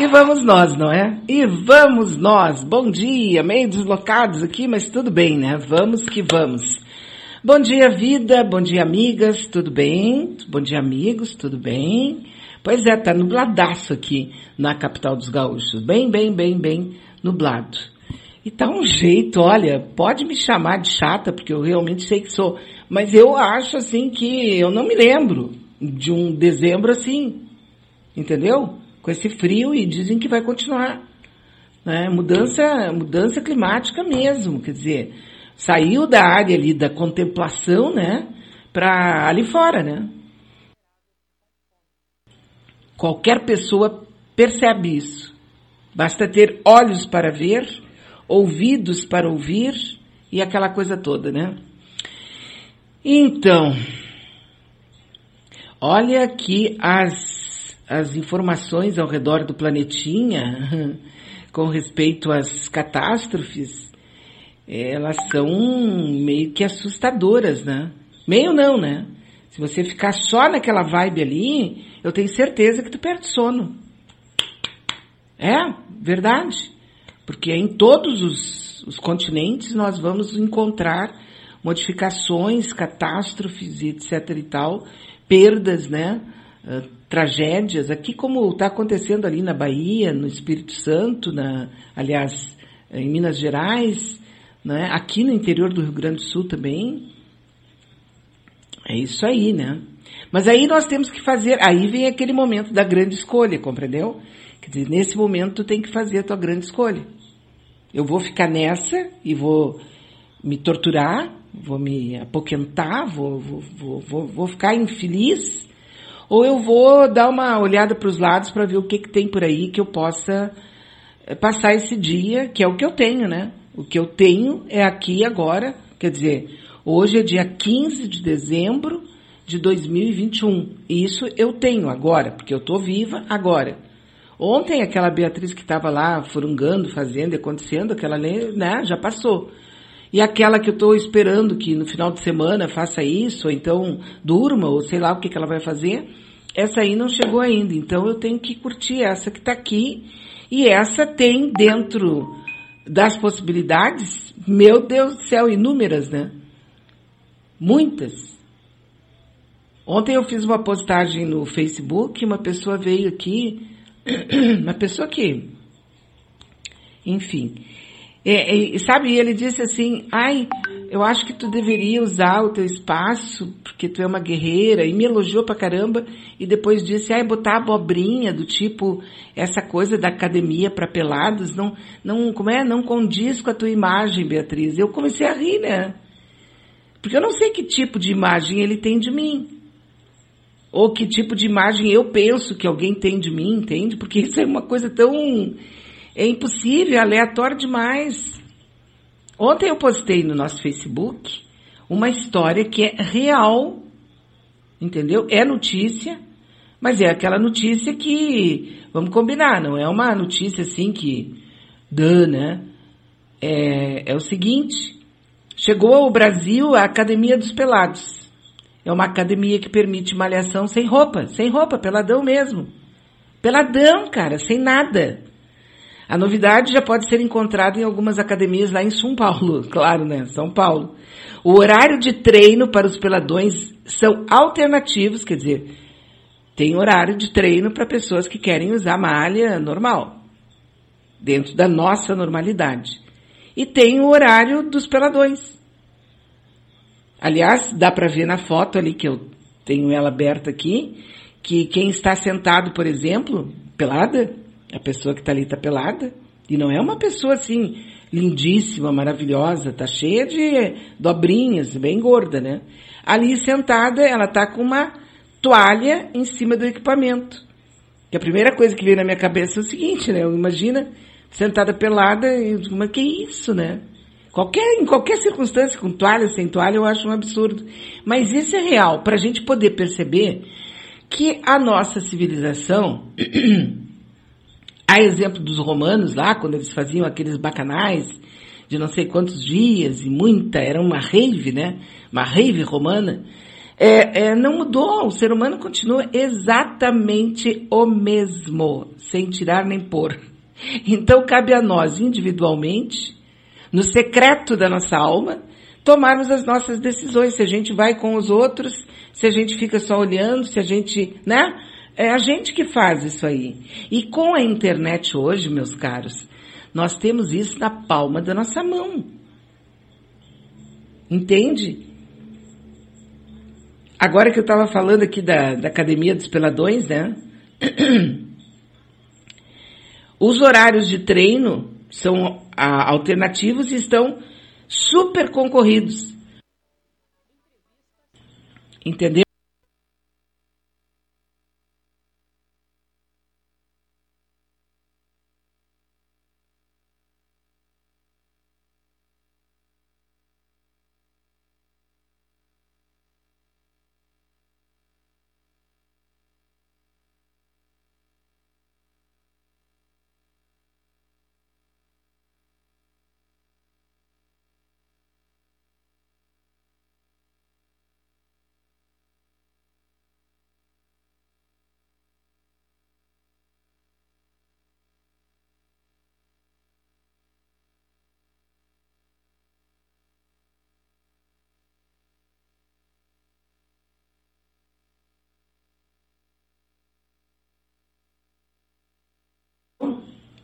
E vamos nós, não é? E vamos nós. Bom dia, meio deslocados aqui, mas tudo bem, né? Vamos que vamos. Bom dia, vida. Bom dia, amigas. Tudo bem? Bom dia, amigos. Tudo bem? Pois é, tá nubladaço aqui na capital dos gaúchos. Bem, bem, bem, bem nublado. E tá um jeito, olha, pode me chamar de chata, porque eu realmente sei que sou. Mas eu acho assim que eu não me lembro de um dezembro assim. Entendeu? Com esse frio e dizem que vai continuar. Né? Mudança, mudança climática mesmo, quer dizer, saiu da área ali da contemplação, né, para ali fora, né? Qualquer pessoa percebe isso. Basta ter olhos para ver, ouvidos para ouvir e aquela coisa toda, né? Então, olha aqui as as informações ao redor do planetinha com respeito às catástrofes, elas são meio que assustadoras, né? Meio não, né? Se você ficar só naquela vibe ali, eu tenho certeza que tu perde sono. É, verdade. Porque em todos os, os continentes nós vamos encontrar modificações, catástrofes e etc e tal, perdas, né? Tragédias, aqui como está acontecendo ali na Bahia, no Espírito Santo, na, aliás, em Minas Gerais, né? aqui no interior do Rio Grande do Sul também. É isso aí, né? Mas aí nós temos que fazer, aí vem aquele momento da grande escolha, compreendeu? Quer dizer, nesse momento tu tem que fazer a tua grande escolha. Eu vou ficar nessa e vou me torturar, vou me apoquentar, vou, vou, vou, vou ficar infeliz, ou eu vou dar uma olhada para os lados para ver o que, que tem por aí que eu possa eh, passar esse dia, que é o que eu tenho, né? O que eu tenho é aqui agora, quer dizer, hoje é dia 15 de dezembro de 2021. E isso eu tenho agora, porque eu estou viva agora. Ontem aquela Beatriz que estava lá furungando, fazendo acontecendo, aquela né, já passou. E aquela que eu estou esperando que no final de semana faça isso, ou então durma, ou sei lá o que, que ela vai fazer, essa aí não chegou ainda. Então eu tenho que curtir essa que está aqui. E essa tem dentro das possibilidades, meu Deus do céu, inúmeras, né? Muitas. Ontem eu fiz uma postagem no Facebook, uma pessoa veio aqui, uma pessoa que, enfim, é, é, sabe, ele disse assim, ai, eu acho que tu deveria usar o teu espaço, porque tu é uma guerreira, e me elogiou pra caramba, e depois disse, ai, botar abobrinha, do tipo, essa coisa da academia para pelados, não, não, como é, não condiz com a tua imagem, Beatriz. Eu comecei a rir, né? Porque eu não sei que tipo de imagem ele tem de mim. Ou que tipo de imagem eu penso que alguém tem de mim, entende? Porque isso é uma coisa tão é impossível, é aleatório demais. Ontem eu postei no nosso Facebook uma história que é real, entendeu? É notícia, mas é aquela notícia que, vamos combinar, não é uma notícia assim que dá, né? É, é o seguinte, chegou ao Brasil a Academia dos Pelados. É uma academia que permite malhação sem roupa, sem roupa, peladão mesmo. Peladão, cara, sem nada. A novidade já pode ser encontrada em algumas academias lá em São Paulo, claro, né? São Paulo. O horário de treino para os peladões são alternativos, quer dizer, tem horário de treino para pessoas que querem usar malha normal, dentro da nossa normalidade. E tem o horário dos peladões. Aliás, dá para ver na foto ali que eu tenho ela aberta aqui, que quem está sentado, por exemplo, pelada, a pessoa que está ali está pelada. E não é uma pessoa assim, lindíssima, maravilhosa, tá cheia de dobrinhas, bem gorda, né? Ali sentada, ela tá com uma toalha em cima do equipamento. E a primeira coisa que veio na minha cabeça é o seguinte, né? Imagina sentada pelada, e mas que isso, né? Qualquer, em qualquer circunstância, com toalha, sem toalha, eu acho um absurdo. Mas isso é real, para a gente poder perceber que a nossa civilização A exemplo dos romanos lá, quando eles faziam aqueles bacanais de não sei quantos dias e muita, era uma rave, né? Uma rave romana. É, é, não mudou, o ser humano continua exatamente o mesmo, sem tirar nem pôr. Então cabe a nós, individualmente, no secreto da nossa alma, tomarmos as nossas decisões. Se a gente vai com os outros, se a gente fica só olhando, se a gente, né? É a gente que faz isso aí. E com a internet hoje, meus caros, nós temos isso na palma da nossa mão. Entende? Agora que eu estava falando aqui da, da Academia dos Peladões, né? Os horários de treino são ah, alternativos e estão super concorridos. Entendeu?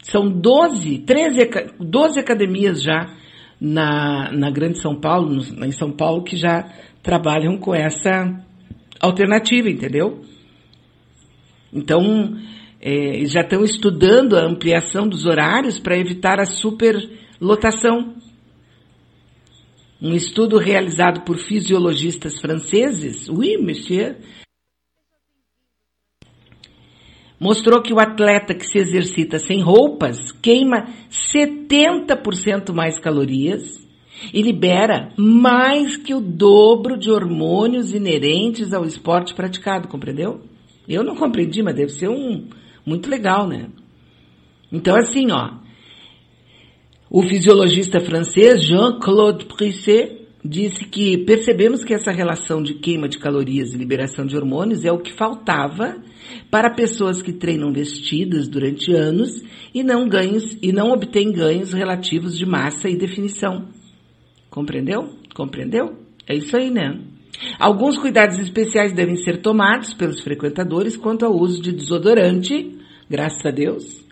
São 12, 13, 12 academias já na, na Grande São Paulo, em São Paulo, que já trabalham com essa alternativa, entendeu? Então, é, já estão estudando a ampliação dos horários para evitar a superlotação. Um estudo realizado por fisiologistas franceses, oui, monsieur, mostrou que o atleta que se exercita sem roupas queima 70% mais calorias e libera mais que o dobro de hormônios inerentes ao esporte praticado, compreendeu? Eu não compreendi, mas deve ser um muito legal, né? Então assim, ó, o fisiologista francês Jean-Claude Brisset disse que percebemos que essa relação de queima de calorias e liberação de hormônios é o que faltava para pessoas que treinam vestidas durante anos e não ganhos e não obtêm ganhos relativos de massa e definição. Compreendeu? Compreendeu? É isso aí, né? Alguns cuidados especiais devem ser tomados pelos frequentadores quanto ao uso de desodorante, graças a Deus,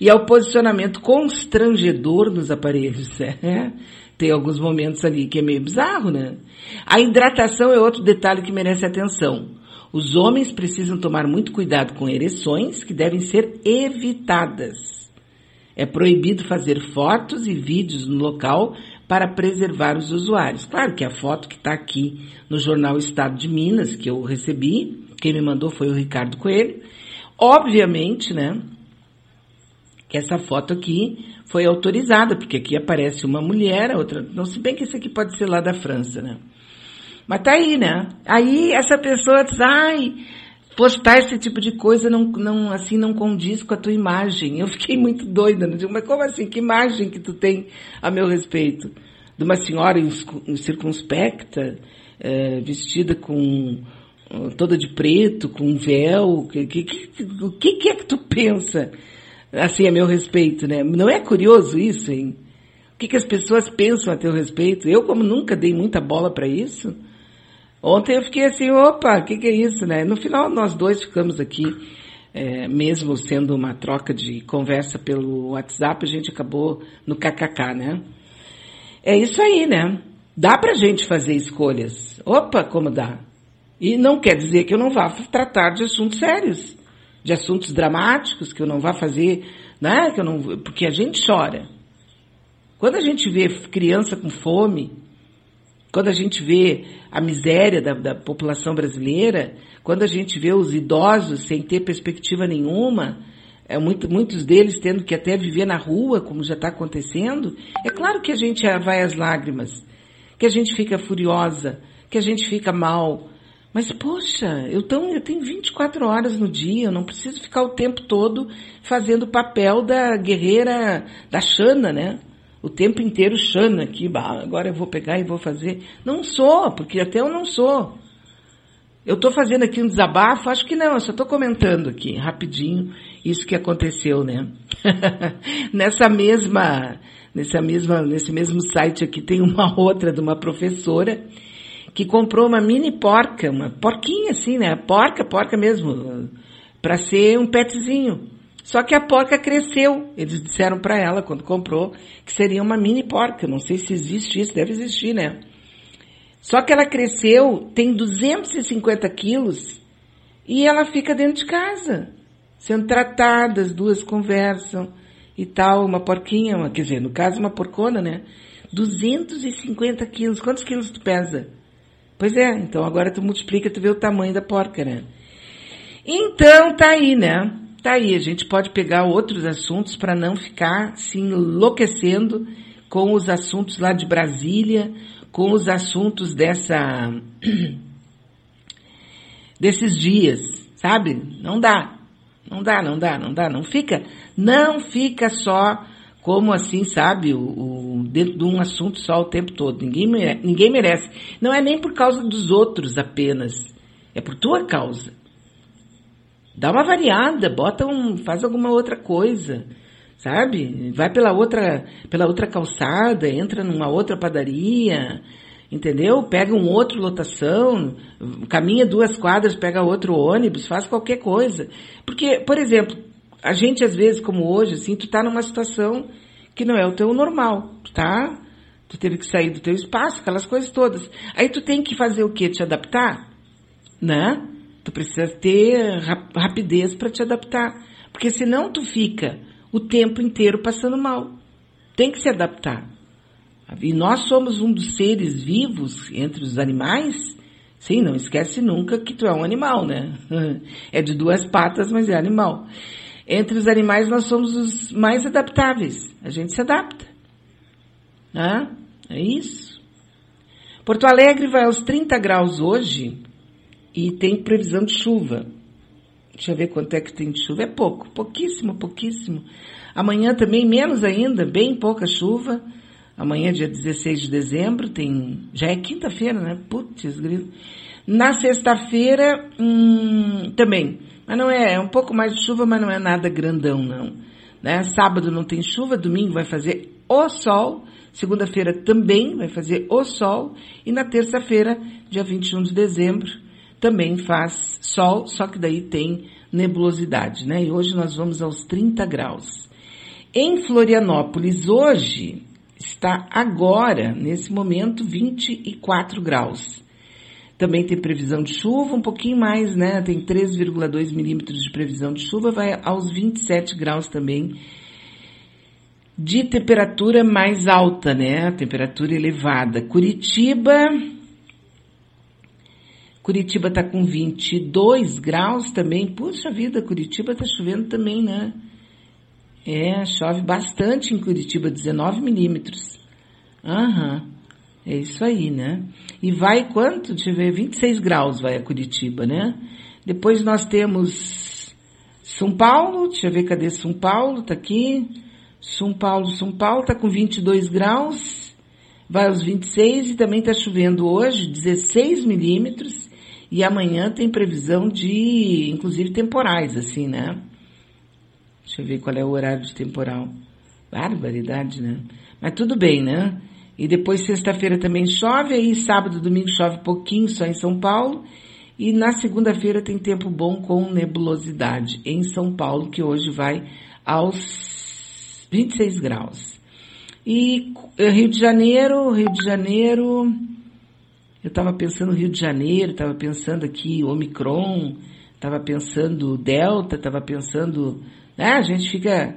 e ao posicionamento constrangedor nos aparelhos. É, tem alguns momentos ali que é meio bizarro, né? A hidratação é outro detalhe que merece atenção. Os homens precisam tomar muito cuidado com ereções que devem ser evitadas. É proibido fazer fotos e vídeos no local para preservar os usuários. Claro que a foto que está aqui no jornal Estado de Minas, que eu recebi, quem me mandou foi o Ricardo Coelho. Obviamente, né, que essa foto aqui foi autorizada, porque aqui aparece uma mulher, a outra, não se bem que esse aqui pode ser lá da França, né? Mas tá aí, né? Aí essa pessoa diz, ai, postar esse tipo de coisa não, não, assim, não condiz com a tua imagem. Eu fiquei muito doida, né? Mas como assim? Que imagem que tu tem a meu respeito? De uma senhora circunspecta, é, vestida com toda de preto, com um véu, que, que, que, o que, que é que tu pensa, assim, a meu respeito, né? Não é curioso isso, hein? O que, que as pessoas pensam a teu respeito? Eu, como nunca dei muita bola para isso, Ontem eu fiquei assim, opa, o que, que é isso, né? No final nós dois ficamos aqui, é, mesmo sendo uma troca de conversa pelo WhatsApp, a gente acabou no kkk, né? É isso aí, né? Dá pra gente fazer escolhas. Opa, como dá. E não quer dizer que eu não vá tratar de assuntos sérios, de assuntos dramáticos, que eu não vá fazer, né? Que eu não, porque a gente chora. Quando a gente vê criança com fome, quando a gente vê a miséria da, da, população brasileira, quando a gente vê os idosos sem ter perspectiva nenhuma, é, muito, muitos deles tendo que até viver na rua, como já está acontecendo, é claro que a gente vai às lágrimas, que a gente fica furiosa, que a gente fica mal. Mas, poxa, eu, tão, eu tenho 24 horas no dia, eu não preciso ficar o tempo todo fazendo o papel da guerreira, da Xana, né? o tempo inteiro Xana aqui, agora eu vou pegar e vou fazer. Não sou, porque até eu não sou. Eu estou fazendo aqui um desabafo? Acho que não, eu só estou comentando aqui, rapidinho, isso que aconteceu, né? Nessa mesma, nessa mesma, nesse mesmo site aqui tem uma outra de uma professora que comprou uma mini porca, uma porquinha assim, né? Porca, porca mesmo, para ser um petzinho. Só que a porca cresceu. Eles disseram para ela, quando comprou, que seria uma mini porca. Não sei se existe isso, deve existir, né? Só que ela cresceu, tem 250 quilos e ela fica dentro de casa, sendo tratada, as duas conversam e tal, uma porquinha, uma, quer dizer, no caso uma porcona, né? 250 quilos. Quantos quilos tu pesa? Pois é, então agora tu multiplica, tu vê o tamanho da porca, né? Então tá aí, né? Tá aí, a gente pode pegar outros assuntos para não ficar se enlouquecendo com os assuntos lá de Brasília, com os assuntos dessa desses dias, sabe? Não dá. Não dá, não dá, não dá, não fica, não fica só como assim, sabe, o, o, dentro de um assunto só o tempo todo. Ninguém merece, ninguém merece. Não é nem por causa dos outros apenas. É por tua causa. Dá uma variada, bota um, faz alguma outra coisa sabe? Vai pela outra, pela outra calçada, entra numa outra padaria, entendeu? Pega um outro lotação, caminha duas quadras, pega outro ônibus, faz qualquer coisa. Porque, por exemplo, a gente às vezes, como hoje, assim, tu tá numa situação que não é o teu normal, tá? Tu teve que sair do teu espaço, aquelas coisas todas. Aí tu tem que fazer o quê? Te adaptar, né? Tu precisa ter rapidez para te adaptar. Porque senão tu fica o tempo inteiro passando mal. Tem que se adaptar. E nós somos um dos seres vivos entre os animais. Sim, não esquece nunca que tu é um animal, né? É de duas patas, mas é animal. Entre os animais nós somos os mais adaptáveis. A gente se adapta. Ah, é isso. Porto Alegre vai aos 30 graus hoje e tem previsão de chuva. Deixa eu ver quanto é que tem de chuva. É pouco, pouquíssimo, pouquíssimo. Amanhã também menos ainda, bem pouca chuva. Amanhã, dia 16 de dezembro, tem. Já é quinta-feira, né? Putz, grilo. Na sexta-feira, hum, também. Mas não é, é um pouco mais de chuva, mas não é nada grandão, não. Né? Sábado não tem chuva, domingo vai fazer o sol. Segunda-feira também vai fazer o sol. E na terça-feira, dia 21 de dezembro, também faz sol, só que daí tem nebulosidade, né? E hoje nós vamos aos 30 graus. Em Florianópolis, hoje, está agora, nesse momento, 24 graus. Também tem previsão de chuva, um pouquinho mais, né? Tem 3,2 milímetros de previsão de chuva, vai aos 27 graus também de temperatura mais alta, né? Temperatura elevada. Curitiba, Curitiba está com 22 graus também. Puxa vida, Curitiba está chovendo também, né? É, chove bastante em Curitiba, 19 milímetros. Aham, é isso aí, né? E vai quanto? Deixa eu ver, 26 graus vai a Curitiba, né? Depois nós temos São Paulo, deixa eu ver cadê São Paulo, tá aqui. São Paulo, São Paulo tá com 22 graus, vai aos 26 e também tá chovendo hoje, 16 milímetros. E amanhã tem previsão de, inclusive, temporais, assim, né? Deixa eu ver qual é o horário de temporal. Barbaridade, né? Mas tudo bem, né? E depois sexta-feira também chove, aí sábado, domingo chove pouquinho só em São Paulo. E na segunda-feira tem tempo bom com nebulosidade em São Paulo, que hoje vai aos 26 graus. E eh, Rio de Janeiro, Rio de Janeiro, eu estava pensando Rio de Janeiro, estava pensando aqui Omicron, estava pensando Delta, estava pensando. Né, a gente fica.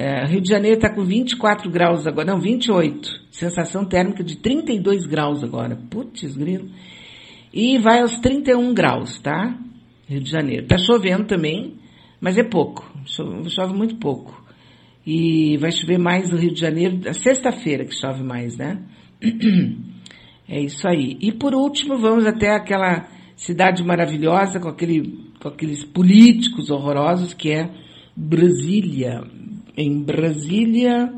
É, Rio de Janeiro está com 24 graus agora, não, 28. Sensação térmica de 32 graus agora. Putz, grilo. E vai aos 31 graus, tá? Rio de Janeiro. Tá chovendo também, mas é pouco. Chove, chove muito pouco. E vai chover mais no Rio de Janeiro, sexta-feira que chove mais, né? É isso aí. E por último, vamos até aquela cidade maravilhosa com, aquele, com aqueles políticos horrorosos que é Brasília. Em Brasília,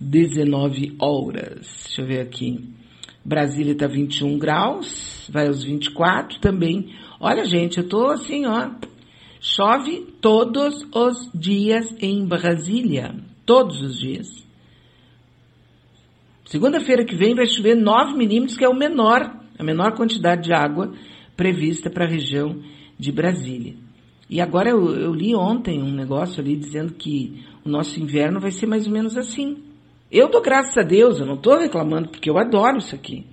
19 horas. Deixa eu ver aqui. Brasília está 21 graus, vai aos 24 também. Olha, gente, eu tô assim, ó. Chove todos os dias em Brasília. Todos os dias. Segunda-feira que vem vai chover 9 milímetros, que é o menor, a menor quantidade de água prevista para a região de Brasília. E agora eu, eu, li ontem um negócio ali dizendo que o nosso inverno vai ser mais ou menos assim. Eu dou graças a Deus, eu não estou reclamando, porque eu adoro isso aqui.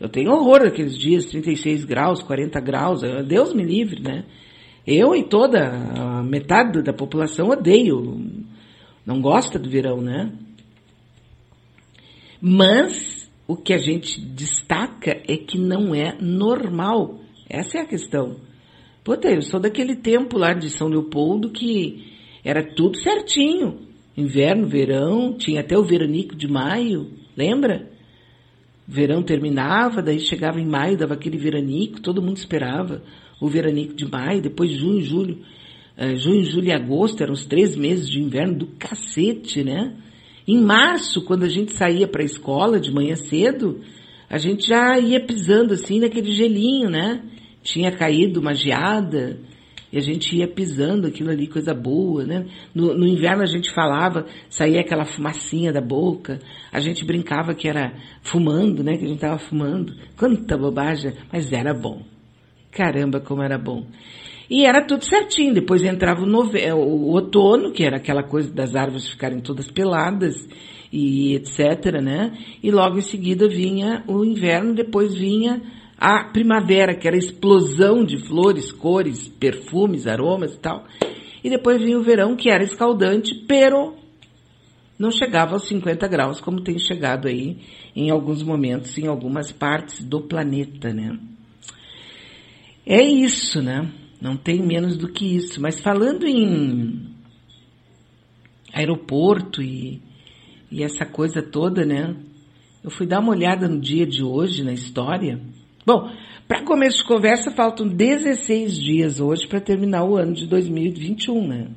Eu tenho horror daqueles dias, 36 graus, 40 graus, Deus me livre, né? Eu e toda a metade da população odeio, não gosta do verão, né? Mas o que a gente destaca é que não é normal. Essa é a questão. Puta, eu sou daquele tempo lá de São Leopoldo que era tudo certinho. Inverno, verão, tinha até o veranico de maio, lembra? Verão terminava, daí chegava em maio, dava aquele veranico, todo mundo esperava o veranico de maio, depois junho, julho, uh, junho, julho e agosto, eram os três meses de inverno do cacete, né? Em março, quando a gente saía para a escola de manhã cedo, a gente já ia pisando assim naquele gelinho, né? Tinha caído uma geada, e a gente ia pisando aquilo ali, coisa boa, né? No, no, inverno a gente falava, saía aquela fumacinha da boca, a gente brincava que era fumando, né? Que a gente tava fumando. Quanta bobagem, mas era bom. Caramba, como era bom. E era tudo certinho. Depois entrava o, nove... É, o outono, que era aquela coisa das árvores ficarem todas peladas e etc, né? E logo em seguida vinha o inverno, depois vinha a primavera, que era explosão de flores, cores, perfumes, aromas e tal. E depois vinha o verão, que era escaldante, pero não chegava aos 50 graus, como tem chegado aí em alguns momentos, em algumas partes do planeta, né? É isso, né? Não tem menos do que isso. Mas falando em aeroporto e, e essa coisa toda, né? Eu fui dar uma olhada no dia de hoje, na história. Bom, para começo de conversa, faltam 16 dias hoje para terminar o ano de 2021, né?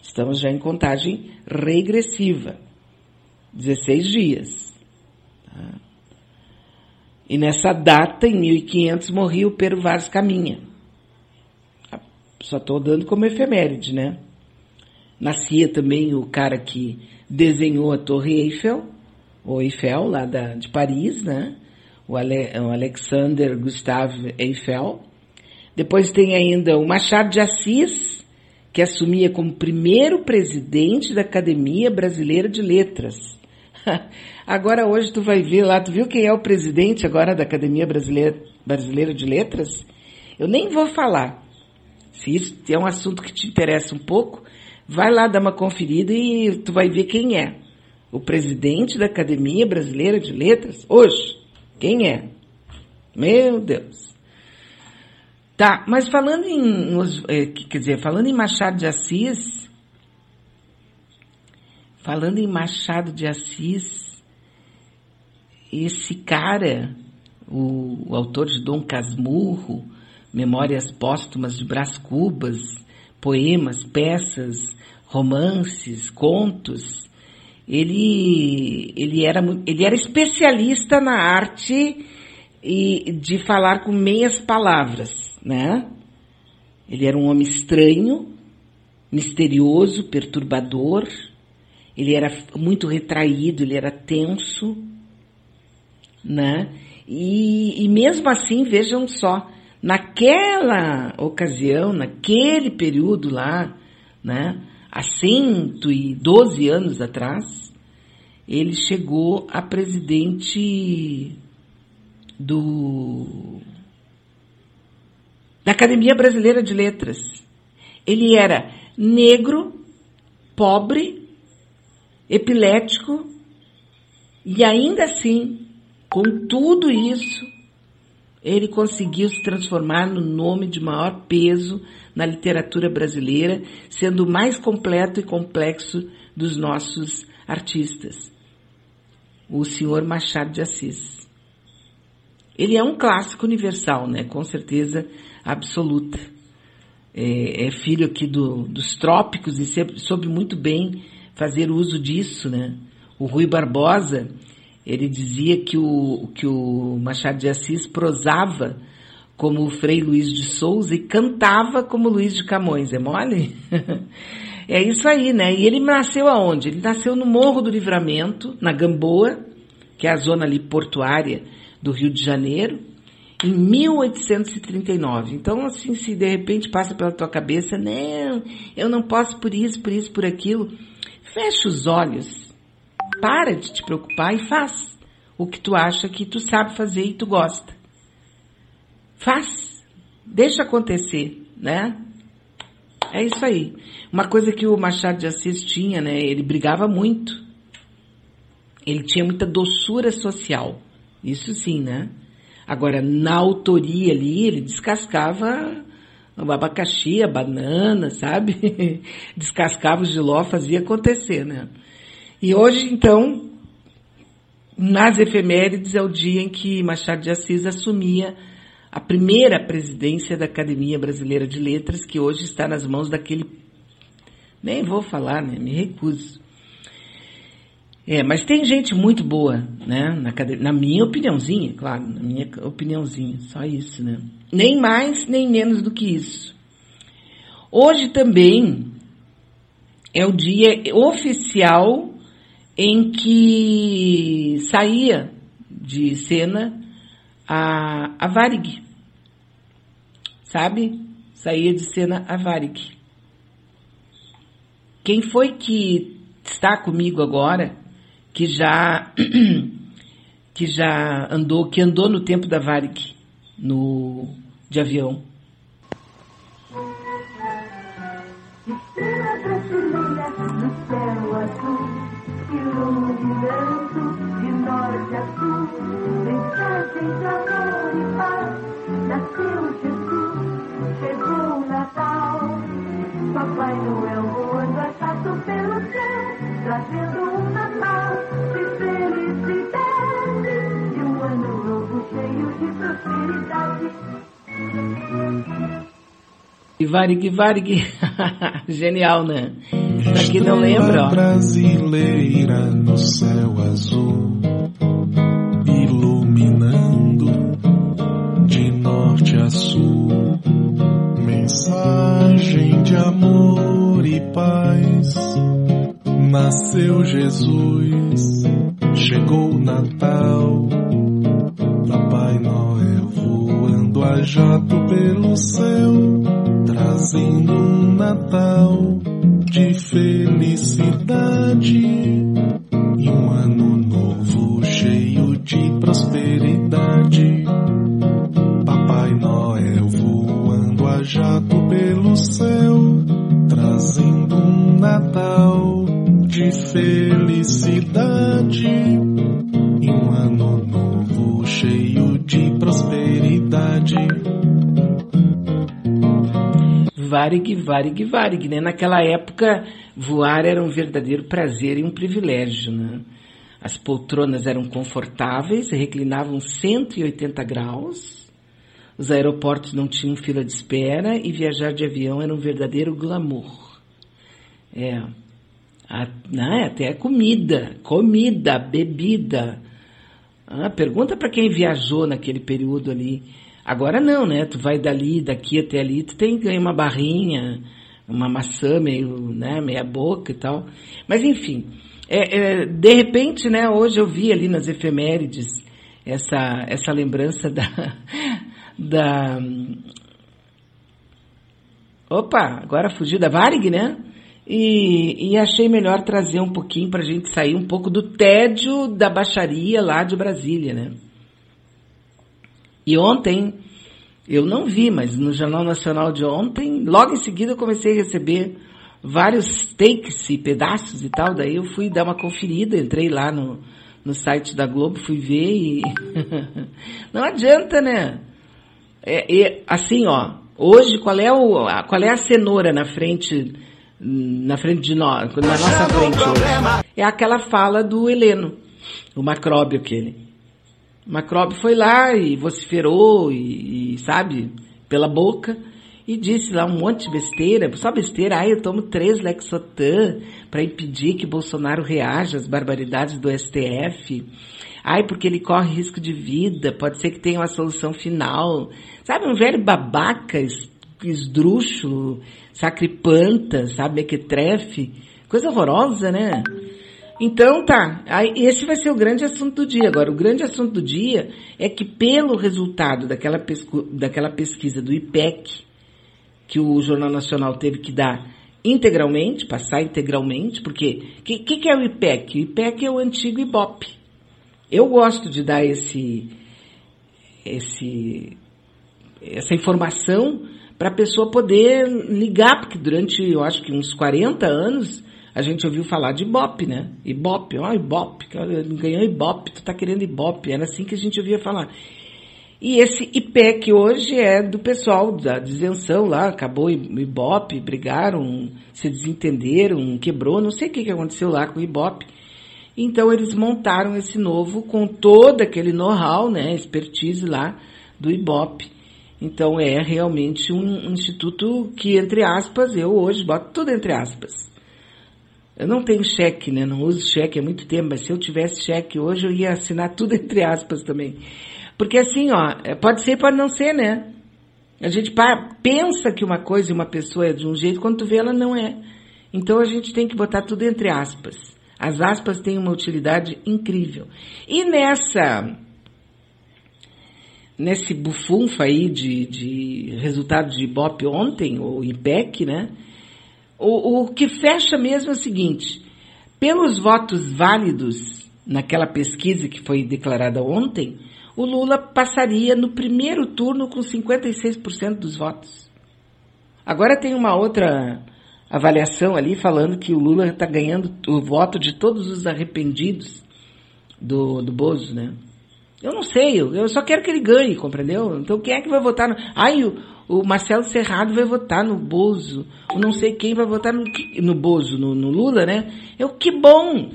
Estamos já em contagem regressiva. 16 dias. Tá? E nessa data, em 1500, morria o Pero Vaz Caminha. Só estou dando como efeméride, né? Nascia também o cara que desenhou a Torre Eiffel, o Eiffel, lá da, de Paris, né? O, Ale, o Alexander Gustave Eiffel. Depois tem ainda o Machado de Assis, que assumia como primeiro presidente da Academia Brasileira de Letras. Agora hoje tu vai ver lá, tu viu quem é o presidente agora da Academia Brasileira, Brasileira de Letras? Eu nem vou falar. Se isso é um assunto que te interessa um pouco, vai lá dar uma conferida e tu vai ver quem é. O presidente da Academia Brasileira de Letras, hoje. Quem é? Meu Deus. Tá, mas falando em, eh, quer dizer, falando em Machado de Assis, falando em Machado de Assis, esse cara, o, o autor de Dom Casmurro, Memórias Póstumas de Brás Cubas, poemas, peças, romances, contos, ele, ele, era, ele era especialista na arte e de falar com meias palavras, né? Ele era um homem estranho, misterioso, perturbador, ele era muito retraído, ele era tenso, né? E, e mesmo assim, vejam só, naquela ocasião, naquele período lá, né? Há 112 anos atrás, ele chegou a presidente do da Academia Brasileira de Letras. Ele era negro, pobre, epilético e ainda assim com tudo isso, ele conseguiu se transformar no nome de maior peso na literatura brasileira, sendo o mais completo e complexo dos nossos artistas, o senhor Machado de Assis. Ele é um clássico universal, né? Com certeza absoluta. É, é filho aqui do, dos trópicos e soube muito bem fazer uso disso, né? O Rui Barbosa, ele dizia que o, que o Machado de Assis prosava como o Frei Luiz de Souza e cantava como Luiz de Camões, é mole? é isso aí, né? E ele nasceu aonde? Ele nasceu no Morro do Livramento, na Gamboa, que é a zona ali portuária do Rio de Janeiro, em 1839. Então, assim, se de repente passa pela tua cabeça, não, eu não posso por isso, por isso, por aquilo, fecha os olhos, para de te preocupar e faz o que tu acha que tu sabe fazer e tu gosta. Faz, deixa acontecer, né? É isso aí. Uma coisa que o Machado de Assis tinha, né? Ele brigava muito. Ele tinha muita doçura social. Isso sim, né? Agora, na autoria ali, ele descascava o abacaxi, a banana, sabe? descascava o giló, fazia acontecer, né? E hoje, então, nas efemérides é o dia em que Machado de Assis assumia a primeira presidência da Academia Brasileira de Letras, que hoje está nas mãos daquele. Nem vou falar, né? Me recuso. É, mas tem gente muito boa, né? Na, na minha opiniãozinha, claro, na minha opiniãozinha, só isso, né? Nem mais, nem menos do que isso. Hoje também é o dia oficial em que saía de cena a, a Varig. Sabe? Saía de cena a Varig. Quem foi que está comigo agora que já que já andou, que andou no tempo da Varig no de avião. Voando achado pelo céu, trazendo um Natal. E Varig, Varig. Genial, né? Pra quem não lembra, ó. brasileira no céu azul, iluminando de norte a sul. Mensagem de amor e paz. Nasceu Jesus, chegou o Natal a jato pelo céu, trazendo um Natal de felicidade e um ano Natal de felicidade e um ano novo cheio de prosperidade. Varig, Varig, Varig, né? Naquela época, voar era um verdadeiro prazer e um privilégio, né? As poltronas eram confortáveis, reclinavam 180 graus, os aeroportos não tinham fila de espera e viajar de avião era um verdadeiro glamour. É, a, né, até comida, comida, bebida, ah, pergunta para quem viajou naquele período ali. Agora não, né? Tu vai dali, daqui até ali, tu tem que ganhar uma barrinha, uma maçã meio, né, meia boca e tal. Mas enfim, é, é, de repente, né, hoje eu vi ali nas efemérides essa, essa lembrança da, da... Opa, agora fugiu da Varig, né? E, e achei melhor trazer um pouquinho para a gente sair um pouco do tédio da baixaria lá de Brasília, né? E ontem, eu não vi, mas no Jornal Nacional de ontem, logo em seguida eu comecei a receber vários takes e pedaços e tal, daí eu fui dar uma conferida, entrei lá no, no site da Globo, fui ver e... não adianta, né? É, é, assim, ó, hoje qual é, o, qual é a cenoura na frente na frente de nós, na nossa frente é aquela fala do Heleno, o Macróbio aquele. O Macróbio foi lá e vociferou e, e, sabe, pela boca, e disse lá um monte de besteira, só besteira, ah, eu tomo três Lexotan para impedir que Bolsonaro reaja às barbaridades do STF. Ai, porque ele corre risco de vida, pode ser que tenha uma solução final. Sabe, um velho babaca, esdrúxulo, sacripanta, sabe, mequetrefe. Coisa horrorosa, né? Então tá, esse vai ser o grande assunto do dia. Agora, o grande assunto do dia é que pelo resultado daquela, pescu, daquela pesquisa do IPEC, que o Jornal Nacional teve que dar integralmente, passar integralmente, porque o que, que, que, é o IPEC? O IPEC é o antigo IBOP. Eu gosto de dar esse, esse, essa informação para a pessoa poder ligar, porque durante, eu acho que uns 40 anos, a gente ouviu falar de Ibope, né? Ibope, ó, Ibope, ganhou Ibope, tu tá querendo Ibope, era assim que a gente ouvia falar. E esse IPEC hoje é do pessoal da isenção lá, acabou o Ibope, brigaram, se desentenderam, quebrou, não sei o que, que aconteceu lá com o Ibope. Então eles montaram esse novo com todo aquele know-how, né, expertise lá do Ibope. Então é realmente um instituto que, entre aspas, eu hoje boto tudo entre aspas. Eu não tenho cheque, né? Não uso cheque há muito tempo, mas se eu tivesse cheque hoje eu ia assinar tudo entre aspas também. Porque assim, ó, é, pode ser, pode não ser, né? A gente pensa que uma coisa e uma pessoa é de um jeito, quando tu vê ela não é. Então a gente tem que botar tudo entre aspas. As aspas têm uma utilidade incrível. E nessa nesse bufunfa aí de, de resultado de Ibope ontem, ou IPEC, né? O, o que fecha mesmo é o seguinte, pelos votos válidos naquela pesquisa que foi declarada ontem, o Lula passaria no primeiro turno com 56% dos votos. Agora tem uma outra avaliação ali falando que o Lula está ganhando o voto de todos os arrependidos do, do Bozo, né? Eu não sei, eu, eu só quero que ele ganhe, compreendeu? Então quem é que vai votar no. Ai, o, o Marcelo Serrado vai votar no Bozo. O não sei quem vai votar no, no Bozo, no, no Lula, né? Eu, que bom!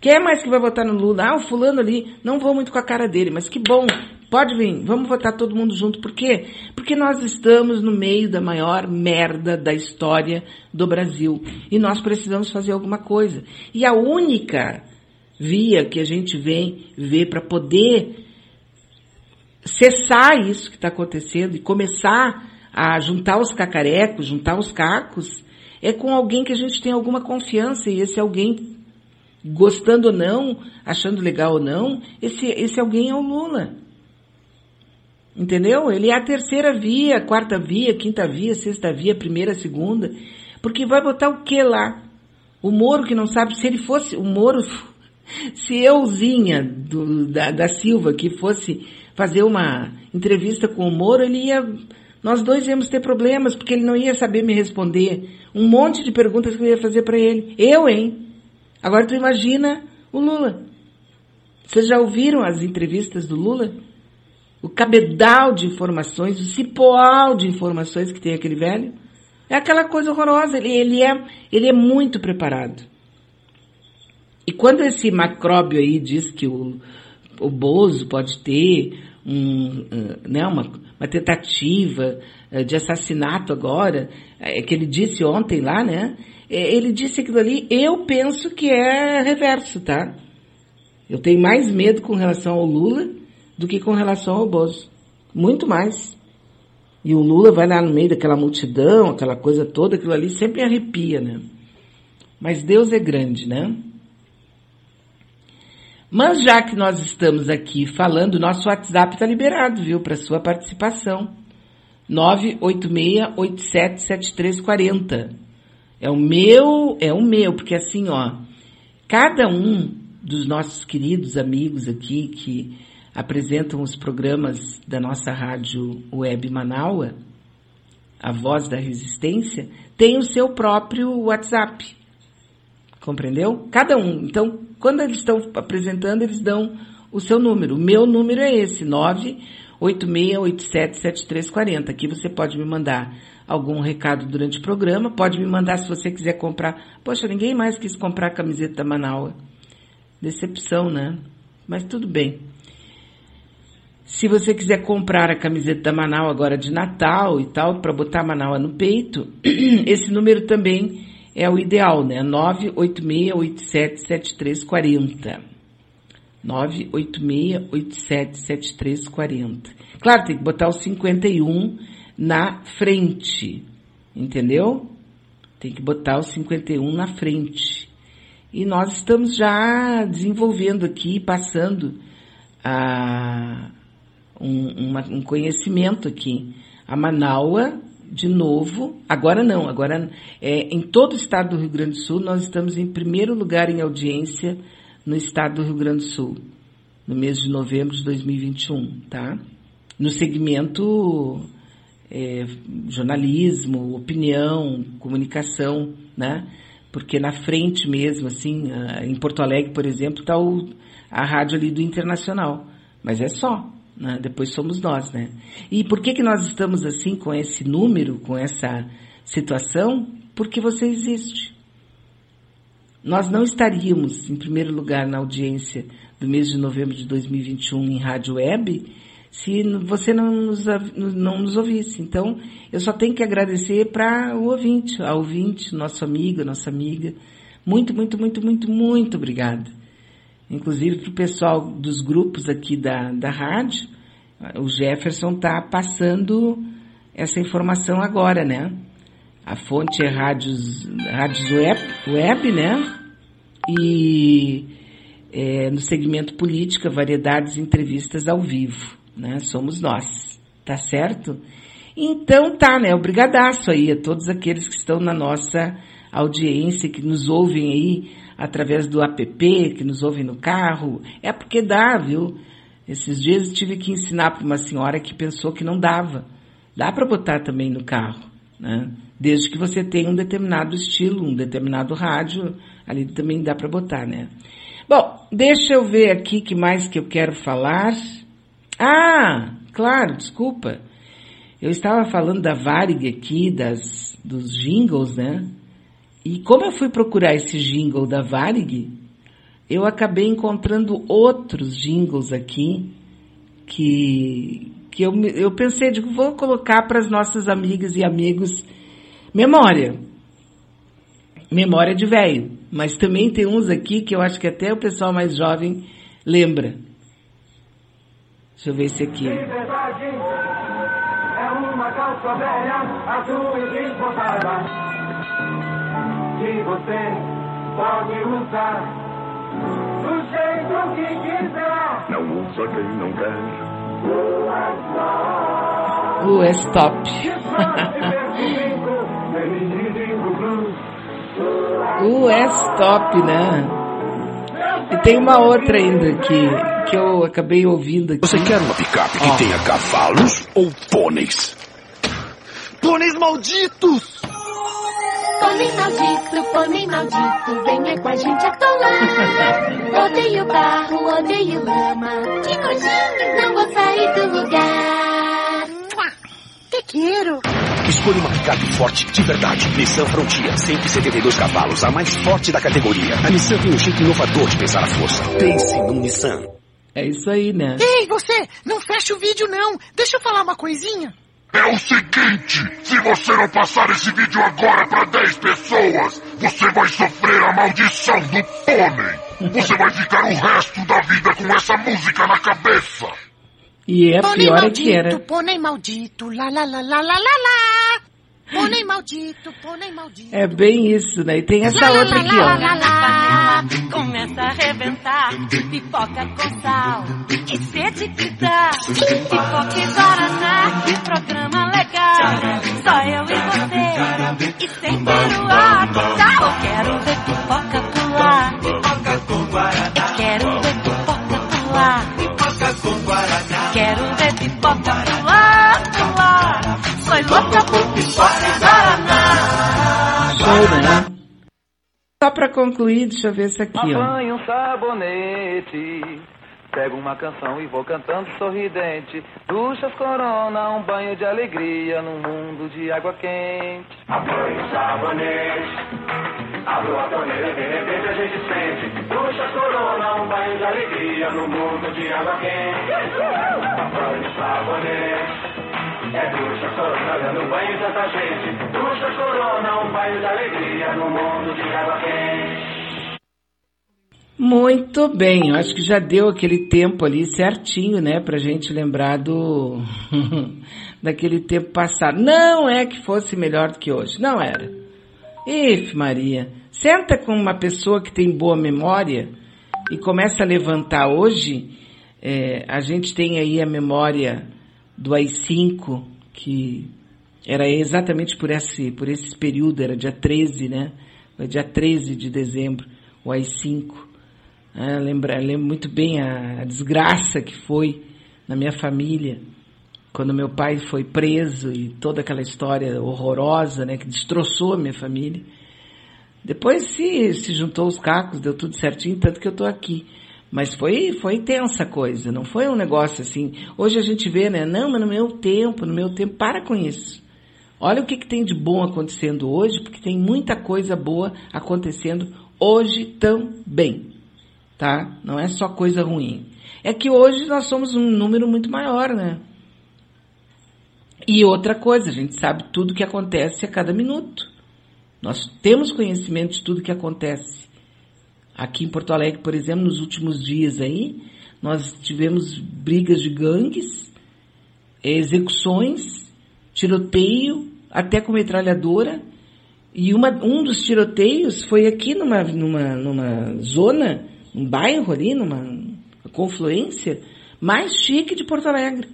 Quem é mais que vai votar no Lula? Ah, o fulano ali, não vou muito com a cara dele, mas que bom. Pode vir, vamos votar todo mundo junto. Por quê? Porque nós estamos no meio da maior merda da história do Brasil. E nós precisamos fazer alguma coisa. E a única via que a gente vem ver para poder cessar isso que está acontecendo e começar a juntar os cacarecos, juntar os cacos, é com alguém que a gente tem alguma confiança e esse alguém, gostando ou não, achando legal ou não, esse, esse alguém é o Lula. Entendeu? Ele é a terceira via, quarta via, quinta via, sexta via, primeira, segunda. Porque vai botar o que lá? O Moro que não sabe, se ele fosse, o Moro se euzinha do, da, da Silva que fosse fazer uma entrevista com o Moro, ele ia. Nós dois íamos ter problemas, porque ele não ia saber me responder. Um monte de perguntas que eu ia fazer para ele. Eu, hein? Agora tu imagina o Lula. Vocês já ouviram as entrevistas do Lula? O cabedal de informações, o cipoal de informações que tem aquele velho. É aquela coisa horrorosa. Ele, ele, é, ele é muito preparado. E quando esse macróbio aí diz que o, o Bozo pode ter um, né, uma, uma tentativa eh, de assassinato agora, é, que ele disse ontem lá, né? É, ele disse aquilo ali, eu penso que é reverso, tá? Eu tenho mais medo com relação ao Lula do que com relação ao Bozo. Muito mais. E o Lula vai lá no meio daquela multidão, aquela coisa toda, aquilo ali sempre arrepia, né? Mas Deus é grande, né? Mas já que nós estamos aqui falando, nosso WhatsApp está liberado, viu, para sua participação. 986877340. É o meu, é o meu, porque assim, ó, cada um dos nossos queridos amigos aqui que apresentam os programas da nossa rádio web Manaua, a voz da resistência, tem o seu próprio WhatsApp. Compreendeu? Cada um. Então, quando eles estão apresentando, eles dão o seu número. O meu número é esse, 986877340. Aqui você pode me mandar algum recado durante o programa, pode me mandar se você quiser comprar. Poxa, ninguém mais quis comprar a camiseta da Manaus. Decepção, né? Mas tudo bem. Se você quiser comprar a camiseta da Manaus agora de Natal e tal, para botar a Manaus no peito, esse número também é o ideal, né? 986877340. 986877340. Claro, tem que botar o 51 na frente, entendeu? Tem que botar o 51 na frente. E nós estamos já desenvolvendo aqui, passando a, um, uma, um conhecimento aqui. A Manaua, de novo, agora não, agora é, em todo o estado do Rio Grande do Sul, nós estamos em primeiro lugar em audiência no estado do Rio Grande do Sul, no mês de novembro de 2021, tá? No segmento é, jornalismo, opinião, comunicação, né? Porque na frente mesmo, assim, em Porto Alegre, por exemplo, está a rádio ali do Internacional. Mas é só, né? Depois somos nós, né? E por que que nós estamos assim com esse número, com essa situação? Porque você existe. Nós não estaríamos, em primeiro lugar, na audiência do mês de novembro de 2021 em rádio web se você não nos, não nos ouvisse. Então, eu só tenho que agradecer para o ouvinte, ao ouvinte, nosso amigo, nossa amiga. Muito, muito, muito, muito, muito obrigada. Inclusive para o pessoal dos grupos aqui da, da rádio, o Jefferson está passando essa informação agora, né? A fonte é rádios, rádios web, web né? E é, no segmento política, variedades entrevistas ao vivo, né? Somos nós, tá certo? Então tá, né? Obrigadaço aí a todos aqueles que estão na nossa audiência, que nos ouvem aí através do app, que nos ouvem no carro. É porque dá, viu? Esses dias eu tive que ensinar para uma senhora que pensou que não dava. Dá para botar também no carro, né? Desde que você tenha um determinado estilo, um determinado rádio, ali também dá para botar, né? Bom, deixa eu ver aqui que mais que eu quero falar. Ah, claro, desculpa. Eu estava falando da Varig aqui, das, dos jingles, né? E como eu fui procurar esse jingle da Varig, eu acabei encontrando outros jingles aqui que, que eu, eu pensei, digo, vou colocar para as nossas amigas e amigos Memória. Memória de velho. Mas também tem uns aqui que eu acho que até o pessoal mais jovem lembra. Deixa eu ver esse aqui. Liberdade é uma calça velha, azul e. Que você pode usar do jeito que quiser. Não usa quem não quer. O stop. O stop, né? E tem uma outra ainda que, que eu acabei ouvindo aqui. Você quer uma picape que oh. tenha cavalos ou pôneis? Pôneis malditos! Pônei maldito, pônei maldito, venha com a gente atolar. odeio barro, odeio lama. Que nojinho, não vou sair do lugar. Te quero. Escolha uma picape forte de verdade. Nissan Frontier, 172 cavalos, a mais forte da categoria. A Nissan tem um jeito inovador de pensar a força. Pense no Nissan. É isso aí, né? Ei, você! Não feche o vídeo, não! Deixa eu falar uma coisinha. É o seguinte, se você não passar esse vídeo agora para 10 pessoas, você vai sofrer a maldição do pônei. Você vai ficar o resto da vida com essa música na cabeça. E é a pior maldito, é que era. Pônei maldito, lá lá lá lá lá lá lá. Pônei maldito, pônei maldito. É bem isso, né? E tem essa lá, outra lá, aqui, lá, ó. Lá, lá, Começa a arrebentar, pipoca com sal. Que sede que dá, pipoca e guaraná. Programa legal, só eu e você. E sem peruá, tchau. Quero ver pipoca pular. Pipoca com guaraná. Eu quero ver pipoca pular. Pipoca com guaraná. Quero ver pipoca pular, guaraná. Só para concluir, deixa eu ver isso aqui, ó. Apanho um sabonete, pego uma canção e vou cantando sorridente. Duchas corona, um banho de alegria num mundo de água quente. Apanho um sabonete, abro a torneira e de repente a gente sente. Duchas corona, um banho de alegria num mundo de água quente. Apanho um sabonete. É ducha corona dando banho tanta gente. Ducha corona, um banho de alegria no mundo de água quente. Muito bem, eu acho que já deu aquele tempo ali certinho, né, pra gente lembrar do daquele tempo passado. Não é que fosse melhor do que hoje, não era. If, Maria, senta com uma pessoa que tem boa memória e começa a levantar hoje. É, a gente tem aí a memória do AI-5, que era exatamente por esse, por esse período, era dia 13, né? Foi dia 13 de dezembro, o AI-5. É, lembra, lembro muito bem a, a desgraça que foi na minha família quando meu pai foi preso e toda aquela história horrorosa, né, que destroçou a minha família. Depois se, se juntou os cacos, deu tudo certinho, tanto que eu tô aqui. Mas foi, foi tensa a coisa, não foi um negócio assim. Hoje a gente vê, né? Não, mas no meu tempo, no meu tempo, para com isso. Olha o que, que tem de bom acontecendo hoje, porque tem muita coisa boa acontecendo hoje também tá? Não é só coisa ruim. É que hoje nós somos um número muito maior, né? E outra coisa, a gente sabe tudo que acontece a cada minuto. Nós temos conhecimento de tudo que acontece. Aqui em Porto Alegre, por exemplo, nos últimos dias aí, nós tivemos brigas de gangues, execuções, tiroteio, até com metralhadora. E uma, um dos tiroteios foi aqui numa, numa, numa zona um bairro ali, numa confluência, mais chique de Porto Alegre.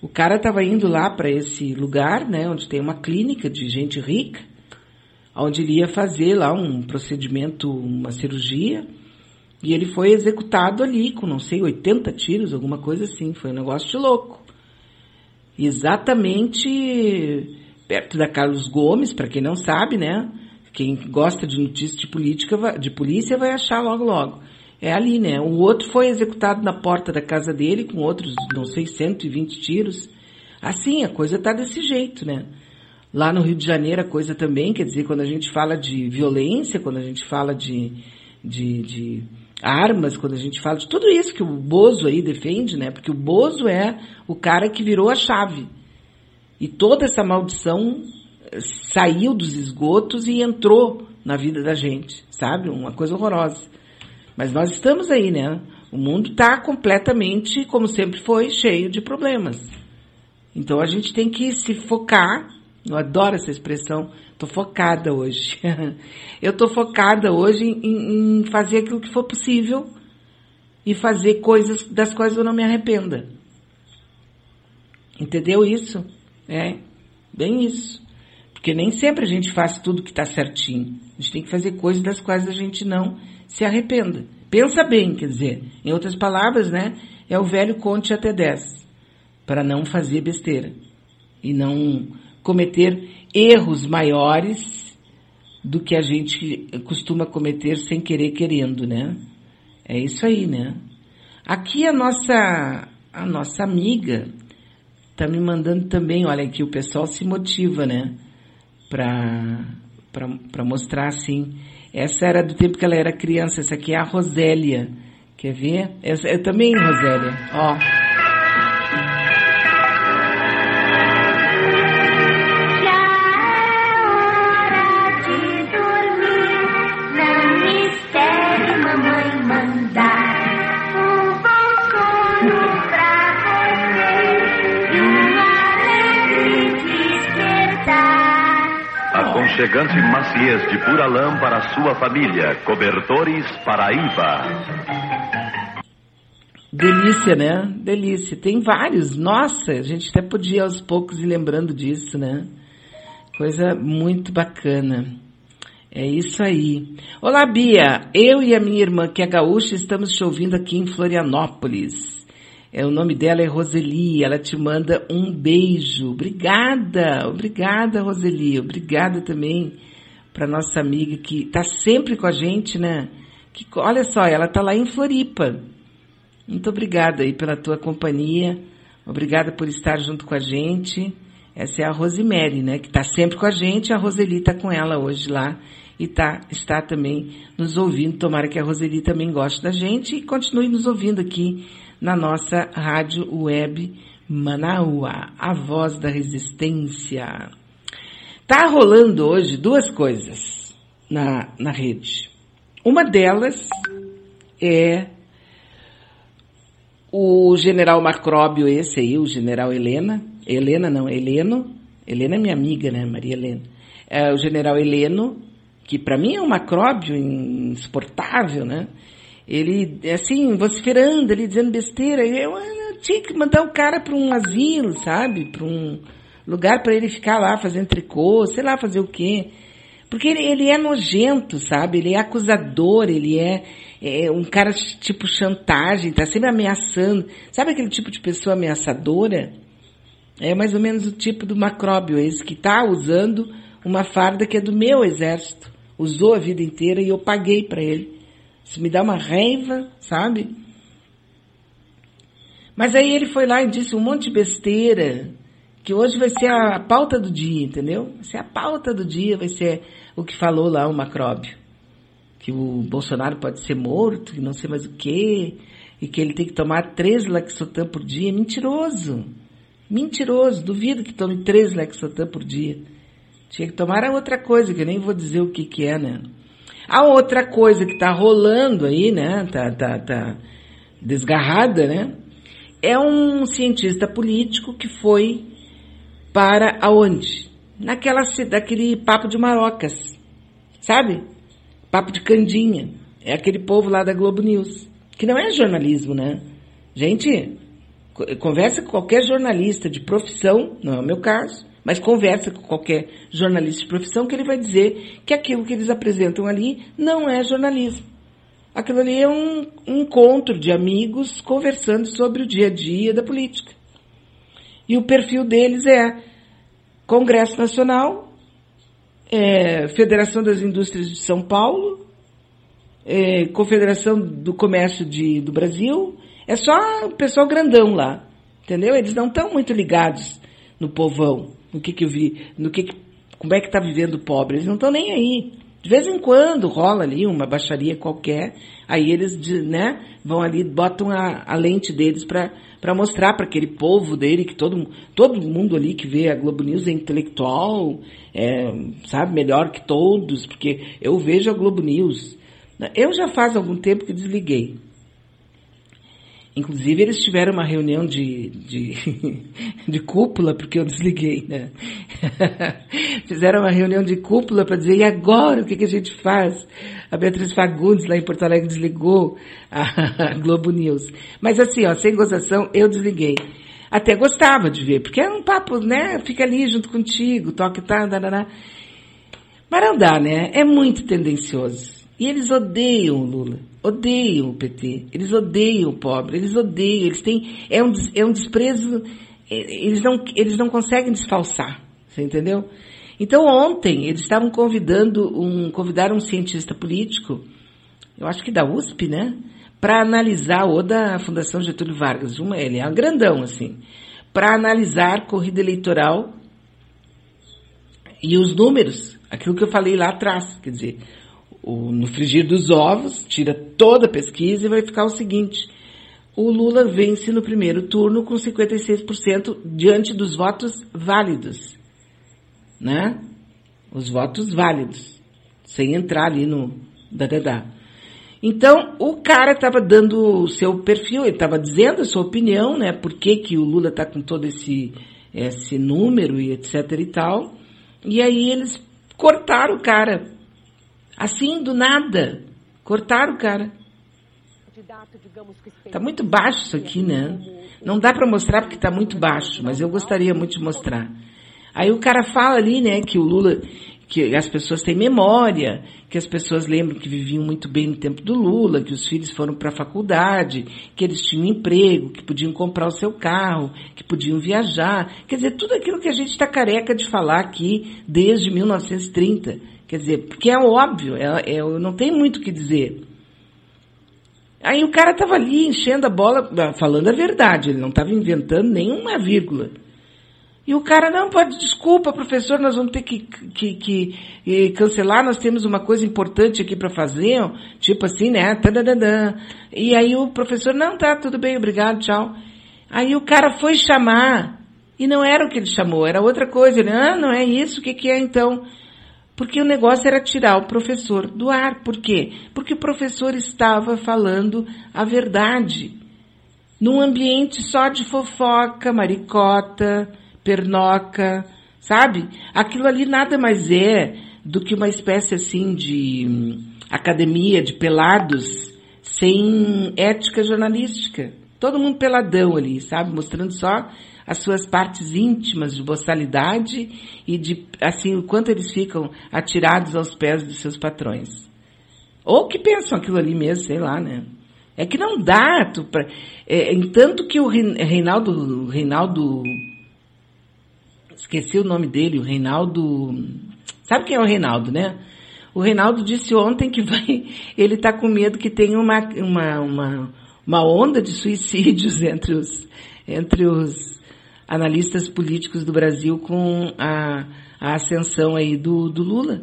O cara estava indo lá para esse lugar, né, onde tem uma clínica de gente rica, onde ele ia fazer lá um procedimento, uma cirurgia, e ele foi executado ali com, não sei, 80 tiros, alguma coisa assim. Foi um negócio de louco. Exatamente perto da Carlos Gomes, para quem não sabe, né? Quem gosta de notícias de política, de polícia, vai achar logo logo. É ali, né? O outro foi executado na porta da casa dele com outros, não sei, 120 tiros. Assim, a coisa tá desse jeito, né? Lá no Rio de Janeiro a coisa também, quer dizer, quando a gente fala de violência, quando a gente fala de, de, de armas, quando a gente fala de tudo isso que o Bozo aí defende, né? Porque o Bozo é o cara que virou a chave. E toda essa maldição saiu dos esgotos e entrou na vida da gente, sabe? Uma coisa horrorosa. Mas nós estamos aí, né? O mundo está completamente, como sempre foi, cheio de problemas. Então a gente tem que se focar. Eu adoro essa expressão. Estou focada hoje. eu estou focada hoje em, em fazer aquilo que for possível e fazer coisas das quais eu não me arrependa. Entendeu isso? É, bem isso. Porque nem sempre a gente faz tudo que está certinho. A gente tem que fazer coisas das quais a gente não se arrependa. Pensa bem, quer dizer, em outras palavras, né? É o velho conte até 10, para não fazer besteira e não cometer erros maiores do que a gente costuma cometer sem querer querendo, né? É isso aí, né? Aqui a nossa a nossa amiga tá me mandando também, olha aqui o pessoal se motiva, né? para mostrar assim. Essa era do tempo que ela era criança, essa aqui é a Rosélia. Quer ver? Essa, eu também, Rosélia. Ó. aconchegante maciez de pura lã para sua família. Cobertores Paraíba. Delícia, né? Delícia. Tem vários. Nossa, a gente até podia aos poucos ir lembrando disso, né? Coisa muito bacana. É isso aí. Olá, Bia. Eu e a minha irmã, que é gaúcha, estamos te ouvindo aqui em Florianópolis. É, o nome dela é Roseli, ela te manda um beijo. Obrigada, obrigada, Roseli. Obrigada também para nossa amiga que está sempre com a gente, né? Que, olha só, ela está lá em Floripa. Muito obrigada aí pela tua companhia. Obrigada por estar junto com a gente. Essa é a Rosemary, né? Que está sempre com a gente. A Roseli está com ela hoje lá e tá, está também nos ouvindo. Tomara que a Roseli também goste da gente e continue nos ouvindo aqui na nossa rádio web Manaua, a voz da resistência. Tá rolando hoje duas coisas na, na rede. Uma delas é o general Macróbio, esse aí, o general Helena. Helena não, Heleno. Helena é minha amiga, né, Maria Helena. É o general Heleno, que para mim é um macróbio insuportável, né? Ele, assim, vociferando ali, dizendo besteira. Eu, eu tinha que mandar o cara para um asilo, sabe? Para um lugar para ele ficar lá fazendo tricô, sei lá fazer o quê. Porque ele, ele é nojento, sabe? Ele é acusador, ele é, é, um cara tipo chantagem, tá sempre ameaçando. Sabe aquele tipo de pessoa ameaçadora? É mais ou menos o tipo do macróbio, esse que tá usando uma farda que é do meu exército. Usou a vida inteira e eu paguei para ele. Isso me dá uma raiva, sabe? Mas aí ele foi lá e disse um monte de besteira, que hoje vai ser a pauta do dia, entendeu? Vai ser a pauta do dia, vai ser o que falou lá o Macróbio. Que o Bolsonaro pode ser morto, que não sei mais o quê, e que ele tem que tomar três Lexotan por dia. Mentiroso! Mentiroso! Duvido que tome três Lexotan por dia. Tinha que tomar outra coisa, que eu nem vou dizer o que que é, né? A outra coisa que tá rolando aí, né? Tá, tá, tá desgarrada, né? É um cientista político que foi para aonde? Naquela, daquele papo de marocas, sabe? Papo de candinha. É aquele povo lá da Globo News. Que não é jornalismo, né? Gente, conversa com qualquer jornalista de profissão, não é o meu caso, mas conversa com qualquer jornalista de profissão que ele vai dizer que aquilo que eles apresentam ali não é jornalismo. Aquilo ali é um, um encontro de amigos conversando sobre o dia a dia da política. E o perfil deles é Congresso Nacional, é, Federação das Indústrias de São Paulo, é, Confederação do Comércio de, do Brasil. É só o pessoal grandão lá, entendeu? Eles não estão muito ligados no povão, no que que vi, no que, que como é que está vivendo o pobre. Eles não estão nem aí. De vez em quando rola ali uma baixaria qualquer, aí eles né, vão ali, botam a, a lente deles para mostrar para aquele povo dele que todo, todo mundo ali que vê a Globo News é intelectual, é, sabe, melhor que todos, porque eu vejo a Globo News. Eu já faz algum tempo que desliguei. Inclusive, eles tiveram uma reunião de, de, de cúpula, porque eu desliguei, né? Fizeram uma reunião de cúpula para dizer, e agora, o que, que a gente faz? A Beatriz Fagundes, lá em Porto Alegre, desligou a, Globo News. Mas assim, ó, sem gozação, eu desliguei. Até gostava de ver, porque é um papo, né? Fica ali junto contigo, toque, tá, darará. Mas não dá, né? É muito tendencioso. E eles odeiam o Lula odeiam o PT, eles odeiam o pobre, eles odeiam, eles têm, é um, é um desprezo, é, eles não, eles não conseguem desfalsar, você entendeu? Então ontem eles estavam convidando um, convidaram um cientista político, eu acho que da USP, né? Para analisar, ou da Fundação Getúlio Vargas, uma, ele é um grandão, assim, para analisar corrida eleitoral e os números, aquilo que eu falei lá atrás, quer dizer, o, no frigir dos ovos, tira toda a pesquisa e vai ficar o seguinte: o Lula vence no primeiro turno com 56% diante dos votos válidos, né? Os votos válidos, sem entrar ali no dadadá. Então, o cara estava dando o seu perfil, ele estava dizendo a sua opinião, né? Por que, que o Lula está com todo esse, esse número e etc e tal. E aí eles cortaram o cara Assim, do nada. Cortaram o cara. Está muito baixo isso aqui, né? Não dá para mostrar porque está muito baixo, mas eu gostaria muito de mostrar. Aí o cara fala ali, né, que o Lula, que as pessoas têm memória, que as pessoas lembram que viviam muito bem no tempo do Lula, que os filhos foram para a faculdade, que eles tinham emprego, que podiam comprar o seu carro, que podiam viajar. Quer dizer, tudo aquilo que a gente está careca de falar aqui desde 1930 Quer dizer, porque é óbvio, é, é, não tem muito o que dizer. Aí o cara estava ali enchendo a bola, ah, falando a verdade, ele não estava inventando nenhuma vírgula. E o cara, não, pode, desculpa, professor, nós vamos ter que, que, que cancelar, nós temos uma coisa importante aqui para fazer, tipo assim, né? E aí o professor, não, tá, tudo bem, obrigado, tchau. Aí o cara foi chamar, e não era o que ele chamou, era outra coisa. Ele, ah, não é isso, o que, que é então? Porque o negócio era tirar o professor do ar. Por quê? Porque o professor estava falando a verdade. Num ambiente só de fofoca, maricota, pernoca, sabe? Aquilo ali nada mais é do que uma espécie assim de hum, academia de pelados sem ética jornalística. Todo mundo peladão ali, sabe? Mostrando só as suas partes íntimas de boçalidade e de, assim, o quanto eles ficam atirados aos pés dos seus patrões. Ou que pensam aquilo ali mesmo, sei lá, né? É que não dá, tu, pra, é, tanto que o Reinaldo, Reinaldo, esqueci o nome dele, o Reinaldo, sabe quem é o Reinaldo, né? O Reinaldo disse ontem que vai, ele está com medo que tenha uma, uma, uma, uma onda de suicídios entre os, entre os analistas políticos do Brasil com a, a ascensão aí do, do Lula.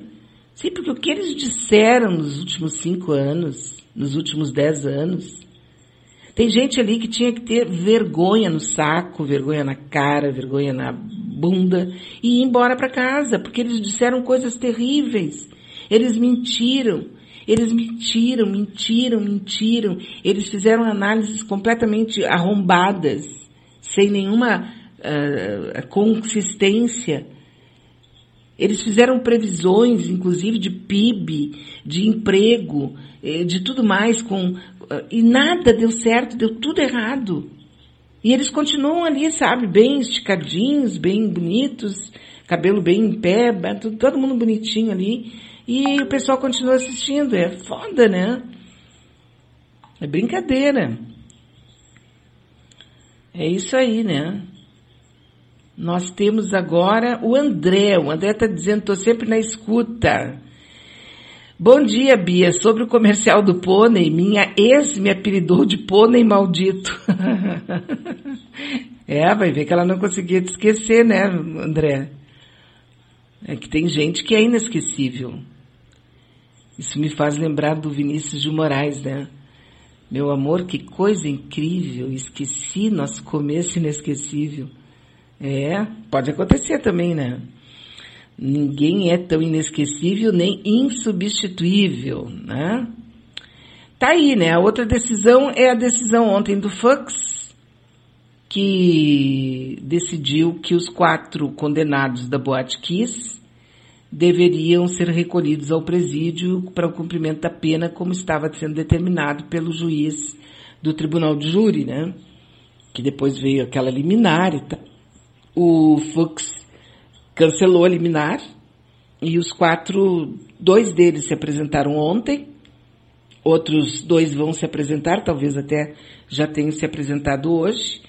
Sim, porque o que eles disseram nos últimos cinco anos, nos últimos dez anos, tem gente ali que tinha que ter vergonha no saco, vergonha na cara, vergonha na bunda e ir embora para casa, porque eles disseram coisas terríveis. Eles mentiram. Eles mentiram, mentiram, mentiram. Eles fizeram análises completamente arrombadas, sem nenhuma uh, consistência. Eles fizeram previsões, inclusive, de PIB, de emprego, eh, de tudo mais, com, e nada deu certo, deu tudo errado. E eles continuam ali, sabe, bem esticadinhos, bem bonitos, cabelo bem em pé, todo mundo bonitinho ali. E o pessoal continua assistindo. É foda, né? É brincadeira. É isso aí, né? Nós temos agora o André. O André está dizendo, estou sempre na escuta. Bom dia, Bia. Sobre o comercial do pônei, minha ex me apelidou de pônei maldito. é, vai ver que ela não conseguia te esquecer, né, André? É que tem gente que é inesquecível. Isso me faz lembrar do Vinícius de Moraes, né? Meu amor, que coisa incrível. Esqueci nosso começo inesquecível. É, pode acontecer também, né? Ninguém é tão inesquecível nem insubstituível, né? Tá aí, né? A outra decisão é a decisão ontem do Fux, que decidiu que os quatro condenados da Boate Kiss deveriam ser recolhidos ao presídio para o cumprimento da pena, como estava sendo determinado pelo juiz do tribunal de júri, né? Que depois veio aquela liminar e tal o Fux cancelou a liminar e os quatro, dois deles se apresentaram ontem, outros dois vão se apresentar, talvez até já tenham se apresentado hoje,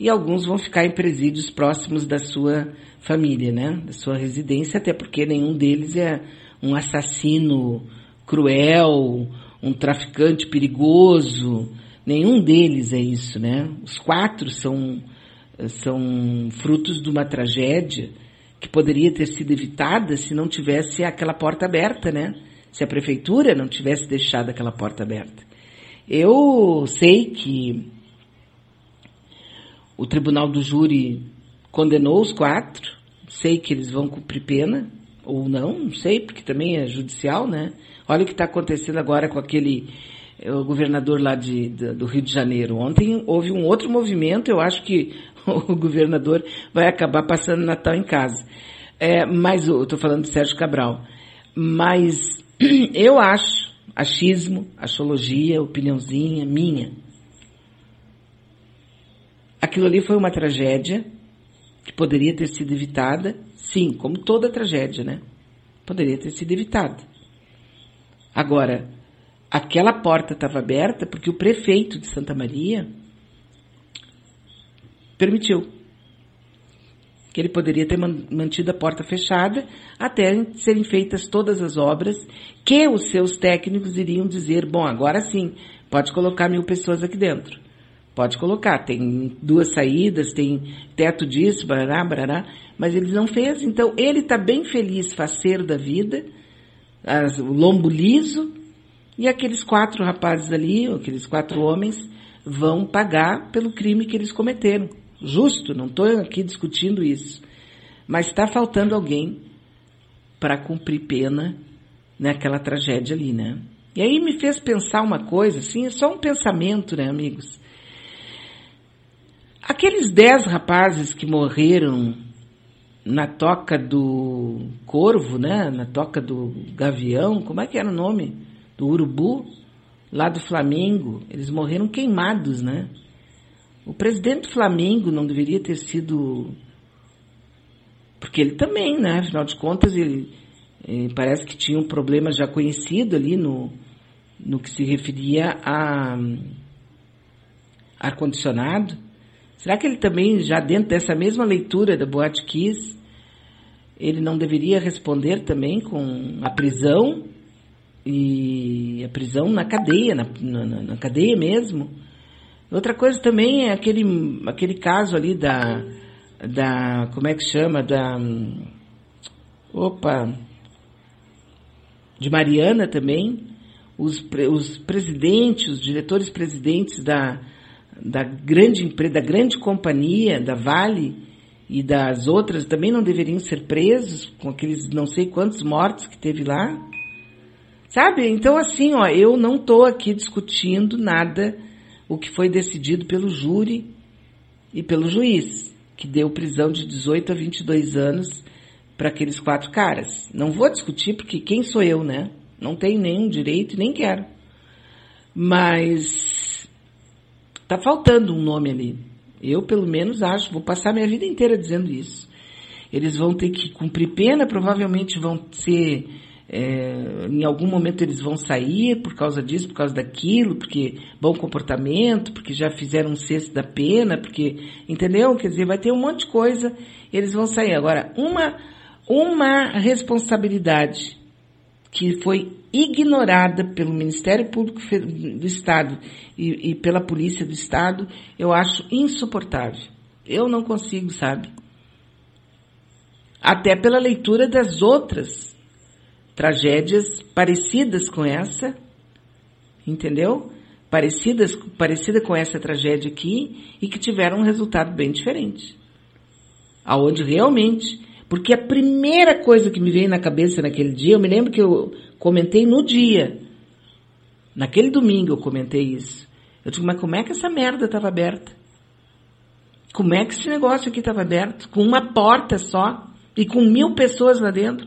e alguns vão ficar em presídios próximos da sua família, né, da sua residência, até porque nenhum deles é um assassino cruel, um traficante perigoso, nenhum deles é isso, né? Os quatro são são frutos de uma tragédia que poderia ter sido evitada se não tivesse aquela porta aberta, né? Se a prefeitura não tivesse deixado aquela porta aberta. Eu sei que o tribunal do júri condenou os quatro, sei que eles vão cumprir pena, ou não, não sei, porque também é judicial, né? Olha o que está acontecendo agora com aquele o governador lá de, do Rio de Janeiro. Ontem houve um outro movimento, eu acho que o governador vai acabar passando Natal em casa. É, mas eu estou falando de Sérgio Cabral. Mas eu acho, achismo, astrologia, opiniãozinha minha. Aquilo ali foi uma tragédia que poderia ter sido evitada, sim, como toda tragédia, né? Poderia ter sido evitada. Agora, aquela porta estava aberta porque o prefeito de Santa Maria permitiu. Que ele poderia ter mantido a porta fechada até serem feitas todas as obras que os seus técnicos iriam dizer, bom, agora sim, pode colocar mil pessoas aqui dentro. Pode colocar, tem duas saídas, tem teto disso, barará, barará, mas ele não fez. Então, ele está bem feliz, faceiro da vida, as, o lombo liso, e aqueles quatro rapazes ali, aqueles quatro homens, vão pagar pelo crime que eles cometeram justo, não estou aqui discutindo isso. Mas está faltando alguém para cumprir pena naquela tragédia ali, né? E aí me fez pensar uma coisa, assim, é só um pensamento, né, amigos? Aqueles dez rapazes que morreram na toca do corvo, né? Na toca do gavião, como é que era o nome? Do urubu, lá do Flamengo. Eles morreram queimados, né? O presidente do Flamengo não deveria ter sido. Porque ele também, né? Afinal de contas, ele, ele parece que tinha um problema já conhecido ali no, no que se referia a ar-condicionado. Será que ele também, já dentro dessa mesma leitura da Boate Kiss, ele não deveria responder também com a prisão e a prisão na cadeia, na, na, na cadeia mesmo? Outra coisa também é aquele, aquele caso ali da, da, como é que chama, da, opa, de Mariana também, os, os presidentes, os diretores presidentes da, da grande empresa, da grande companhia, da Vale e das outras também não deveriam ser presos com aqueles não sei quantos mortos que teve lá. Sabe? Então assim, ó, eu não estou aqui discutindo nada o que foi decidido pelo júri e pelo juiz, que deu prisão de 18 a 22 anos para aqueles quatro caras. Não vou discutir porque quem sou eu, né? Não tenho nenhum direito e nem quero. Mas tá faltando um nome ali. Eu, pelo menos, acho, vou passar minha vida inteira dizendo isso. Eles vão ter que cumprir pena, provavelmente vão ser é, em algum momento eles vão sair por causa disso, por causa daquilo, porque bom comportamento, porque já fizeram um cesto da pena, porque, entendeu? Quer dizer, vai ter um monte de coisa, eles vão sair. Agora, uma, uma responsabilidade que foi ignorada pelo Ministério Público do Estado e, e pela Polícia do Estado, eu acho insuportável. Eu não consigo, sabe? Até pela leitura das outras tragédias parecidas com essa, entendeu? Parecidas, parecida com essa tragédia aqui e que tiveram um resultado bem diferente. Aonde realmente, porque a primeira coisa que me veio na cabeça naquele dia, eu me lembro que eu comentei no dia, naquele domingo eu comentei isso. Eu digo, mas como é que essa merda estava aberta? Como é que esse negócio aqui estava aberto? Com uma porta só e com mil pessoas lá dentro?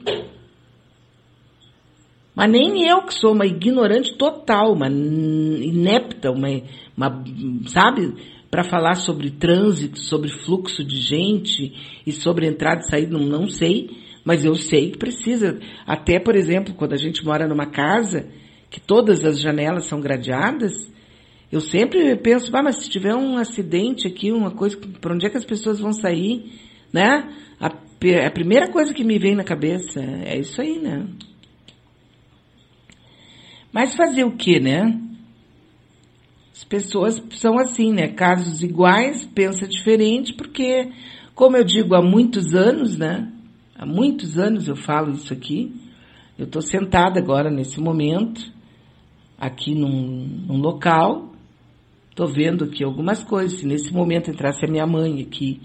Mas nem eu que sou uma ignorante total, uma inepta, uma, uma sabe, para falar sobre trânsito, sobre fluxo de gente e sobre entrada e saída, não, não sei, mas eu sei que precisa. Até, por exemplo, quando a gente mora numa casa que todas as janelas são gradeadas, eu sempre penso, ah, mas se tiver um acidente aqui, uma coisa, para onde é que as pessoas vão sair, né? A, a primeira coisa que me vem na cabeça é isso aí, né? Mas fazer o que, né? As pessoas são assim, né? Casos iguais, pensa diferente, porque, como eu digo há muitos anos, né? Há muitos anos eu falo isso aqui. Eu estou sentada agora nesse momento, aqui num, num local, estou vendo aqui algumas coisas. Se nesse momento entrasse a minha mãe aqui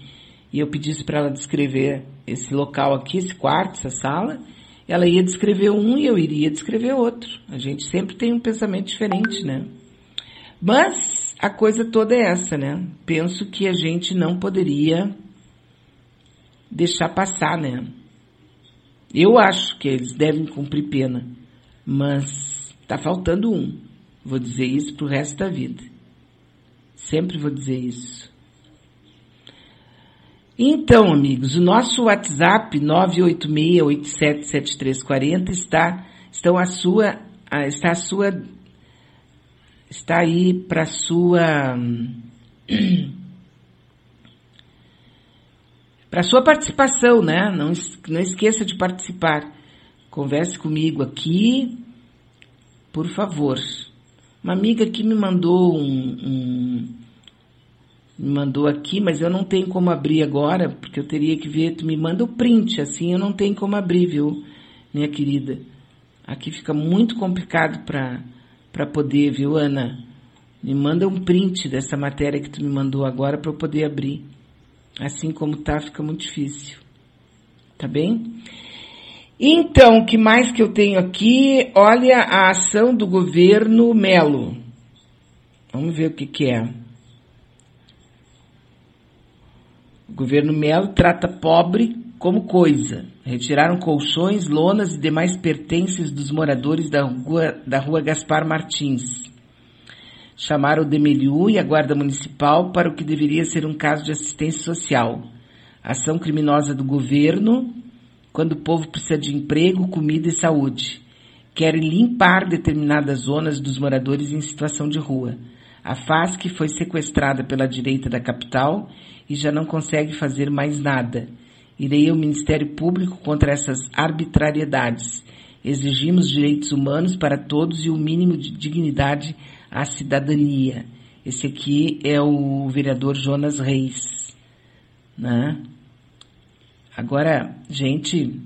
e eu pedisse para ela descrever esse local aqui, esse quarto, essa sala, ela ia descrever um e eu iria descrever outro. A gente sempre tem um pensamento diferente, né? Mas a coisa toda é essa, né? Penso que a gente não poderia deixar passar, né? Eu acho que eles devem cumprir pena, mas tá faltando um. Vou dizer isso pro resto da vida. Sempre vou dizer isso. Então, amigos, o nosso WhatsApp 986877340 está estão a sua está a sua está aí para sua para sua participação, né? Não, não esqueça de participar. Converse comigo aqui, por favor. Uma amiga aqui me mandou um, um me mandou aqui, mas eu não tenho como abrir agora, porque eu teria que ver, tu me manda o print, assim eu não tenho como abrir, viu, minha querida. Aqui fica muito complicado para poder, viu, Ana? Me manda um print dessa matéria que tu me mandou agora para eu poder abrir. Assim como tá, fica muito difícil. Tá bem? Então, o que mais que eu tenho aqui? Olha a ação do governo Melo. Vamos ver o que, que é. O governo Melo trata pobre como coisa. Retiraram colchões, lonas e demais pertences dos moradores da rua, da rua Gaspar Martins. Chamaram o Demeliu e a Guarda Municipal para o que deveria ser um caso de assistência social. Ação criminosa do governo quando o povo precisa de emprego, comida e saúde. Querem limpar determinadas zonas dos moradores em situação de rua. A FASC foi sequestrada pela direita da capital e já não consegue fazer mais nada. Irei ao Ministério Público contra essas arbitrariedades. Exigimos direitos humanos para todos e o mínimo de dignidade à cidadania. Esse aqui é o vereador Jonas Reis. Né? Agora, gente,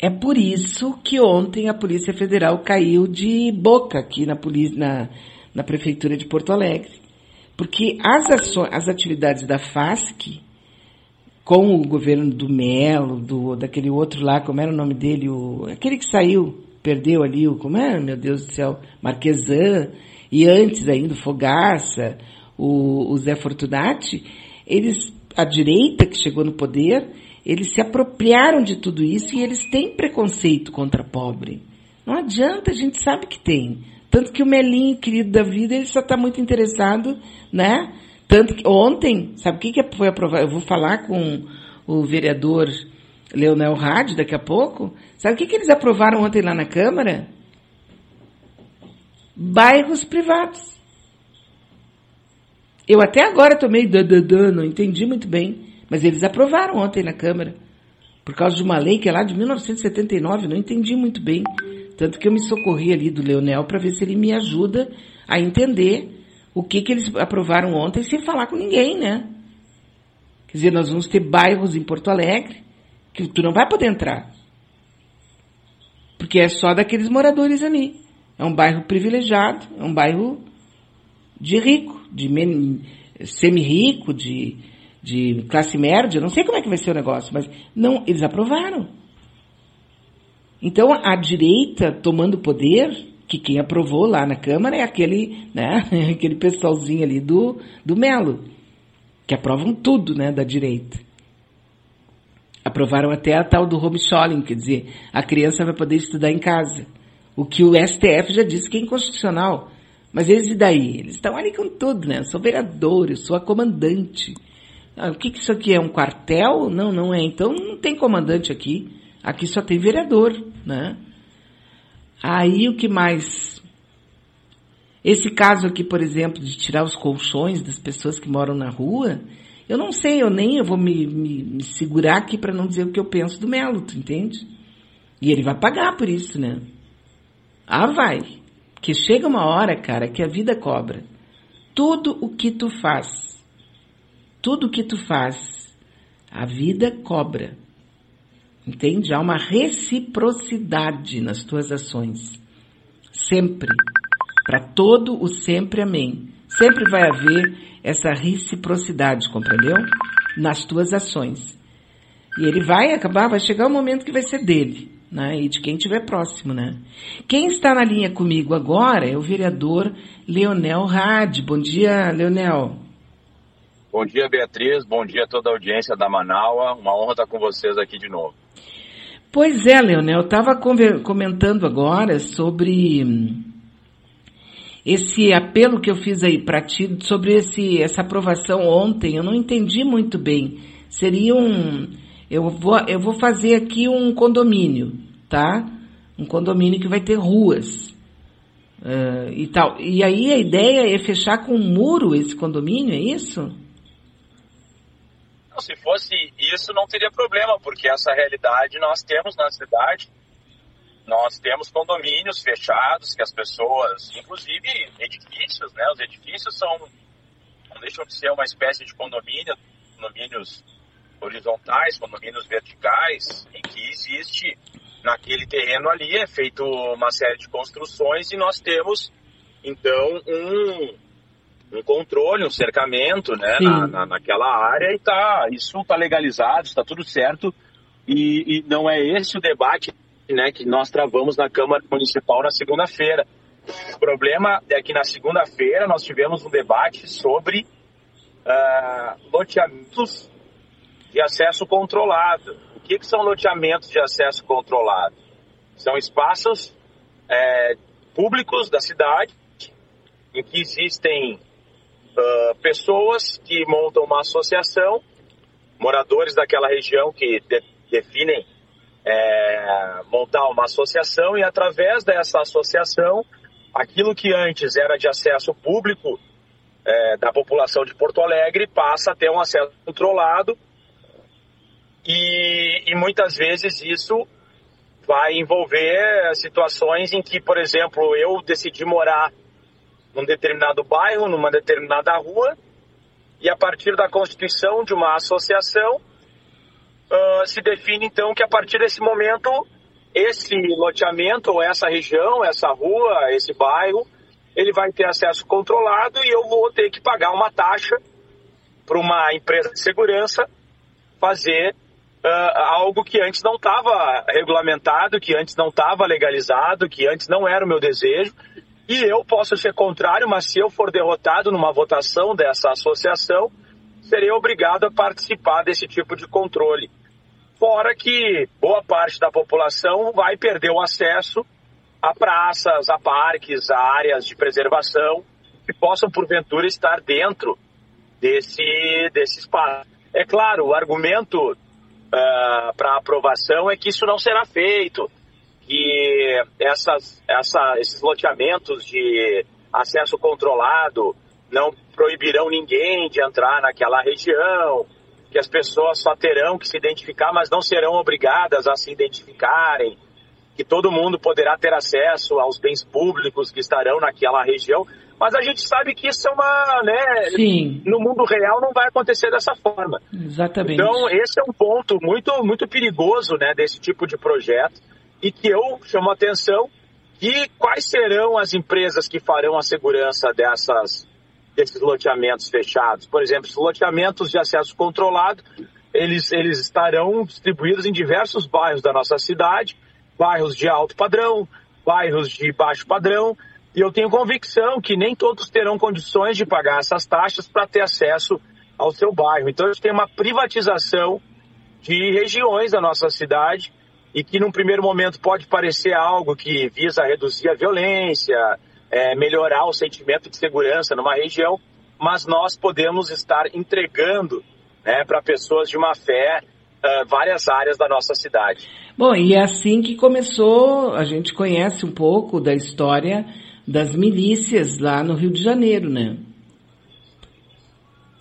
é por isso que ontem a Polícia Federal caiu de boca aqui na, polícia, na, na Prefeitura de Porto Alegre. Porque as, ações, as atividades da FASC, com o governo do Melo, do, daquele outro lá, como era o nome dele, o, aquele que saiu, perdeu ali, o, como é, meu Deus do céu, Marquesan, e antes ainda o Fogaça, o, o Zé Fortunati, eles, a direita que chegou no poder, eles se apropriaram de tudo isso e eles têm preconceito contra pobre. Não adianta, a gente sabe que tem. Tanto que o Melinho, querido da vida, ele só está muito interessado, né? Tanto que ontem, sabe o que, que foi aprovado? Eu vou falar com o vereador Leonel Rádio daqui a pouco. Sabe o que, que eles aprovaram ontem lá na Câmara? Bairros privados. Eu até agora tomei dadadã, não entendi muito bem. Mas eles aprovaram ontem na Câmara, por causa de uma lei que é lá de 1979, não entendi muito bem. Tanto que eu me socorri ali do Leonel para ver se ele me ajuda a entender o que, que eles aprovaram ontem sem falar com ninguém, né? Quer dizer, nós vamos ter bairros em Porto Alegre que tu não vai poder entrar. Porque é só daqueles moradores ali. É um bairro privilegiado, é um bairro de rico, de semi-rico, de de classe média, não sei como é que vai ser o negócio, mas não, eles aprovaram. Então a direita tomando poder, que quem aprovou lá na Câmara é aquele, né, aquele pessoalzinho ali do, do Melo, que aprovam tudo, né, da direita. Aprovaram até a tal do homeschooling, quer dizer, a criança vai poder estudar em casa. O que o STF já disse que é inconstitucional. Mas eles e daí? Eles estão ali com tudo, né? Eu sou vereador, eu sou a comandante. Ah, o que, que isso aqui é? Um quartel? Não, não é. Então não tem comandante aqui. Aqui só tem vereador, né? Aí o que mais? Esse caso aqui, por exemplo, de tirar os colchões das pessoas que moram na rua, eu não sei, eu nem eu vou me, me, me segurar aqui para não dizer o que eu penso do Melo, tu entende? E ele vai pagar por isso, né? Ah, vai. Porque chega uma hora, cara, que a vida cobra. Tudo o que tu faz tudo que tu faz, a vida cobra. Entende? Há uma reciprocidade nas tuas ações. Sempre. Para todo o sempre, amém. Sempre vai haver essa reciprocidade, compreendeu? Nas tuas ações. E ele vai acabar, vai chegar o um momento que vai ser dele, né? E de quem estiver próximo, né? Quem está na linha comigo agora é o vereador Leonel Rade. Bom dia, Leonel. Bom dia, Beatriz. Bom dia a toda a audiência da Manaua. Uma honra estar com vocês aqui de novo. Pois é, Leonel. Eu estava comentando agora sobre hum, esse apelo que eu fiz aí para ti, sobre esse, essa aprovação ontem. Eu não entendi muito bem. Seria um. Eu vou, eu vou fazer aqui um condomínio, tá? Um condomínio que vai ter ruas. Uh, e tal. E aí a ideia é fechar com um muro esse condomínio, é isso? Se fosse isso, não teria problema, porque essa realidade nós temos na cidade. Nós temos condomínios fechados que as pessoas, inclusive edifícios, né? Os edifícios são, não deixam de ser uma espécie de condomínio, condomínios horizontais, condomínios verticais, em que existe naquele terreno ali é feito uma série de construções e nós temos então um um controle, um cercamento, né, na, na, naquela área e tá, isso está legalizado, está tudo certo e, e, não é esse o debate né, que nós travamos na Câmara Municipal na segunda-feira. O problema é que na segunda-feira nós tivemos um debate sobre uh, loteamentos de acesso controlado. O que, que são loteamentos de acesso controlado? São espaços é, públicos da cidade em que existem uh, pessoas que montam uma associação, moradores daquela região que de, definem é, montar uma associação e através dessa associação, aquilo que antes era de acesso público é, da população de Porto Alegre passa a ter um acesso controlado e, e muitas vezes isso vai envolver situações em que, por exemplo, eu decidi morar num determinado bairro, numa determinada rua, e a partir da constituição de uma associação, uh, se define então que a partir desse momento, esse loteamento, ou essa região, essa rua, esse bairro, ele vai ter acesso controlado e eu vou ter que pagar uma taxa para uma empresa de segurança fazer uh, algo que antes não estava regulamentado, que antes não estava legalizado, que antes não era o meu desejo. E eu posso ser contrário, mas se eu for derrotado numa votação dessa associação, serei obrigado a participar desse tipo de controle. Fora que boa parte da população vai perder o acesso a praças, a parques, a áreas de preservação que possam porventura estar dentro desse, desse espaço. É claro, o argumento uh, para aprovação é que isso não será feito, que essas, essa, esses loteamentos de acesso controlado não proibirão ninguém de entrar naquela região, que as pessoas só terão que se identificar, mas não serão obrigadas a se identificarem, que todo mundo poderá ter acesso aos bens públicos que estarão naquela região. Mas a gente sabe que isso é uma, né? Sim. No mundo real não vai acontecer dessa forma. Exatamente. Então esse é um ponto muito, muito perigoso, né, desse tipo de projeto e que eu chamo a atenção que quais serão as empresas que farão a segurança dessas desses loteamentos fechados. Por exemplo, os loteamentos de acesso controlado, eles, eles estarão distribuídos em diversos bairros da nossa cidade, bairros de alto padrão, bairros de baixo padrão, e eu tenho convicção que nem todos terão condições de pagar essas taxas para ter acesso ao seu bairro. Então, a gente tem uma privatização de regiões da nossa cidade e que, num primeiro momento, pode parecer algo que visa reduzir a violência, é, melhorar o sentimento de segurança numa região, mas nós podemos estar entregando né, para pessoas de uma fé uh, várias áreas da nossa cidade. Bom, e é assim que começou, a gente conhece um pouco da história das milícias lá no Rio de Janeiro, né?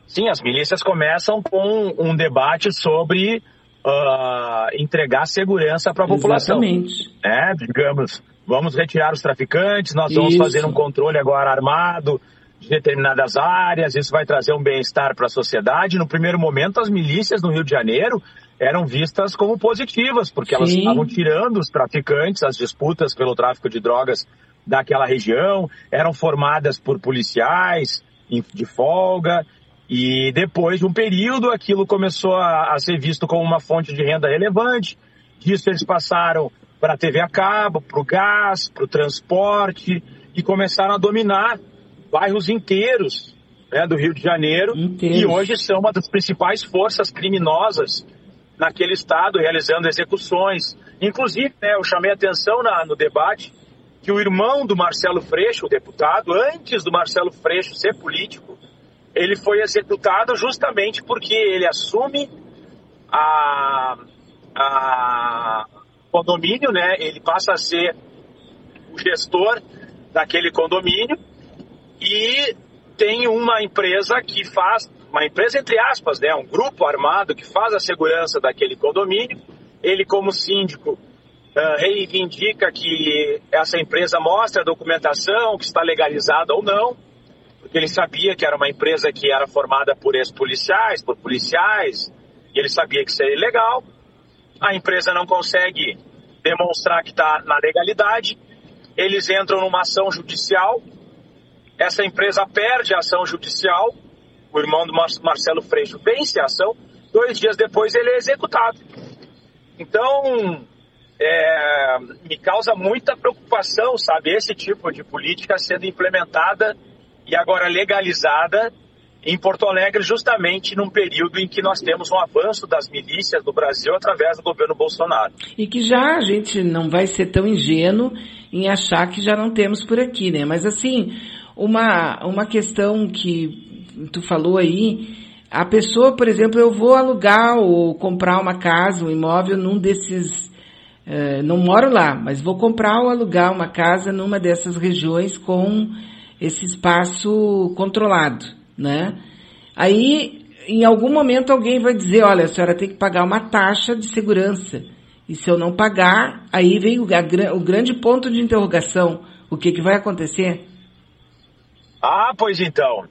Sim, as milícias começam com um debate sobre uh, entregar segurança para a população. Exatamente. É, digamos, vamos retirar os traficantes, nós vamos isso. fazer um controle agora armado de determinadas áreas, isso vai trazer um bem-estar para a sociedade. No primeiro momento, as milícias no Rio de Janeiro eram vistas como positivas, porque Sim. elas estavam tirando os traficantes, as disputas pelo tráfico de drogas daquela região, eram formadas por policiais de folga, e depois de um período aquilo começou a, a ser visto como uma fonte de renda relevante, disso eles passaram para a TV a cabo, para o gás, para o transporte, e começaram a dominar bairros inteiros né, do Rio de Janeiro, e hoje são uma das principais forças criminosas naquele estado, realizando execuções. Inclusive, né, eu chamei atenção na, no debate que o irmão do Marcelo Freixo, o deputado, antes do Marcelo Freixo ser político, ele foi executado justamente porque ele assume a, a condomínio, né? Ele passa a ser o gestor daquele condomínio e tem uma empresa que faz, uma empresa entre aspas, né? Um grupo armado que faz a segurança daquele condomínio. Ele como síndico uh, reivindica que essa empresa mostre a documentação, que está legalizada ou não, porque ele sabia que era uma empresa que era formada por ex-policiais, por policiais, e ele sabia que seria ilegal. A empresa não consegue demonstrar que está na legalidade, eles entram numa ação judicial, essa empresa perde a ação judicial, o irmão do Marcelo Freixo vence a ação, dois dias depois ele é executado. Então, é, me causa muita preocupação, sabe, esse tipo de política sendo implementada e agora legalizada em Porto Alegre, justamente num período em que nós temos um avanço das milícias do Brasil através do governo Bolsonaro. E que já a gente não vai ser tão ingênuo em achar que já não temos por aqui, né? Mas assim, uma, uma questão que tu falou aí, a pessoa, por exemplo, eu vou alugar ou comprar uma casa, um imóvel num desses, eh, não moro lá, mas vou comprar ou alugar uma casa numa dessas regiões com esse espaço controlado, né? Aí, em algum momento alguém vai dizer, olha, a senhora tem que pagar uma taxa de segurança. E se eu não pagar, aí vem o, a, o grande ponto de interrogação. O que, que vai acontecer? Ah, pois então.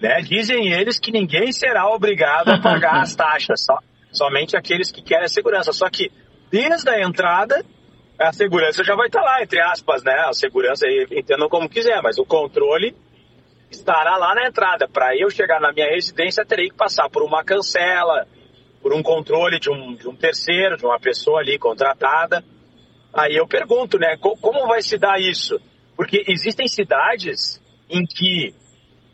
Né? Dizem eles que ninguém será obrigado a pagar as taxas, só, somente aqueles que querem a segurança. Só que desde a entrada, a segurança já vai estar lá, entre aspas, né? A segurança, entendam como quiser, mas o controle estará lá na entrada. Para eu chegar na minha residência, terei que passar por uma cancela, por um controle de um, de um terceiro, de uma pessoa ali contratada. Aí eu pergunto, né, como vai se dar isso? Porque existem cidades em que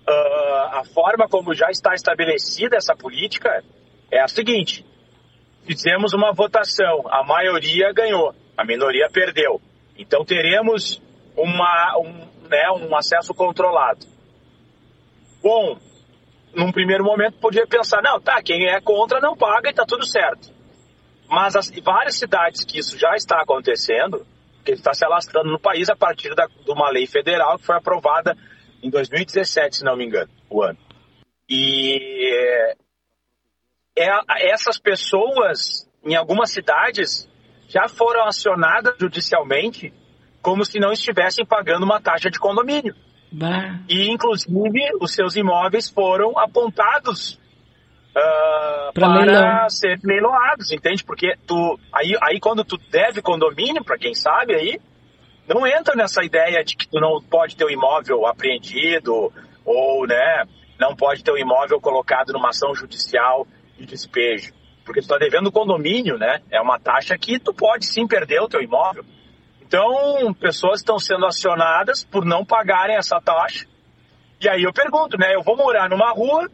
uh, a forma como já está estabelecida essa política é a seguinte: fizemos uma votação, a maioria ganhou, a minoria perdeu. Então teremos uma, um, né, um acesso controlado. Bom, num primeiro momento podia pensar, não, tá, quem é contra não paga e tá tudo certo. Mas as várias cidades que isso já está acontecendo, que está se alastrando no país a partir da, de uma lei federal que foi aprovada em 2017, se não me engano, o ano. E é, essas pessoas, em algumas cidades, já foram acionadas judicialmente como se não estivessem pagando uma taxa de condomínio. Bah. E, inclusive, os seus imóveis foram apontados uh, para leilão. serem leiloados, entende? Porque tu, aí, aí quando tu deve condomínio, para quem sabe aí, não entra nessa ideia de que tu não pode ter o imóvel apreendido ou, né, não pode ter o imóvel colocado numa ação judicial de despejo. Porque tu está devendo condomínio, né? É uma taxa que tu pode sim perder o teu imóvel. Então, pessoas estão sendo acionadas por não pagarem essa taxa. E aí eu pergunto, né? Eu vou morar numa rua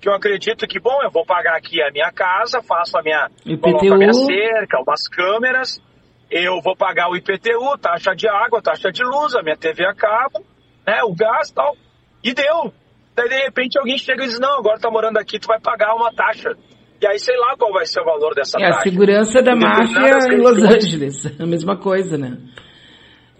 que eu acredito que, bom, eu vou pagar aqui a minha casa, faço a minha, coloco a minha cerca, umas câmeras, eu vou pagar o IPTU, taxa de água, taxa de luz, a minha TV a cabo, né, o gás e tal, e deu. Daí, de repente, alguém chega e diz, não, agora tá morando aqui, tu vai pagar uma taxa. E aí, sei lá qual vai ser o valor dessa é taxa. É a segurança da máfia em Los Angeles. A mesma coisa, né?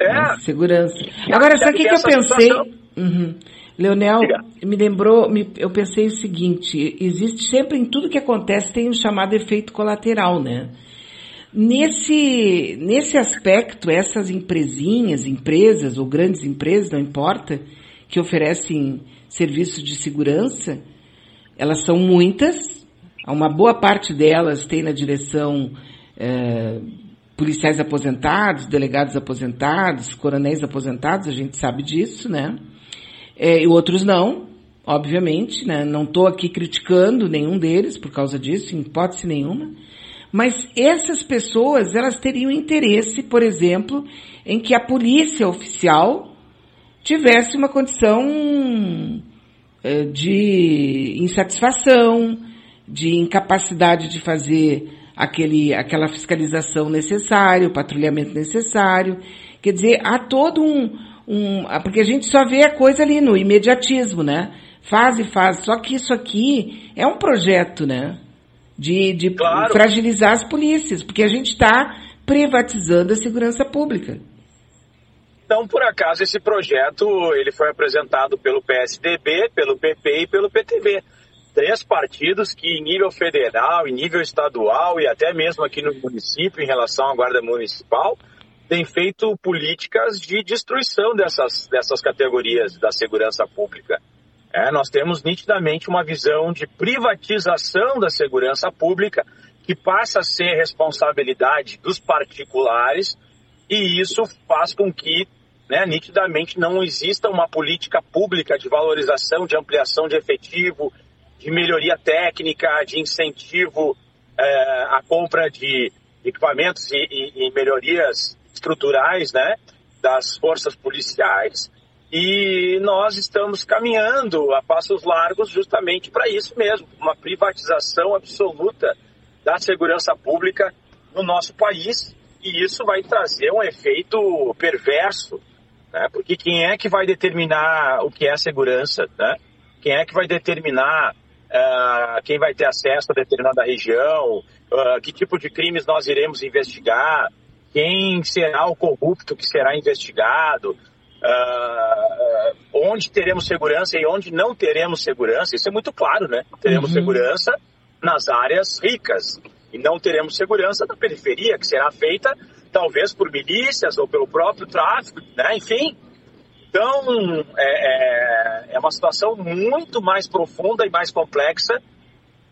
É. é segurança. Agora, sabe o que, que eu pensei? Uhum. Leonel, me lembrou, me, eu pensei o seguinte, existe sempre em tudo que acontece tem um chamado efeito colateral, né? Nesse, nesse aspecto, essas empresinhas, empresas ou grandes empresas, não importa, que oferecem serviços de segurança, elas são muitas, uma boa parte delas tem na direção é, policiais aposentados, delegados aposentados, coronéis aposentados, a gente sabe disso, né? É, e outros não, obviamente, né? Não estou aqui criticando nenhum deles por causa disso, em hipótese nenhuma. Mas essas pessoas, elas teriam interesse, por exemplo, em que a polícia oficial tivesse uma condição é, de insatisfação, de incapacidade de fazer aquele, aquela fiscalização necessária, o patrulhamento necessário. Quer dizer, há todo um, um. Porque a gente só vê a coisa ali no imediatismo, né? Faz e faz. Só que isso aqui é um projeto, né? De, de claro. fragilizar as polícias, porque a gente está privatizando a segurança pública. Então, por acaso, esse projeto ele foi apresentado pelo PSDB, pelo PP e pelo PTB. Três partidos que, em nível federal, em nível estadual e até mesmo aqui no município, em relação à Guarda Municipal, têm feito políticas de destruição dessas, dessas categorias da segurança pública. É, nós temos nitidamente uma visão de privatização da segurança pública que passa a ser responsabilidade dos particulares e isso faz com que né, nitidamente não exista uma política pública de valorização, de ampliação de efetivo, de melhoria técnica, de incentivo é, à compra de equipamentos e, e, e melhorias estruturais, né, das forças policiais. E nós estamos caminhando a passos largos justamente para isso mesmo, uma privatização absoluta da segurança pública no nosso país. E isso vai trazer um efeito perverso, né? porque quem é que vai determinar o que é segurança? Né? Quem é que vai determinar uh, quem vai ter acesso a determinada região? Uh, que tipo de crimes nós iremos investigar? Quem será o corrupto que será investigado? Uh, onde teremos segurança e onde não teremos segurança, isso é muito claro, né? Teremos uhum. segurança nas áreas ricas e não teremos segurança na periferia, que será feita talvez por milícias ou pelo próprio tráfico, né? Enfim. Então, é, é, é uma situação muito mais profunda e mais complexa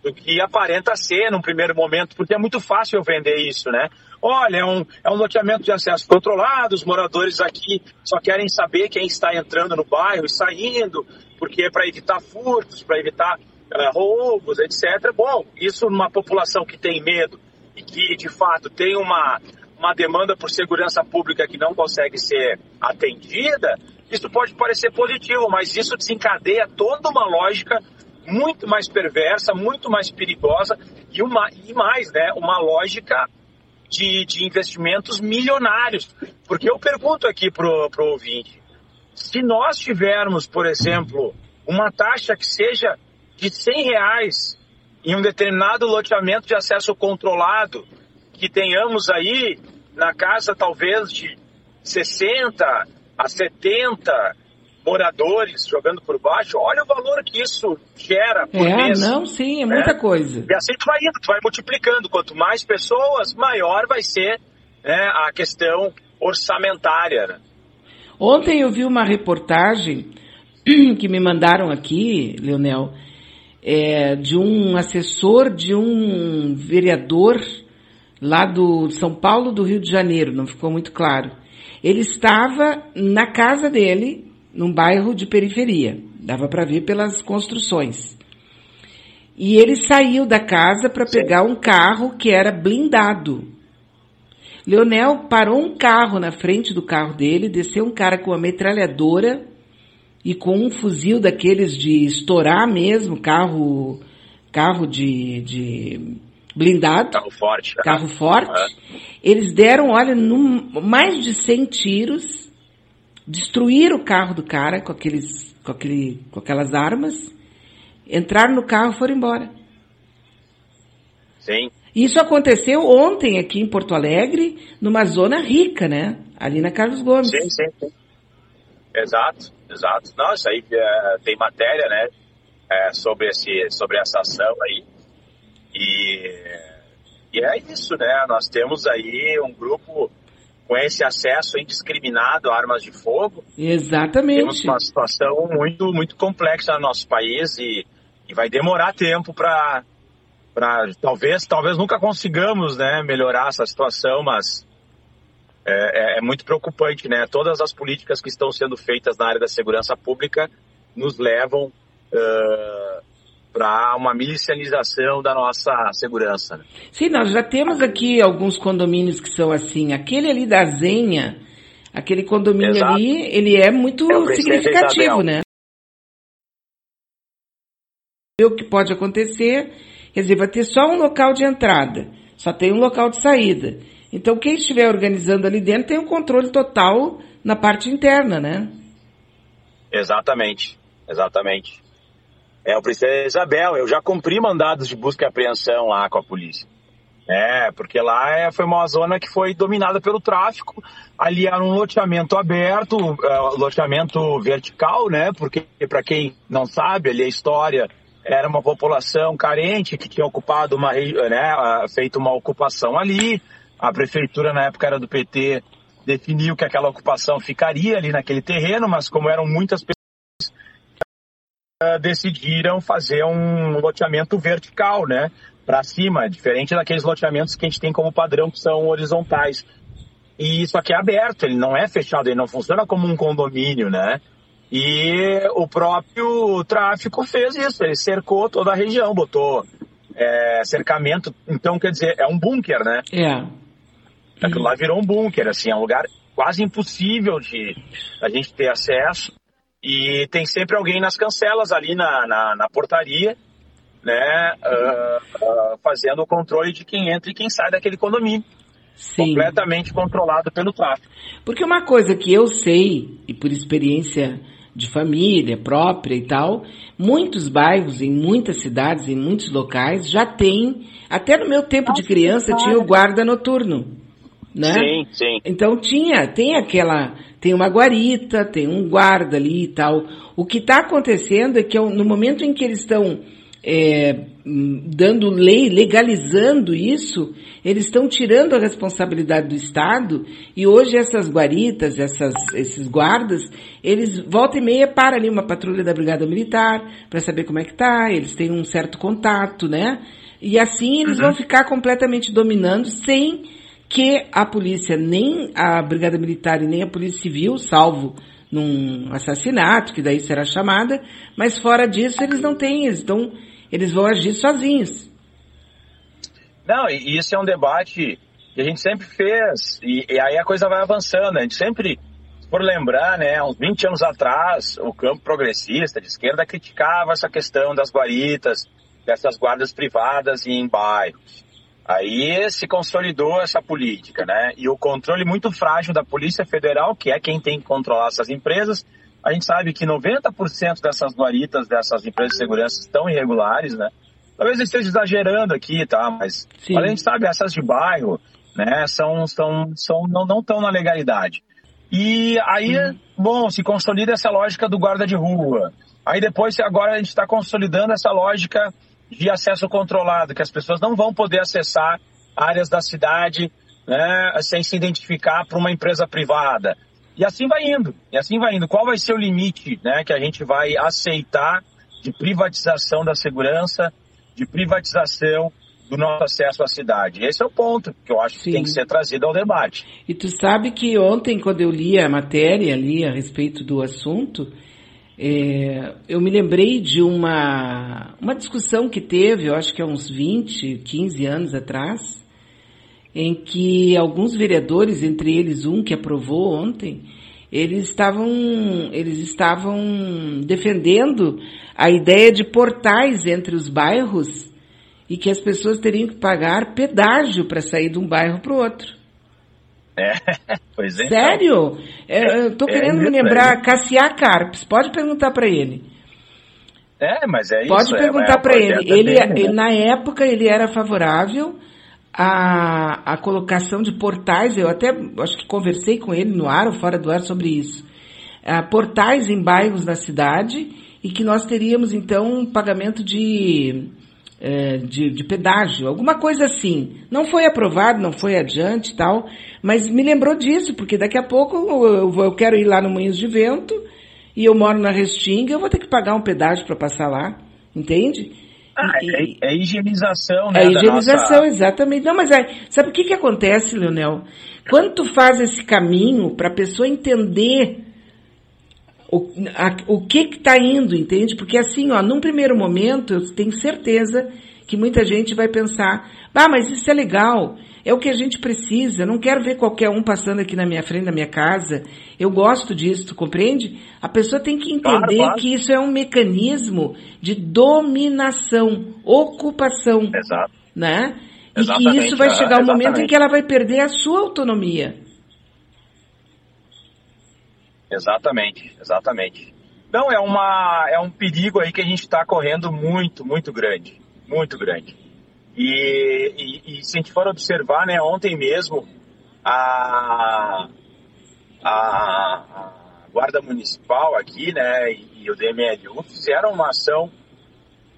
do que aparenta ser num primeiro momento, porque é muito fácil eu vender isso, né? Olha, é um, é um loteamento de acesso controlado, os moradores aqui só querem saber quem está entrando no bairro e saindo, porque é para evitar furtos, para evitar uh, roubos, etc. Bom, isso numa população que tem medo e que, de fato, tem uma, uma demanda por segurança pública que não consegue ser atendida, isso pode parecer positivo, mas isso desencadeia toda uma lógica muito mais perversa, muito mais perigosa e, uma, e mais, né, uma lógica de, de investimentos milionários. Porque eu pergunto aqui pro, pro ouvinte, se nós tivermos, por exemplo, uma taxa que seja de 100 reais em um determinado loteamento de acesso controlado, que tenhamos aí na casa talvez de 60 a 70 moradores jogando por baixo, olha o valor que isso gera por é, mês. não, sim, é muita É. coisa. E assim tu vai indo, tu vai multiplicando. Quanto mais pessoas, maior vai ser né, a questão orçamentária. né? Ontem eu vi uma reportagem que me mandaram aqui, Leonel, é, de um assessor de um vereador lá do São Paulo do Rio de Janeiro, não ficou muito claro. Ele estava na casa dele, num bairro de periferia, dava para ver pelas construções. E ele saiu da casa para pegar um carro que era blindado. Leonel parou um carro na frente do carro dele, desceu um cara com uma metralhadora e com um fuzil daqueles de estourar mesmo, carro, carro de, de blindado, Carro forte. carro forte. Eles deram, olha, num- mais de 100 tiros, destruíram o carro do cara com aqueles, com aquele, com aquelas armas, entraram no carro e foram embora. Sim. Isso aconteceu ontem aqui em Porto Alegre, numa zona rica, né? Ali na Carlos Gomes. Sim, sim, sim. Exato, exato. Não, isso aí é, tem matéria, né? é, sobre, esse, sobre essa ação aí. E, e é isso, né? Nós temos aí um grupo com esse acesso indiscriminado a armas de fogo. Temos Exatamente. uma situação muito, muito complexa no nosso país e, e vai demorar tempo para talvez talvez nunca consigamos né melhorar essa situação mas é, é- é muito preocupante né todas as políticas que estão sendo feitas na área da segurança pública nos levam para uma milicianização da nossa segurança né? Sim, nós já temos aqui alguns condomínios que são assim. Aquele ali da Zenha, aquele condomínio Exato. ali, ele é muito É significativo, Isabel. né? O que pode acontecer, quer dizer, vai ter só um local de entrada, só tem um local de saída. Então, quem estiver organizando ali dentro tem um controle total na parte interna, né? Exatamente, exatamente. É o Princesa Isabel. Eu já cumpri mandados de busca e apreensão lá com a polícia. É, porque lá é, foi uma zona que foi dominada pelo tráfico. Ali era um loteamento aberto, é, loteamento vertical, né? Porque, para quem não sabe, ali a história era uma população carente que tinha ocupado uma, né, feito uma ocupação ali. A prefeitura na época era do PT, definiu que aquela ocupação ficaria ali naquele terreno, mas como eram muitas pessoas decidiram fazer um loteamento vertical, né, para cima, diferente daqueles loteamentos que a gente tem como padrão que são horizontais. E isso aqui é aberto, ele não é fechado, ele não funciona como um condomínio, né? E o próprio tráfico fez isso, ele cercou toda a região, botou é, cercamento, então quer dizer, é um bunker, né? É. Aquilo lá virou um bunker, assim, é um lugar quase impossível de a gente ter acesso. E tem sempre alguém nas cancelas ali na, na, na portaria, né, ah, ah, fazendo o controle de quem entra e quem sai daquele condomínio. Sim. Completamente controlado pelo tráfico. Porque uma coisa que eu sei, e por experiência de família própria e tal, muitos bairros, em muitas cidades, em muitos locais, já tem, até no meu tempo de criança, tinha o guarda noturno. Né? Sim, sim. Então tinha, tem aquela, tem uma guarita, tem um guarda ali e tal. O que está acontecendo é que no momento em que eles estão é, hum, dando lei, legalizando isso, eles estão tirando a responsabilidade do Estado e hoje essas guaritas, essas, esses guardas, eles volta e meia para ali uma patrulha da Brigada Militar para saber como é que tá, eles têm um certo contato, né? E assim eles Uhum. vão ficar completamente dominando sem que a polícia, nem a Brigada Militar e nem a Polícia Civil, salvo num assassinato, que daí será chamada, mas fora disso eles não têm, eles, eles vão agir sozinhos. Não, e isso é um debate que a gente sempre fez, e, e aí a coisa vai avançando. A gente sempre, se for lembrar, né, uns 20 anos atrás, o campo progressista de esquerda criticava essa questão das guaritas, dessas guardas privadas em bairros. Aí se consolidou essa política, né? E o controle muito frágil da Polícia Federal, que é quem tem que controlar essas empresas. A gente sabe que 90% dessas guaritas, dessas empresas de segurança estão irregulares, né? Talvez eu esteja exagerando aqui, tá? Mas Sim. a gente sabe, essas de bairro, né, são, são, são, não, não estão na legalidade. E aí, bom, se consolida essa lógica do guarda de rua. Aí depois, agora a gente está consolidando essa lógica de acesso controlado, que as pessoas não vão poder acessar áreas da cidade né, sem se identificar para uma empresa privada. E assim vai indo, e assim vai indo. Qual vai ser o limite né, que a gente vai aceitar de privatização da segurança, de privatização do nosso acesso à cidade? Esse é o ponto que eu acho que Sim. tem que ser trazido ao debate. E tu sabe que ontem, quando eu li a matéria ali a respeito do assunto, é, eu me lembrei de uma, uma discussão que teve, eu acho que há uns 20, 15 anos atrás, em que alguns vereadores, entre eles um que aprovou ontem, eles estavam, eles estavam defendendo a ideia de portais entre os bairros e que as pessoas teriam que pagar pedágio para sair de um bairro para o outro. É, pois é. Sério? É, eu tô É, querendo me é, lembrar, é. Cassiá Carpes, pode perguntar para ele. É, mas é Pode isso. é, perguntar é o para ele. Ele, dele, né? na época, ele era favorável à, à colocação de portais. Eu até acho que conversei com ele no ar ou fora do ar sobre isso. Ah, portais em bairros da cidade e que nós teríamos então um pagamento de, eh, de, de pedágio, alguma coisa assim. Não foi aprovado, não foi adiante e tal, mas me lembrou disso, porque daqui a pouco eu, vou- eu quero ir lá no Moinhos de Vento e eu moro na Restinga, eu vou ter que pagar um pedágio para passar lá, entende? Ah, E- é, é higienização, né? é higienização, nossa- exatamente. Não, mas é, sabe o que que acontece, Leonel? Quando tu faz esse caminho para a pessoa entender o, a- o que que tá indo, entende? Porque assim, ó, num primeiro momento, eu tenho certeza que muita gente vai pensar, ah, mas isso é legal, é o que a gente precisa, não quero ver qualquer um passando aqui na minha frente, na minha casa, eu gosto disso, tu compreende? A pessoa tem que entender Claro, claro. que isso é um mecanismo de dominação, ocupação, Exato. né? E que Exatamente, isso vai ah, chegar um momento em exatamente. que ela vai perder a sua autonomia. Exatamente, exatamente. Não, é, uma, é um perigo aí que a gente está correndo muito, muito grande. Muito grande. E, e- e se a gente for observar, né, ontem mesmo, a, a, Guarda Municipal aqui, né, e, e o DMLU fizeram uma ação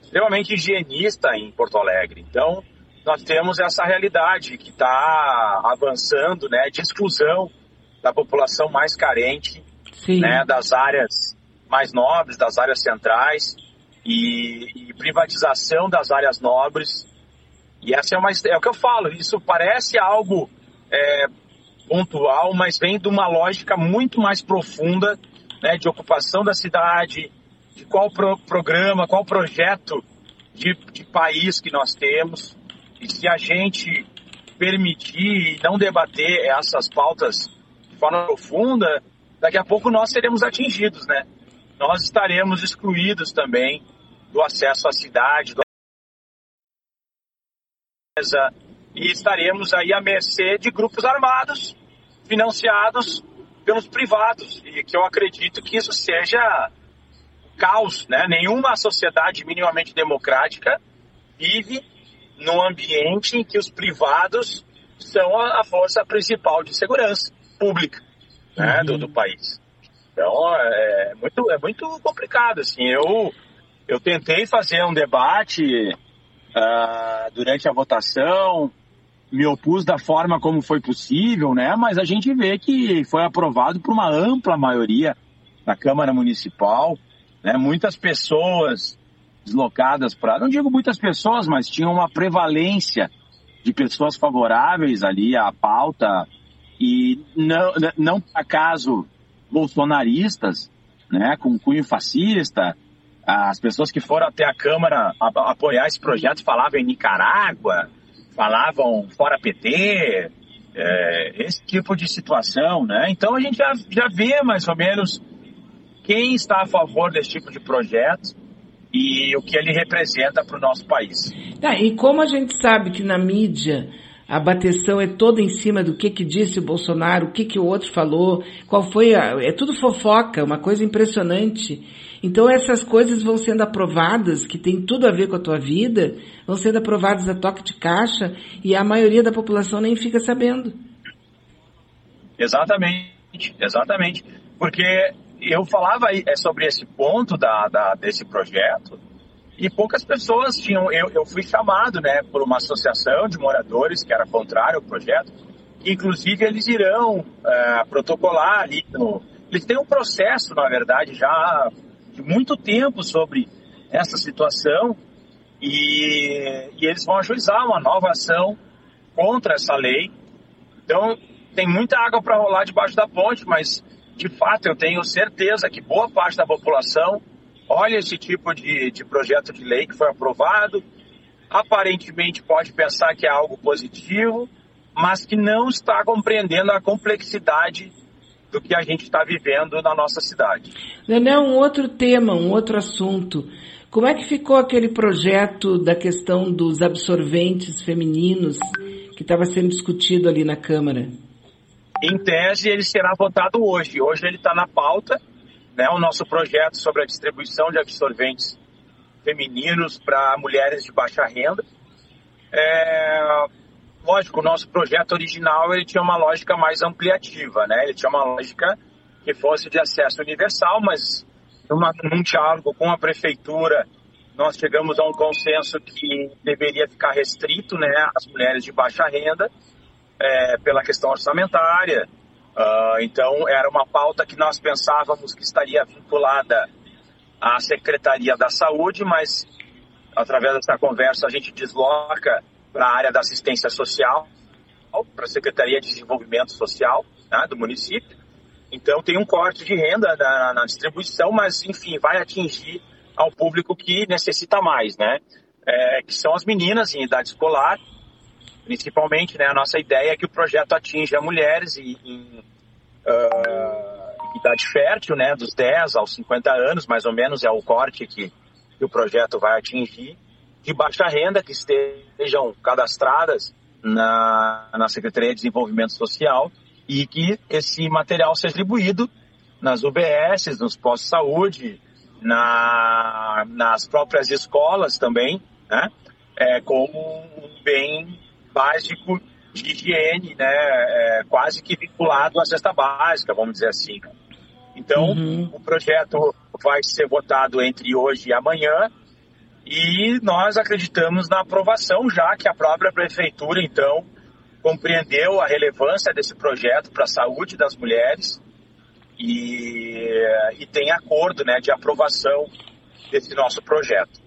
extremamente higienista em Porto Alegre. Então, nós temos essa realidade que está avançando, né, de exclusão da população mais carente Sim. né, das áreas mais nobres, das áreas centrais e, e privatização das áreas nobres. E essa é, uma, é o que eu falo, isso parece algo é, pontual, mas vem de uma lógica muito mais profunda né, de ocupação da cidade, de qual pro- programa, qual projeto de, de país que nós temos. E se a gente permitir e não debater essas pautas de forma profunda, daqui a pouco nós seremos atingidos, né? Nós estaremos excluídos também do acesso à cidade, do e estaremos aí à mercê de grupos armados financiados pelos privados e que eu acredito que isso seja caos, né? Nenhuma sociedade minimamente democrática vive num ambiente em que os privados são a, força principal de segurança pública né, uhum. do, do, país. Então é muito, é muito complicado. Assim. Eu, eu tentei fazer um debate uh, durante a votação, me opus da forma como foi possível, né? Mas a gente vê que foi aprovado por uma ampla maioria na Câmara Municipal, né? Muitas pessoas deslocadas para, não digo muitas pessoas, mas tinha uma prevalência de pessoas favoráveis ali à pauta e não, não por acaso bolsonaristas, né, com cunho fascista, as pessoas que foram até a Câmara apoiar esse projeto falavam em Nicarágua, falavam fora PT, é, esse tipo de situação, né? Então a gente já, já vê mais ou menos quem está a favor desse tipo de projeto e o que ele representa para o nosso país. Ah, e como a gente sabe que na mídia a bateção é toda em cima do que que disse o Bolsonaro, o que que o outro falou, qual foi a, é tudo fofoca, uma coisa impressionante. Então essas coisas vão sendo aprovadas, que tem tudo a ver com a tua vida, vão sendo aprovadas a toque de caixa e a maioria da população nem fica sabendo. Exatamente, exatamente. Porque eu falava é, sobre esse ponto da, da, desse projeto e poucas pessoas tinham. Eu, eu fui chamado né, por uma associação de moradores que era contrário ao projeto, inclusive eles irão é, protocolar ali. No, eles têm um processo, na verdade, já de muito tempo sobre essa situação e, e eles vão ajuizar uma nova ação contra essa lei. Então, tem muita água para rolar debaixo da ponte, mas de fato eu tenho certeza que boa parte da população olha esse tipo de, de projeto de lei que foi aprovado, aparentemente pode pensar que é algo positivo, mas que não está compreendendo a complexidade do que a gente está vivendo na nossa cidade. Leonel, um outro tema, um outro assunto. Como é que ficou aquele projeto da questão dos absorventes femininos que estava sendo discutido ali na Câmara? Em tese, ele será votado hoje. Hoje ele está na pauta, né, o nosso projeto sobre a distribuição de absorventes femininos para mulheres de baixa renda. É, lógico, o nosso projeto original ele tinha uma lógica mais ampliativa, né? Ele tinha uma lógica que fosse de acesso universal, mas numa, num diálogo com a prefeitura nós chegamos a um consenso que deveria ficar restrito, né, às mulheres de baixa renda, é, pela questão orçamentária. Uh, então era uma pauta que nós pensávamos que estaria vinculada à Secretaria da Saúde, mas através dessa conversa a gente desloca para a área da assistência social, para a Secretaria de Desenvolvimento Social né, do município. Então tem um corte de renda na, na, distribuição, mas enfim, vai atingir ao público que necessita mais, né? É, que são as meninas em idade escolar, principalmente, né? A nossa ideia é que o projeto atinja mulheres em, em uh, idade fértil, né? Dos 10 aos 50 anos, mais ou menos, é o corte que, que o projeto vai atingir de baixa renda que estejam cadastradas na, na Secretaria de Desenvolvimento Social e que esse material seja distribuído nas UBS, nos postos de saúde, na, nas próprias escolas também, né? É, como um bem básico de higiene, né? É, quase que vinculado à cesta básica, vamos dizer assim. Então, uhum. o projeto vai ser votado entre hoje e amanhã e nós acreditamos na aprovação, já que a própria prefeitura, então, compreendeu a relevância desse projeto para a saúde das mulheres e, e tem acordo né, de aprovação desse nosso projeto.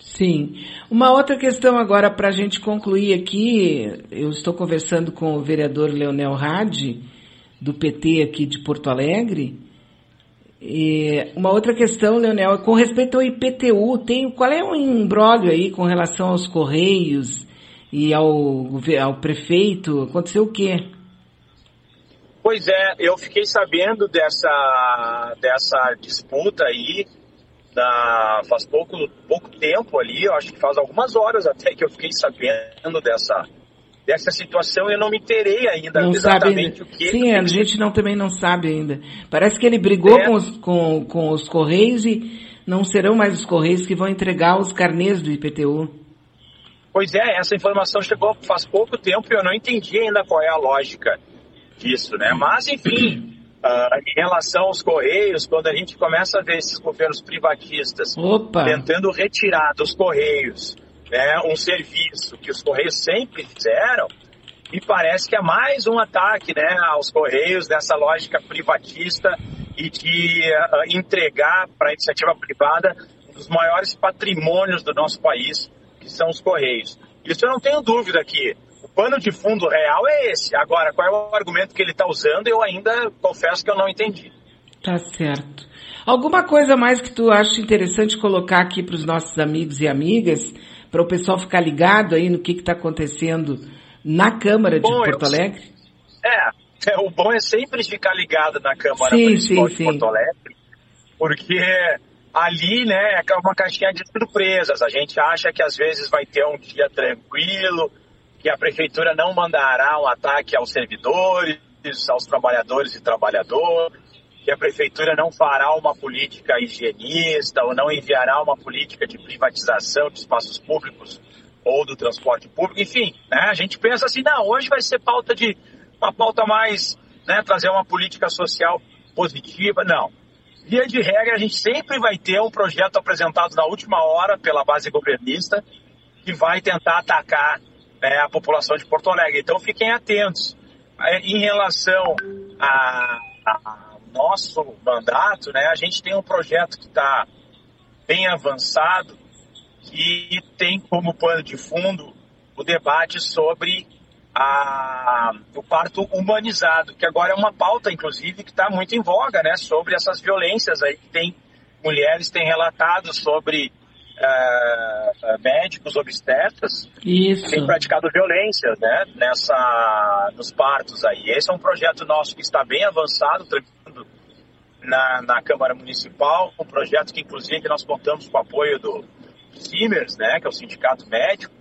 Sim. Uma outra questão agora para a gente concluir aqui, eu estou conversando com o vereador Leonel Rade, do PT aqui de Porto Alegre, e uma outra questão, Leonel, com respeito ao IPTU, tem, qual é o embrólio aí com relação aos Correios e ao, ao prefeito. Aconteceu o quê? Pois é, eu fiquei sabendo dessa, dessa disputa aí na, faz pouco, pouco tempo ali, eu acho que faz algumas horas até que eu fiquei sabendo dessa, dessa situação e eu não me inteirei ainda Não sabe exatamente ainda. o que Sim, a gente não, também não sabe ainda. Parece que ele brigou com, os, com, com os Correios e não serão mais os Correios que vão entregar os carnês do IPTU. Pois é, essa informação chegou faz pouco tempo e eu não entendi ainda qual é a lógica disso, né? Mas, enfim, ah, em relação aos Correios, quando a gente começa a ver esses governos privatistas Opa! tentando retirar dos Correios né, um serviço que os Correios sempre fizeram, e parece que é mais um ataque né, aos Correios nessa lógica privatista e de ah, entregar para a iniciativa privada um dos maiores patrimônios do nosso país, que são os Correios. Isso eu não tenho dúvida que pano de fundo real é esse. Agora, qual é o argumento que ele está usando, eu ainda confesso que eu não entendi. Tá certo. Alguma coisa mais que tu acha interessante colocar aqui para os nossos amigos e amigas, para o pessoal ficar ligado aí no que está acontecendo na Câmara de Bom, eu- Porto Alegre? É, é, o bom é sempre ficar ligado na Câmara Sim, Municipal sim, de Porto sim. Alegre, porque ali, né, é uma caixinha de surpresas. A gente acha que às vezes vai ter um dia tranquilo, que a prefeitura não mandará um ataque aos servidores, aos trabalhadores e trabalhadoras, que a prefeitura não fará uma política higienista ou não enviará uma política de privatização de espaços públicos ou do transporte público, enfim, né, a gente pensa assim, não, hoje vai ser pauta de uma pauta mais, né, trazer uma política social positiva, não. Via de regra, a gente sempre vai ter um projeto apresentado na última hora pela base governista que vai tentar atacar né, a população de Porto Alegre. Então fiquem atentos. É, Em relação a, a nosso mandato, né, a gente tem um projeto que está bem avançado que tem como pano de fundo o debate sobre a, o parto humanizado, que agora é uma pauta, inclusive, que está muito em voga, né, sobre essas violências aí que tem mulheres têm relatado sobre eh, médicos obstetras Isso. que têm praticado violências, né, nessa, nos partos aí. Esse é um projeto nosso que está bem avançado, tramitando na, na Câmara Municipal, um projeto que, inclusive, nós contamos com o apoio do Simers, né, que é o Sindicato Médico,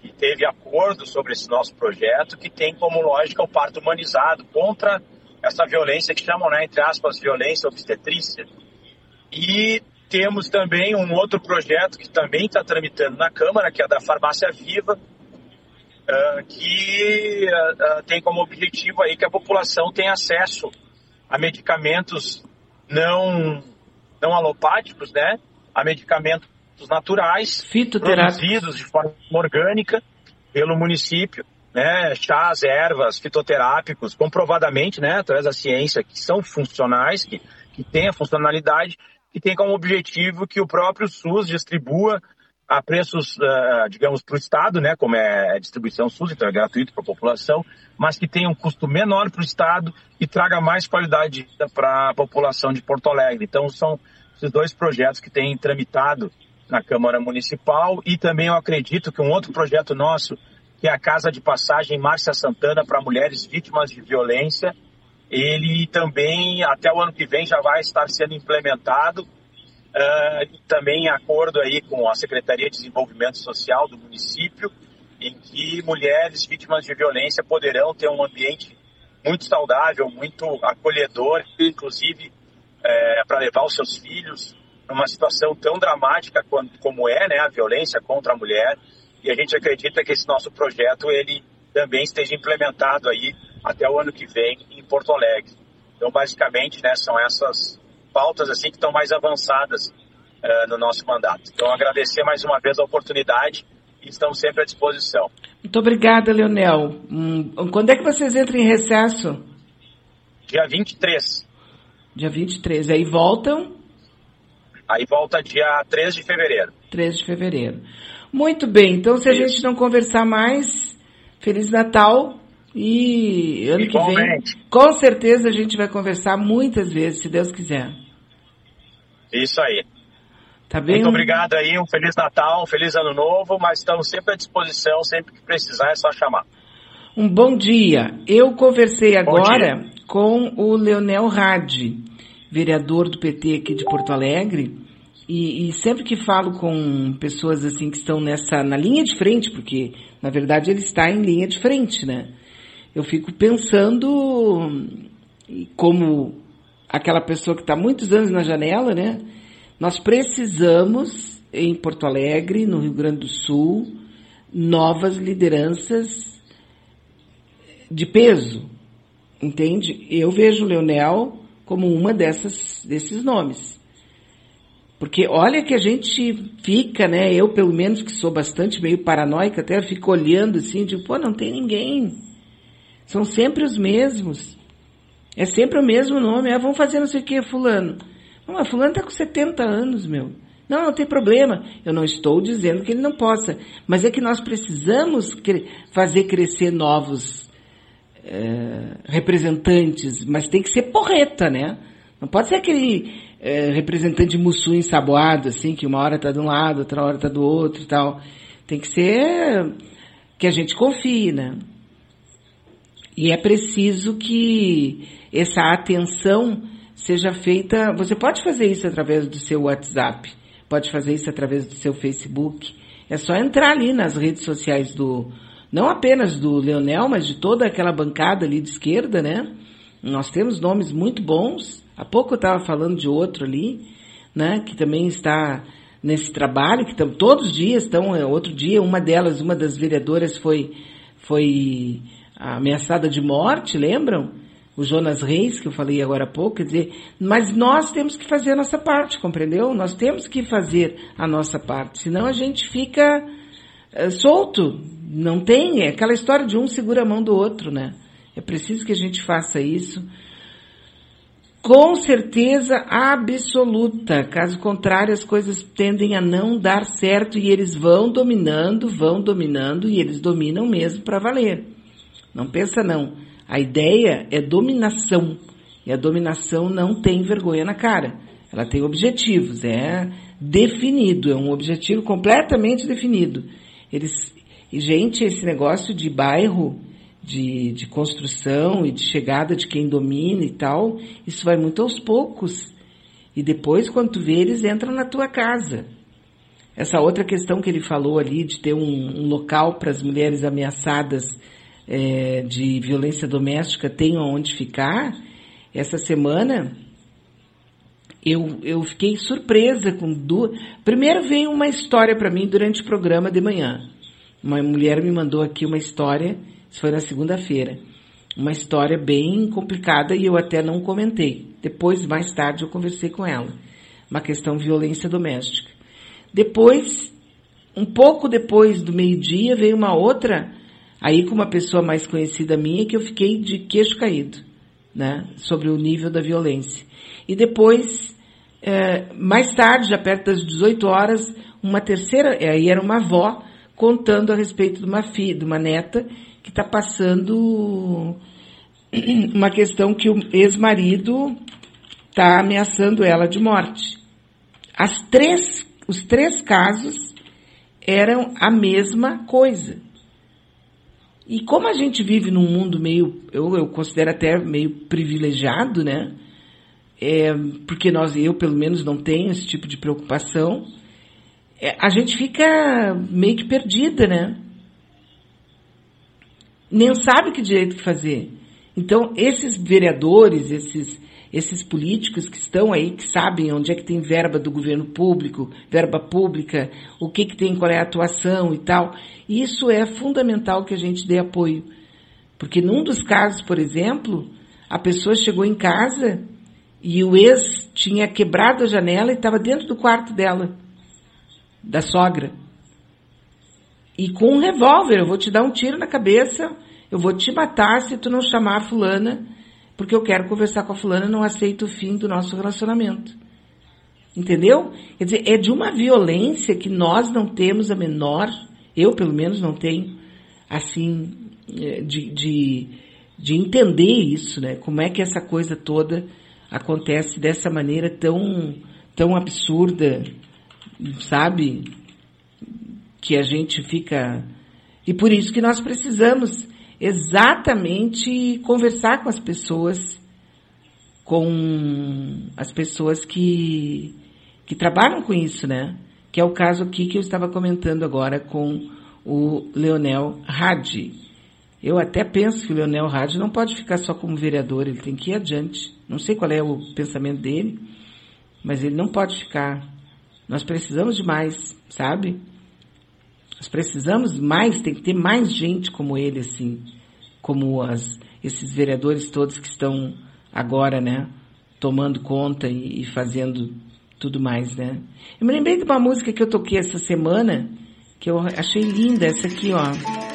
que teve acordo sobre esse nosso projeto, que tem como lógica o parto humanizado contra essa violência que chamam, né, entre aspas, violência obstetrícia. E temos também um outro projeto que também está tramitando na Câmara, que é da Farmácia Viva, ah, que ah, ah, tem como objetivo aí que a população tenha acesso a medicamentos não, não alopáticos, né? A medicamentos naturais, Fitoterápicos. produzidos de forma orgânica pelo município, né? Chás, ervas, fitoterápicos, comprovadamente, né? Através da ciência, que são funcionais, que, que têm a funcionalidade, que tem como objetivo que o próprio SUS distribua a preços, ah, digamos, para o Estado, né, como é a distribuição SUS, então é gratuito para a população, mas que tenha um custo menor para o Estado e traga mais qualidade para a população de Porto Alegre. Então, são esses dois projetos que têm tramitado na Câmara Municipal e também eu acredito que um outro projeto nosso, que é a Casa de Passagem Márcia Santana para mulheres vítimas de violência, ele também, até o ano que vem, já vai estar sendo implementado e também em acordo aí com a Secretaria de Desenvolvimento Social do município, em que mulheres vítimas de violência poderão ter um ambiente muito saudável, muito acolhedor, inclusive para levar os seus filhos numa situação tão dramática como é né, a violência contra a mulher. E a gente acredita que esse nosso projeto ele também esteja implementado aí até o ano que vem em Porto Alegre. Então, basicamente, né, são essas pautas assim que estão mais avançadas eh, no nosso mandato. Então, agradecer mais uma vez a oportunidade e estamos sempre à disposição. Muito obrigada, Leonel. Hum, quando é que vocês entram em recesso? Dia 23. Dia 23. Aí voltam Aí volta dia 3 de fevereiro. 3 de fevereiro. Muito bem. Então, se a gente não conversar mais, Feliz Natal. E ano que vem, com certeza a gente vai conversar muitas vezes, se Deus quiser. Isso aí. Tá bem? Muito obrigado aí, um Feliz Natal, um Feliz Ano Novo, mas estamos sempre à disposição, sempre que precisar é só chamar. Um bom dia. Eu conversei agora com o Leonel Radi, vereador do PT aqui de Porto Alegre, e, e sempre que falo com pessoas assim que estão nessa na linha de frente, porque na verdade ele está em linha de frente, né? Eu fico pensando como aquela pessoa que está muitos anos na janela, né? Nós precisamos em Porto Alegre, no Rio Grande do Sul, novas lideranças de peso, entende? Eu vejo o Leonel como uma dessas desses nomes. Porque olha que a gente fica, né? Eu, pelo menos, que sou bastante meio paranoica, até fico olhando assim, tipo, pô, não tem ninguém. São sempre os mesmos. É sempre o mesmo nome. Ah, vamos fazer não sei o que, fulano. Mas fulano tá com 70 anos, meu. Não, não tem problema. Eu não estou dizendo que ele não possa. Mas é que nós precisamos cre fazer crescer novos eh, representantes. Mas tem que ser porreta, né? Não pode ser aquele eh, representante mussu ensaboado, assim, que uma hora tá de um lado, outra hora tá do outro e tal. Tem que ser que a gente confie, né? E é preciso que essa atenção seja feita. Você pode fazer isso através do seu WhatsApp, pode fazer isso através do seu Facebook. É só entrar ali nas redes sociais do, não apenas do Leonel, mas de toda aquela bancada ali de esquerda, né? Nós temos nomes muito bons. Há pouco eu estava falando de outro ali, né? Que também está nesse trabalho, que todos os dias estão. é, Outro dia, uma delas, uma das vereadoras foi, foi ameaçada de morte, lembram? O Jonas Reis, que eu falei agora há pouco, quer dizer, mas nós temos que fazer a nossa parte, compreendeu? Nós temos que fazer a nossa parte, senão a gente fica eh, solto, não tem, é aquela história de um segura a mão do outro, né? É preciso que a gente faça isso com certeza absoluta. Caso contrário, as coisas tendem a não dar certo e eles vão dominando, vão dominando e eles dominam mesmo para valer. Não pensa não. A ideia é dominação. E a dominação não tem vergonha na cara. Ela tem objetivos, é definido, é um objetivo completamente definido. Eles, e gente, esse negócio de bairro, de, de construção e de chegada de quem domina e tal, isso vai muito aos poucos. E depois, quando tu vê, eles entram na tua casa. Essa outra questão que ele falou ali de ter um, um local para as mulheres ameaçadas é, de violência doméstica tenham onde ficar, essa semana eu, eu fiquei surpresa com duas. Primeiro veio uma história para mim durante o programa de manhã. Uma mulher me mandou aqui uma história, isso foi na segunda-feira. Uma história bem complicada e eu até não comentei. Depois, mais tarde, eu conversei com ela. Uma questão de violência doméstica. Depois, um pouco depois do meio-dia, veio uma outra, aí com uma pessoa mais conhecida minha, que eu fiquei de queixo caído, né? Sobre o nível da violência. E depois, é, mais tarde, já perto das 18 horas, uma terceira, aí era uma avó, contando a respeito de uma filha, de uma neta, que está passando uma questão que o ex-marido está ameaçando ela de morte. As três, os três casos eram a mesma coisa. E como a gente vive num mundo meio, eu, eu considero até meio privilegiado, né? É, porque nós, eu pelo menos não tenho esse tipo de preocupação, é, a gente fica meio que perdida, né? Nem sabe que direito fazer. Então, esses vereadores, esses, esses políticos que estão aí, que sabem onde é que tem verba do governo público, verba pública, o que que tem, qual é a atuação e tal, isso é fundamental que a gente dê apoio. Porque num dos casos, por exemplo, a pessoa chegou em casa e o ex tinha quebrado a janela e estava dentro do quarto dela, da sogra. E com um revólver, eu vou te dar um tiro na cabeça, eu vou te matar se tu não chamar a fulana, porque eu quero conversar com a fulana, não aceito o fim do nosso relacionamento. Entendeu? Quer dizer, é de uma violência que nós não temos a menor, eu pelo menos não tenho, assim, eh, de, de, de entender isso, né? Como é que essa coisa toda acontece dessa maneira tão, tão absurda, sabe? Que a gente fica. E por isso que nós precisamos exatamente conversar com as pessoas, com as pessoas que, que trabalham com isso, né? Que é o caso aqui que eu estava comentando agora com o Leonel Hadi. Eu até penso que o Leonel Hadi não pode ficar só como vereador, ele tem que ir adiante. Não sei qual é o pensamento dele, mas ele não pode ficar. Nós precisamos de mais, sabe? Nós precisamos mais, tem que ter mais gente como ele, assim, como as, esses vereadores todos que estão agora, né, tomando conta e, e fazendo tudo mais, né? Eu me lembrei de uma música que eu toquei essa semana, que eu achei linda, essa aqui, ó.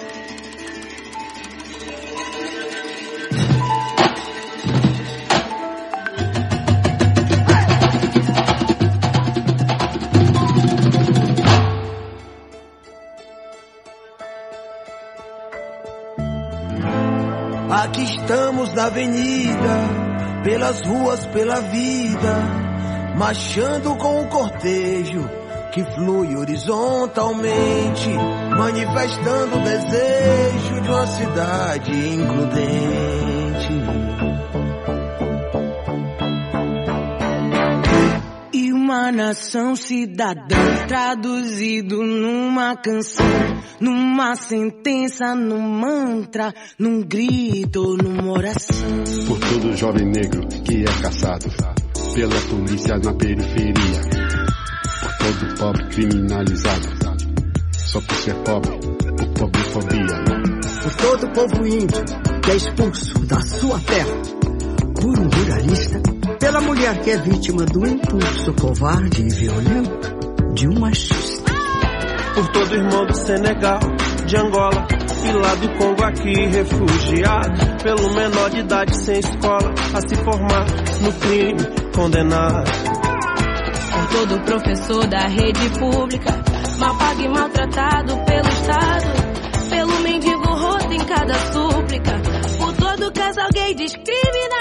Avenida, pelas ruas, pela vida, marchando com o cortejo que flui horizontalmente, manifestando o desejo de uma cidade includente. Uma nação cidadã traduzido numa canção, numa sentença, num mantra, num grito, numa oração. Por todo jovem negro que é caçado pela polícia na periferia. Por todo pobre criminalizado só por ser pobre, por pobrefobia. Por todo povo índio que é expulso da sua terra por um pela mulher que é vítima do impulso covarde e violento de um machista. Por todo irmão do Senegal, de Angola e lá do Congo aqui refugiado, pelo menor de idade sem escola a se formar no crime condenado. Por todo professor da rede pública, mal pago e maltratado pelo Estado, pelo mendigo roto em cada súplica, por todo casal gay discriminado.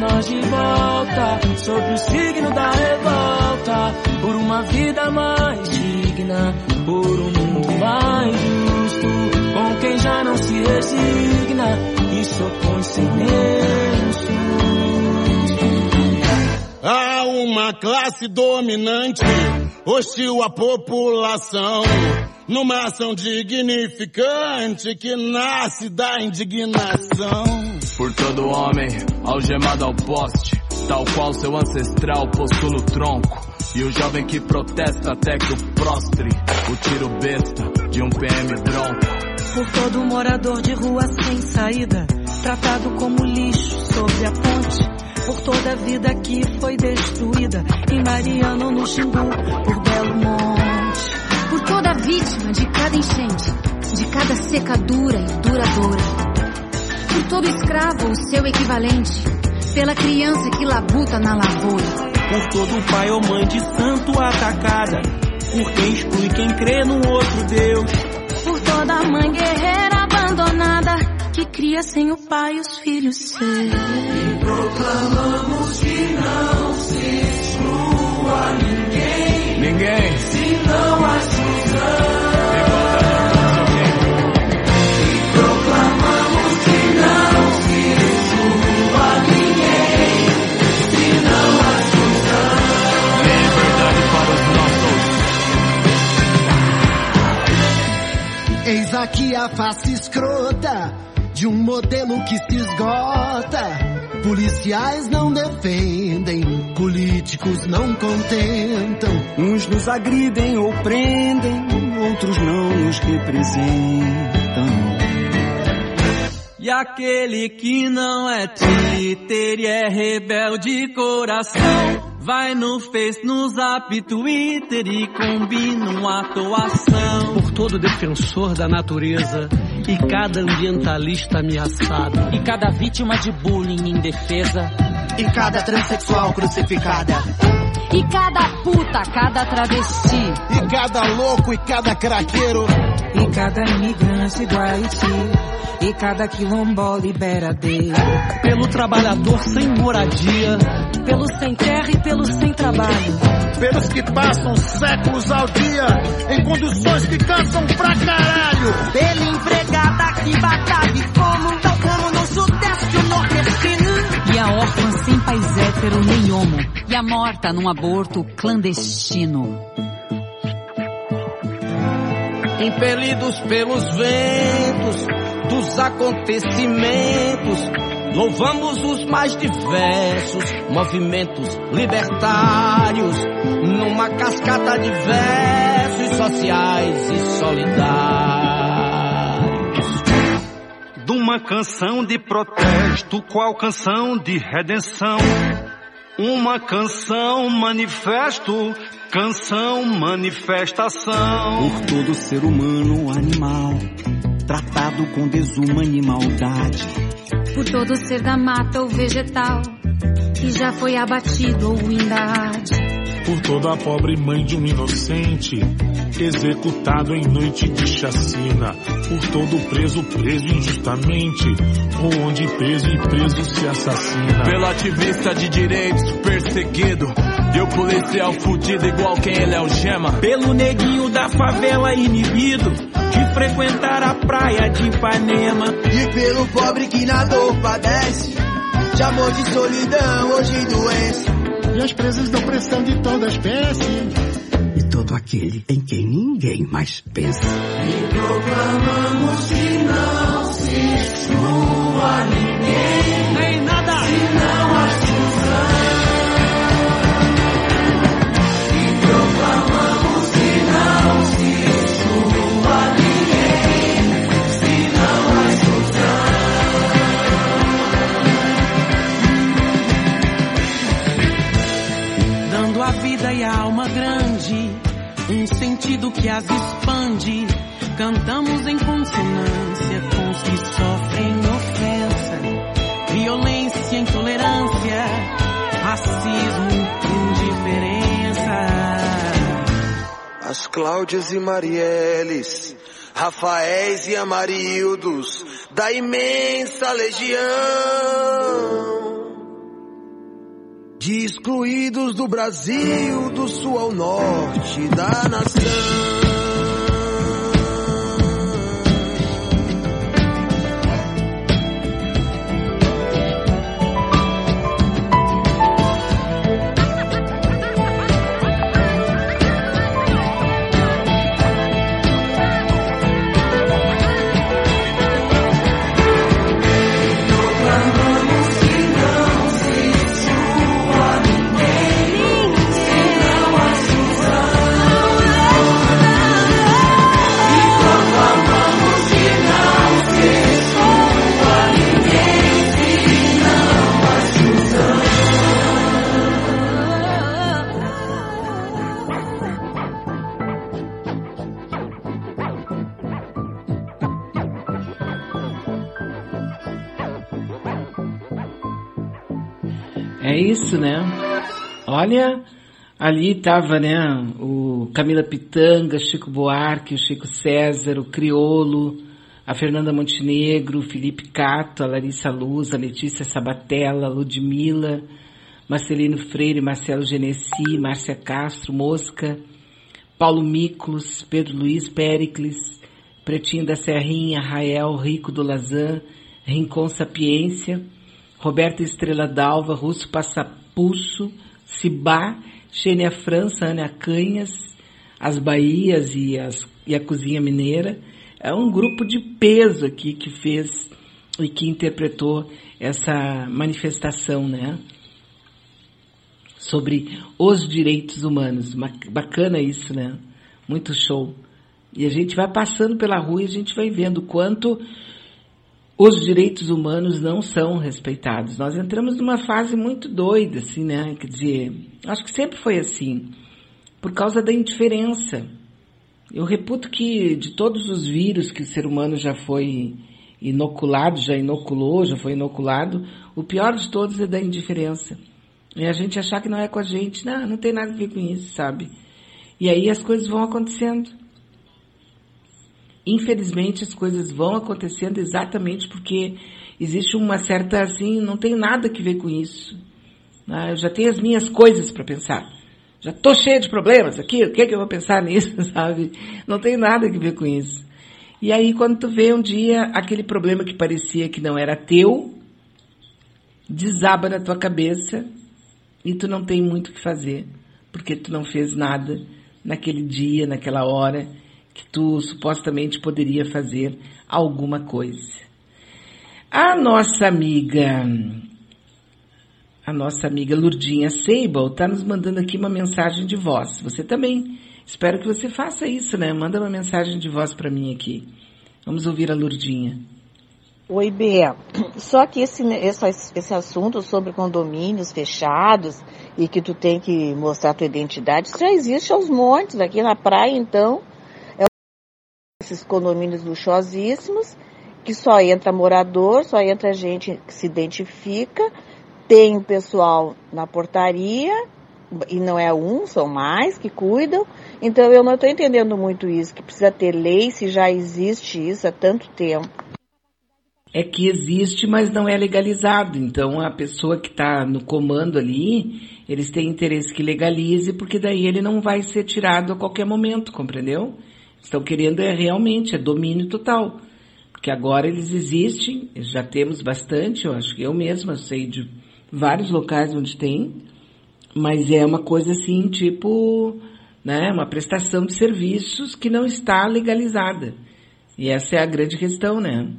Nós de volta, sob o signo da revolta, por uma vida mais digna, por um mundo mais justo, com quem já não se resigna e se opõe sem nenhum Há uma classe dominante, hostil à população, numa ação dignificante que nasce da indignação. Por todo homem, algemado ao poste, tal qual seu ancestral posto no tronco. E o jovem que protesta até que o prostre, o tiro besta de um PM bronco. Por todo morador de rua sem saída, tratado como lixo sobre a ponte. Por toda a vida que foi destruída, em Mariano, no Xingu, por Belo Monte. Por toda vítima de cada enchente, de cada secadura e duradoura. Por todo escravo, o seu equivalente. Pela criança que labuta na lavoura. Por todo pai ou mãe de santo atacada, por quem exclui quem crê no outro Deus. Por toda mãe guerreira abandonada, que cria sem o pai os filhos seus. Proclamamos que não se exclua ninguém. Ninguém. Se não há exclusão. Eis aqui a face escrota de um modelo que se esgota. Policiais não defendem, políticos não contentam. Uns nos agridem ou prendem, outros não nos representam. E aquele que não é Twitter e é rebelde coração Vai no Face, no Zap, Twitter e combina uma atuação por todo defensor da natureza e cada ambientalista ameaçado. E cada vítima de bullying indefesa. E cada transexual crucificada. E cada puta, cada travesti. E cada louco e cada craqueiro. E cada imigrante do Haiti. E cada quilombola libera dele. Pelo trabalhador sem moradia. Pelo sem terra e pelo sem trabalho. Pelos que passam séculos ao dia em condições que cansam pra caralho. Pela empregada que batalha e como, tal como no sudeste o nordestino. E a órfã sem pais hétero nem homo. E a morta num aborto clandestino. Impelidos pelos ventos dos acontecimentos, louvamos os mais diversos movimentos libertários, numa cascata de versos sociais e solidários. De uma canção de protesto, qual canção de redenção? Uma canção manifesto, canção manifestação. Por todo ser humano animal tratado com desuma e maldade. Por todo ser da mata ou vegetal, que já foi abatido ou ainda arde. Por toda a pobre mãe de um inocente, executado em noite de chacina. Por todo preso preso injustamente, ou onde preso e preso se assassina. Pelo ativista de direitos perseguido, o policial fudido igual quem ele é o gema. Pelo neguinho da favela inibido, de frequentar a praia de Ipanema. E pelo pobre que na dor padece, de amor, de solidão de doença. E as presas da opressão de toda espécie. E todo aquele em quem ninguém mais pensa. E proclamamos que não se exclua ninguém. Sentido que as expande. Cantamos em consonância com os que sofrem ofensa, violência, intolerância, racismo, indiferença. As Cláudias e Marieles, Rafaéis e Amarildos, da imensa legião de excluídos do Brasil, do sul ao norte da nação. Isso, né? Olha, ali tava, né, o Camila Pitanga, Chico Buarque, o Chico César, o Criolo, a Fernanda Montenegro, Felipe Cato, a Larissa Luz, a Letícia Sabatella, Ludmilla, Marcelino Freire, Marcelo Genesi, Márcia Castro, Mosca, Paulo Miklos, Pedro Luiz Pericles, Pretinho da Serrinha, Rael Rico do Lazan, Rincon Sapiência, Roberta Estrela Dalva, Russo Passapulso, Cibá, Xênia França, Ana Canhas, as Bahias e, as, e a Cozinha Mineira. É um grupo de peso aqui que fez e que interpretou essa manifestação, né? Sobre os direitos humanos. Bacana isso, né? Muito show. E a gente vai passando pela rua e a gente vai vendo quanto os direitos humanos não são respeitados. Nós entramos numa fase muito doida, assim, né? Quer dizer, acho que sempre foi assim, por causa da indiferença. Eu reputo que de todos os vírus que o ser humano já foi inoculado, já inoculou, já foi inoculado, o pior de todos é da indiferença. É a gente achar que não é com a gente, não, não tem nada a ver com isso, sabe? E aí as coisas vão acontecendo. Infelizmente as coisas vão acontecendo exatamente porque existe uma certa assim, não tem nada que ver com isso. Né? Eu já tenho as minhas coisas para pensar. Já tô cheia de problemas aqui, o que é que eu vou pensar nisso, sabe? Não tem nada que ver com isso. E aí quando tu vê um dia aquele problema que parecia que não era teu, desaba na tua cabeça e tu não tem muito o que fazer, porque tu não fez nada naquele dia, naquela hora, que tu supostamente poderia fazer alguma coisa. A nossa amiga, a nossa amiga Lurdinha Seibel está nos mandando aqui uma mensagem de voz. Você também. Espero que você faça isso, né? Manda uma mensagem de voz para mim aqui. Vamos ouvir a Lurdinha. Oi, Bea. Só que esse, esse, esse assunto sobre condomínios fechados e que tu tem que mostrar tua identidade, isso já existe aos montes. Aqui na praia, então, esses condomínios luxuosíssimos, que só entra morador, só entra gente que se identifica, tem o pessoal na portaria, e não é um, são mais que cuidam. Então eu não estou entendendo muito isso, que precisa ter lei se já existe isso há tanto tempo é que existe, mas não é legalizado. Então a pessoa que está no comando ali, eles têm interesse que legalize, porque daí ele não vai ser tirado a qualquer momento, compreendeu? Estão querendo é realmente, é domínio total. Porque agora eles existem, já temos bastante, eu acho que eu mesma sei de vários locais onde tem, mas é uma coisa assim, tipo, né, uma prestação de serviços que não está legalizada. E essa é a grande questão, né?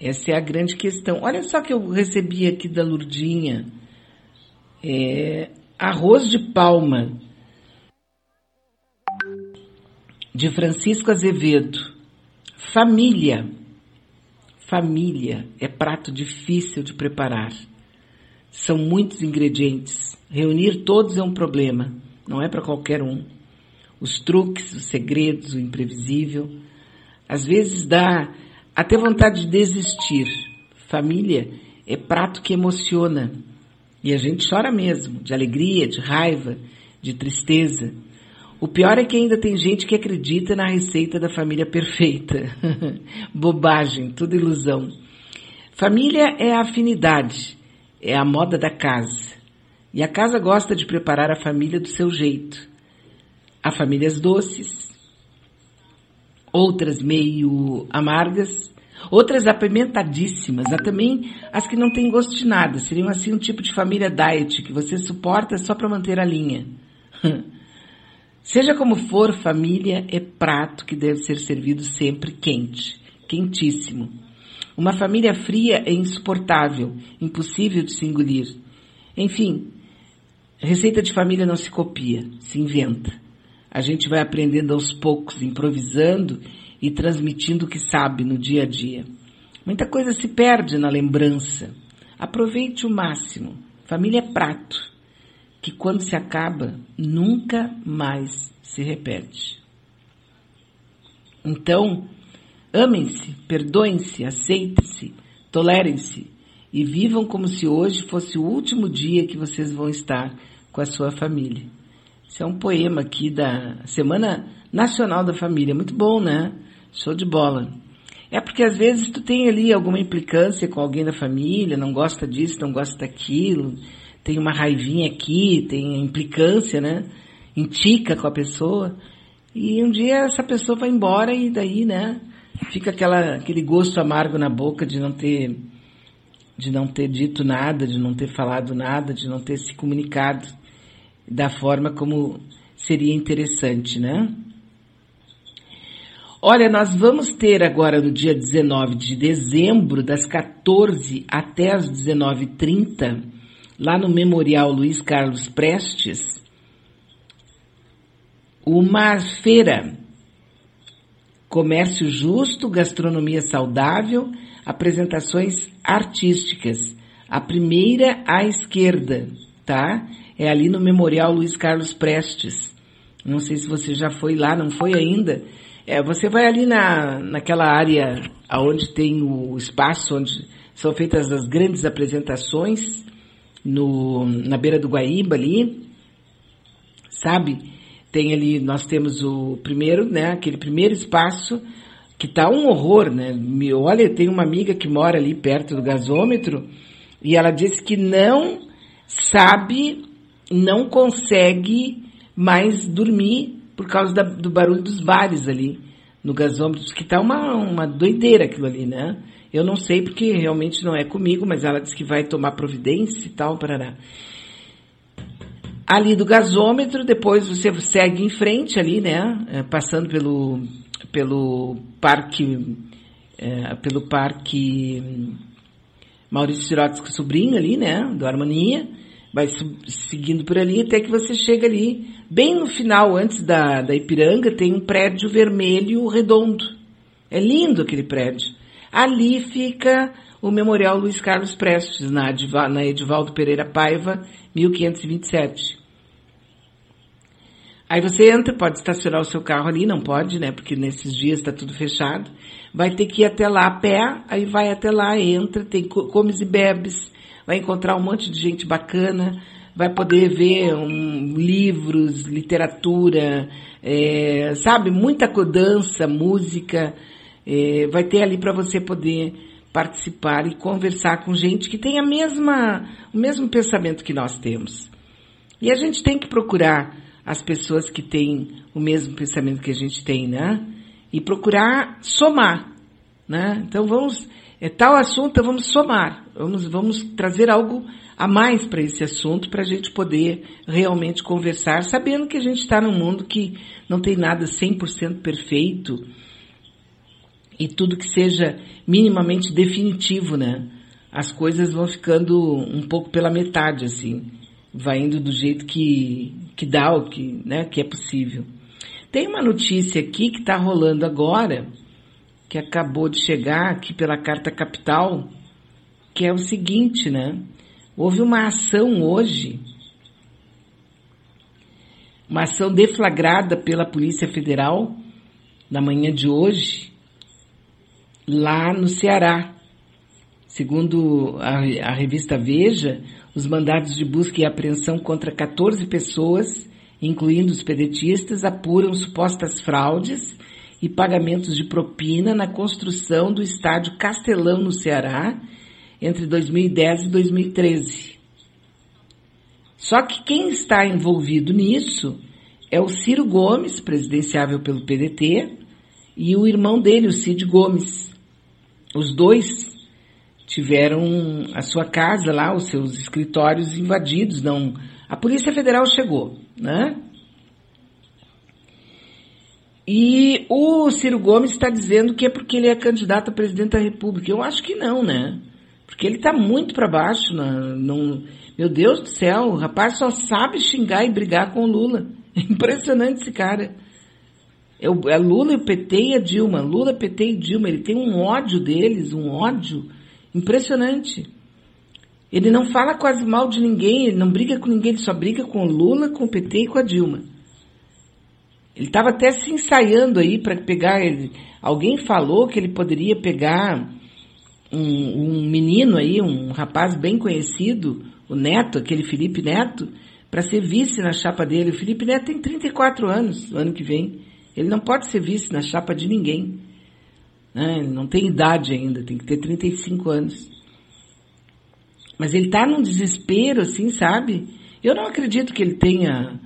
Essa é a grande questão. Olha só que eu recebi aqui da Lurdinha. É, arroz de palma. De Francisco Azevedo. Família. Família é prato difícil de preparar. São muitos ingredientes. Reunir todos é um problema. Não é para qualquer um. Os truques, os segredos, o imprevisível. Às vezes dá até vontade de desistir. Família é prato que emociona. E a gente chora mesmo, de alegria, de raiva, de tristeza. O pior é que ainda tem gente que acredita na receita da família perfeita. Bobagem, tudo ilusão. Família é a afinidade, é a moda da casa. E a casa gosta de preparar a família do seu jeito. Há famílias doces, outras meio amargas, outras apimentadíssimas, há também as que não têm gosto de nada, seriam assim um tipo de família diet que você suporta só para manter a linha. Seja como for, família é prato que deve ser servido sempre quente, quentíssimo. Uma família fria é insuportável, impossível de se engolir. Enfim, receita de família não se copia, se inventa. A gente vai aprendendo aos poucos, improvisando e transmitindo o que sabe no dia a dia. Muita coisa se perde na lembrança. Aproveite o máximo. Família é prato, que quando se acaba, nunca mais se repete. Então, amem-se, perdoem-se, aceitem-se, tolerem-se e vivam como se hoje fosse o último dia que vocês vão estar com a sua família. Isso é um poema aqui da Semana Nacional da Família. Muito bom, né? Show de bola. É porque às vezes tu tem ali alguma implicância com alguém da família, não gosta disso, não gosta daquilo, tem uma raivinha aqui, tem implicância, né? Intica com a pessoa. E um dia essa pessoa vai embora e daí, né? Fica aquela, aquele gosto amargo na boca de não ter de não ter dito nada, de não ter falado nada, de não ter se comunicado da forma como seria interessante, né? Olha, nós vamos ter agora no dia 19 de dezembro, das 14 até as 19h30, lá no Memorial Luiz Carlos Prestes, uma feira. Comércio justo, gastronomia saudável, apresentações artísticas. A primeira à esquerda, tá? é ali no Memorial Luiz Carlos Prestes. Não sei se você já foi lá, não foi ainda. É, você vai ali na, naquela área onde tem o espaço onde são feitas as grandes apresentações, no, na beira do Guaíba ali, sabe? Tem ali, nós temos o primeiro, né, aquele primeiro espaço que tá um horror, né? Me, olha, tem uma amiga que mora ali perto do gasômetro e ela disse que não sabe, não consegue mais dormir por causa da, do barulho dos bares ali no gasômetro, que tá uma, uma doideira aquilo ali, né? Eu não sei porque realmente não é comigo, mas ela disse que vai tomar providência e tal, parará. Ali do gasômetro, depois você segue em frente ali, né? É, passando pelo, pelo parque, é, pelo parque Maurício Sirotsky Sobrinho ali, né? Do Harmonia. Vai seguindo por ali até que você chega ali. Bem no final, antes da, da Ipiranga, tem um prédio vermelho redondo. É lindo aquele prédio. Ali fica o Memorial Luiz Carlos Prestes, na, na Edivaldo Pereira Paiva, 1527. Aí você entra, pode estacionar o seu carro ali, não pode, né? Porque nesses dias está tudo fechado. Vai ter que ir até lá a pé, aí vai até lá, entra, tem comes e bebes, vai encontrar um monte de gente bacana, vai poder ver um, livros, literatura, é, sabe, muita dança, música, é, vai ter ali para você poder participar e conversar com gente que tem a mesma, o mesmo pensamento que nós temos. E a gente tem que procurar as pessoas que têm o mesmo pensamento que a gente tem, né? E procurar somar, né? Então vamos, é tal assunto, vamos somar, vamos, vamos trazer algo a mais para esse assunto para a gente poder realmente conversar, sabendo que a gente está num mundo que não tem nada 100% perfeito e tudo que seja minimamente definitivo, né? As coisas vão ficando um pouco pela metade, assim vai indo do jeito que, que dá, o que, né, que é possível. Tem uma notícia aqui que está rolando agora, que acabou de chegar aqui pela Carta Capital, que é o seguinte, né? Houve uma ação hoje, uma ação deflagrada pela Polícia Federal na manhã de hoje, lá no Ceará. Segundo a, a revista Veja, os mandados de busca e apreensão contra 14 pessoas, incluindo os pedetistas, apuram supostas fraudes e pagamentos de propina na construção do estádio Castelão, no Ceará, entre 2010 e 2013. Só que quem está envolvido nisso é o Ciro Gomes, presidenciável pelo PDT, e o irmão dele, o Cid Gomes. Os dois tiveram a sua casa lá, os seus escritórios invadidos, não. A Polícia Federal chegou, né? E o Ciro Gomes está dizendo que é porque ele é candidato a presidente da República. Eu acho que não, né? Porque ele está muito para baixo. Na, não, meu Deus do céu, o rapaz só sabe xingar e brigar com o Lula. Impressionante esse cara. É, Lula e o PT e a Dilma. Lula, PT e Dilma. Ele tem um ódio deles, um ódio Impressionante. Ele não fala quase mal de ninguém, ele não briga com ninguém, ele só briga com o Lula, com o PT e com a Dilma. Ele estava até se ensaiando aí para pegar. Ele, alguém falou que ele poderia pegar um, um, menino aí, um rapaz bem conhecido, o Neto, aquele Felipe Neto, para ser vice na chapa dele. O Felipe Neto tem 34 anos, no ano que vem. Ele não pode ser vice na chapa de ninguém. Né? Ele não tem idade ainda, tem que ter 35 anos. Mas ele está num desespero, assim, sabe? Eu não acredito que ele tenha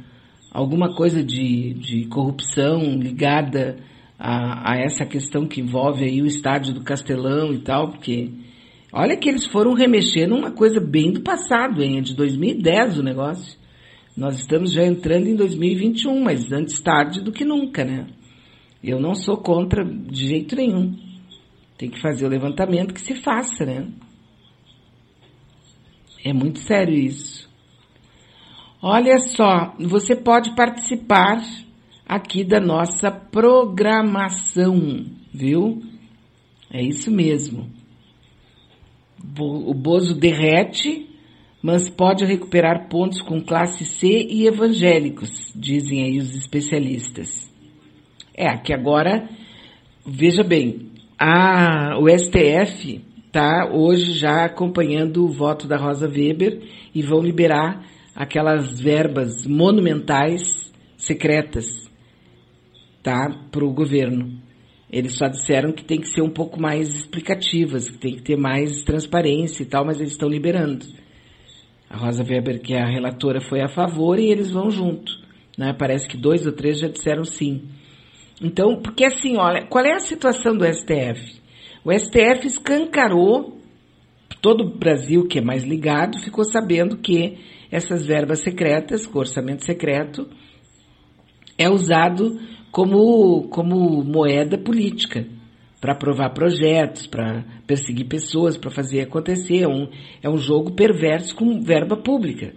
alguma coisa de, de corrupção ligada a, a, essa questão que envolve aí o estádio do Castelão e tal, porque olha que eles foram remexer numa coisa bem do passado, hein? É de 2010 o negócio. Nós estamos já entrando em 2021, mas antes tarde do que nunca, né? Eu não sou contra de jeito nenhum. Tem que fazer o levantamento que se faça, né? É muito sério isso. Olha só, você pode participar aqui da nossa programação, viu? É isso mesmo. O Bozo derrete mas pode recuperar pontos com classe C e evangélicos, dizem aí os especialistas. É, que agora, veja bem, a, o STF está hoje já acompanhando o voto da Rosa Weber e vão liberar aquelas verbas monumentais secretas tá, para o governo. Eles só disseram que tem que ser um pouco mais explicativas, que tem que ter mais transparência e tal, mas eles estão liberando. A Rosa Weber, que é a relatora, foi a favor e eles vão junto. Né? Parece que dois ou três já disseram sim. Então, porque assim, olha, qual é a situação do STF? O STF escancarou, todo o Brasil que é mais ligado ficou sabendo que essas verbas secretas, com orçamento secreto, é usado como, como moeda política para aprovar projetos, para perseguir pessoas, para fazer acontecer. É um, é um jogo perverso com verba pública.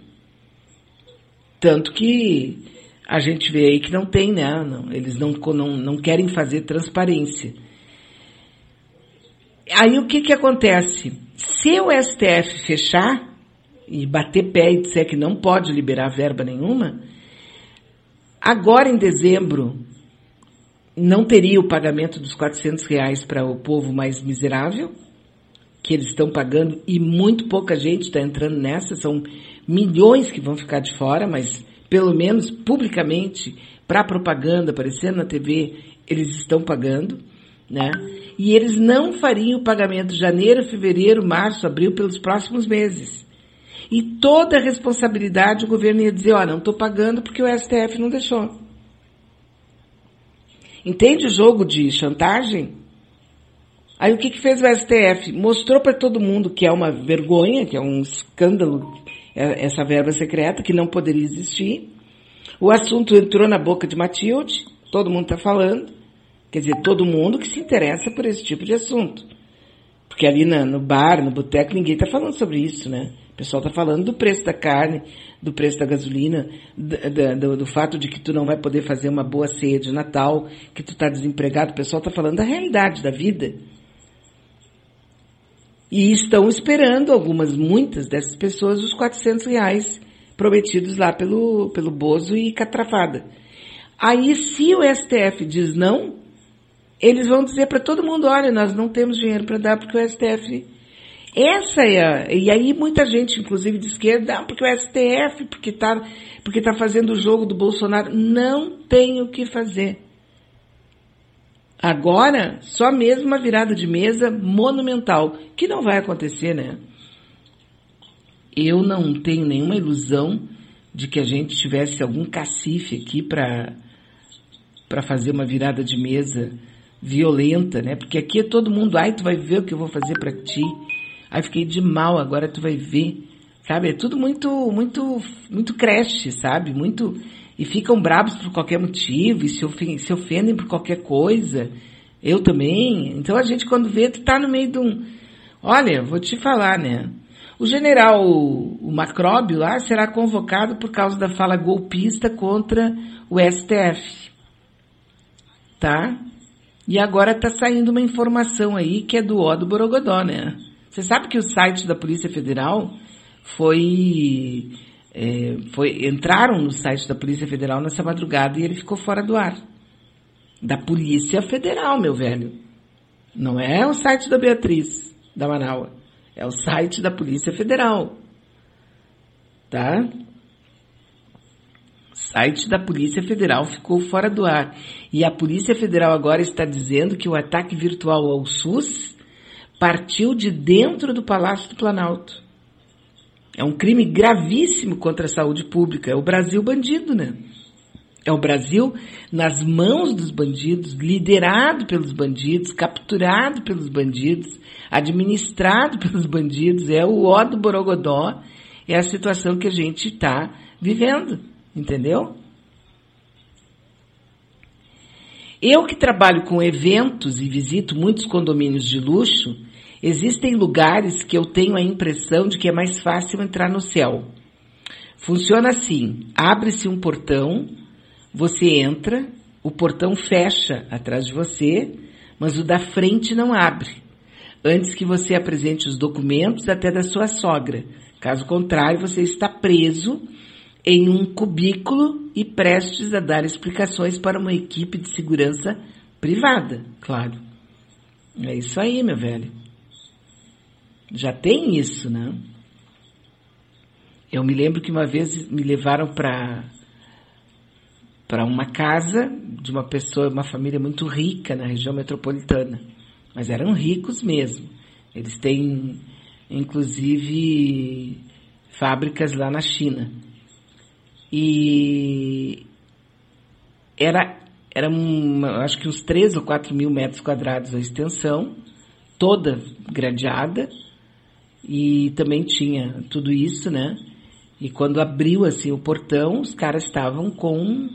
Tanto que a gente vê aí que não tem, né? Não, eles não, não, não querem fazer transparência. Aí o que, que acontece? Se o STF fechar e bater pé e disser que não pode liberar verba nenhuma, agora em dezembro não teria o pagamento dos 400 reais para o povo mais miserável, que eles estão pagando e muito pouca gente está entrando nessa, são milhões que vão ficar de fora, mas pelo menos publicamente, para propaganda, aparecendo na TV, eles estão pagando, né? E eles não fariam o pagamento janeiro, fevereiro, março, abril pelos próximos meses. E toda a responsabilidade o governo ia dizer, ó, não estou pagando porque o STF não deixou. Entende o jogo de chantagem? Aí o que, que fez o STF? Mostrou para todo mundo que é uma vergonha, que é um escândalo é, essa verba secreta, que não poderia existir. O assunto entrou na boca de Matilde, todo mundo está falando. Quer dizer, todo mundo que se interessa por esse tipo de assunto. Porque ali no bar, no boteco, ninguém está falando sobre isso, né? O pessoal está falando do preço da carne, do preço da gasolina, do, do, do, fato de que tu não vai poder fazer uma boa ceia de Natal, que tu está desempregado. O pessoal está falando da realidade da vida. E estão esperando algumas, muitas dessas pessoas, os 400 reais prometidos lá pelo, pelo Bozo e Catrafada. Aí, se o STF diz não, eles vão dizer para todo mundo, olha, nós não temos dinheiro para dar porque o STF essa é a, e aí muita gente, inclusive de esquerda, ah, porque o STF, porque está porque tá fazendo o jogo do Bolsonaro. Não tem o que fazer. Agora, só mesmo uma virada de mesa monumental, que não vai acontecer, né? Eu não tenho nenhuma ilusão de que a gente tivesse algum cacife aqui para para fazer uma virada de mesa violenta, né? Porque aqui é todo mundo, ai, tu vai ver o que eu vou fazer para ti. Aí fiquei de mal, agora tu vai ver. Sabe? É tudo muito, muito, muito creche, sabe? Muito. E ficam bravos por qualquer motivo, e se, ofendem, se ofendem por qualquer coisa. Eu também. Então a gente, quando vê, tu tá no meio de um. Olha, vou te falar, né? O general, o Macróbio lá, será convocado por causa da fala golpista contra o STF. Tá? E agora tá saindo uma informação aí que é do O do Borogodó, né? Você sabe que o site da Polícia Federal foi, é, foi. Entraram no site da Polícia Federal nessa madrugada e ele ficou fora do ar. Da Polícia Federal, meu velho. Não é o site da Beatriz, da Manaus. É o site da Polícia Federal. Tá? O site da Polícia Federal ficou fora do ar. E a Polícia Federal agora está dizendo que o ataque virtual ao SUS partiu de dentro do Palácio do Planalto. É um crime gravíssimo contra a saúde pública. É o Brasil bandido, né? É o Brasil nas mãos dos bandidos, liderado pelos bandidos, capturado pelos bandidos, administrado pelos bandidos. É o ó do Borogodó. É a situação que a gente está vivendo, entendeu? Eu que trabalho com eventos e visito muitos condomínios de luxo, Existem lugares que eu tenho a impressão de que é mais fácil entrar no céu. Funciona assim: abre-se um portão, você entra, o portão fecha atrás de você, mas o da frente não abre. Antes que você apresente os documentos até da sua sogra, Caso contrário, você está preso em um cubículo e prestes a dar explicações para uma equipe de segurança privada, claro. É isso aí, meu velho. Já tem isso, né? Eu me lembro que uma vez me levaram para para uma casa de uma pessoa, uma família muito rica na região metropolitana. Mas eram ricos mesmo. Eles têm, inclusive, fábricas lá na China. E era, era uma, acho que uns 3 ou 4 mil metros quadrados a extensão, toda gradeada, e também tinha tudo isso, né? E quando abriu assim o portão, os caras estavam com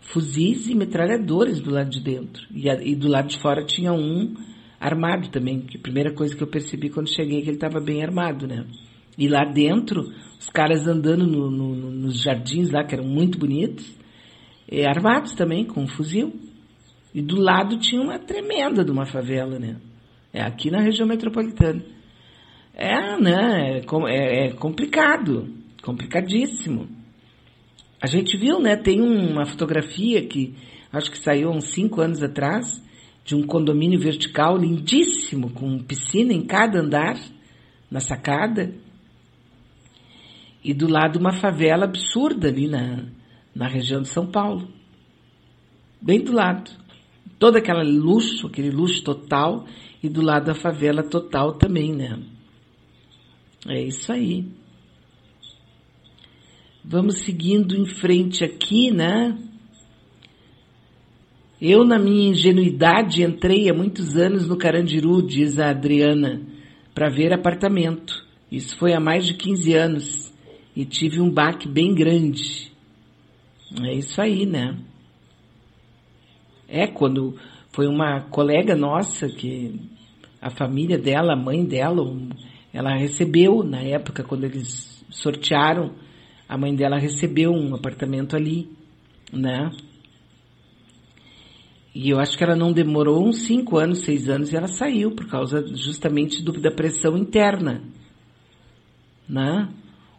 fuzis e metralhadores do lado de dentro. E, a, e do lado de fora tinha um armado também, que a primeira coisa que eu percebi quando cheguei é que ele estava bem armado, né? E lá dentro, os caras andando no, no, nos jardins lá, que eram muito bonitos, armados também, com um fuzil. E do lado tinha uma tremenda de uma favela, né? É aqui na região metropolitana. É, né? É, é, é complicado, complicadíssimo. A gente viu, né? Tem uma fotografia que acho que saiu uns cinco anos atrás de um condomínio vertical lindíssimo com piscina em cada andar na sacada e do lado uma favela absurda ali na, na região de São Paulo. Bem do lado. Todo aquele luxo, aquele luxo total, e do lado a favela total também, né? É isso aí. Vamos seguindo em frente aqui, né? Eu, na minha ingenuidade, entrei há muitos anos no Carandiru, diz a Adriana, para ver apartamento. Isso foi há mais de 15 anos e tive um baque bem grande. É isso aí, né? É, quando foi uma colega nossa que a família dela, a mãe dela, ela recebeu, na época, quando eles sortearam, a mãe dela recebeu um apartamento ali, né? E eu acho que ela não demorou uns cinco anos, seis anos, e ela saiu por causa justamente do, da pressão interna, né?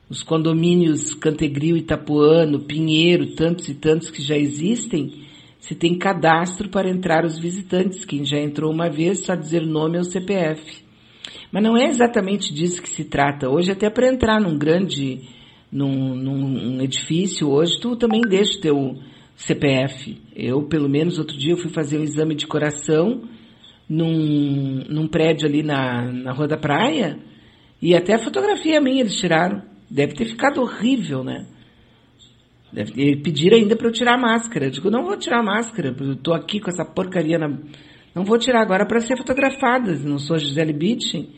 Os condomínios Cantegril, Itapuano, Pinheiro, tantos e tantos que já existem, se tem cadastro para entrar os visitantes. Quem já entrou uma vez, só dizer nome ou CPF. Mas não é exatamente disso que se trata. Hoje, até para entrar num grande, num, num edifício, hoje tu também deixa o teu CPF. Eu, pelo menos, outro dia eu fui fazer um exame de coração num, num prédio ali na, na Rua da Praia e até a fotografia minha eles tiraram. Deve ter ficado horrível, né? Deve pedir ainda para eu tirar a máscara. Eu digo, não vou tirar a máscara, eu tô aqui com essa porcaria na... Não vou tirar agora para ser fotografada, não sou Gisele Bündchen.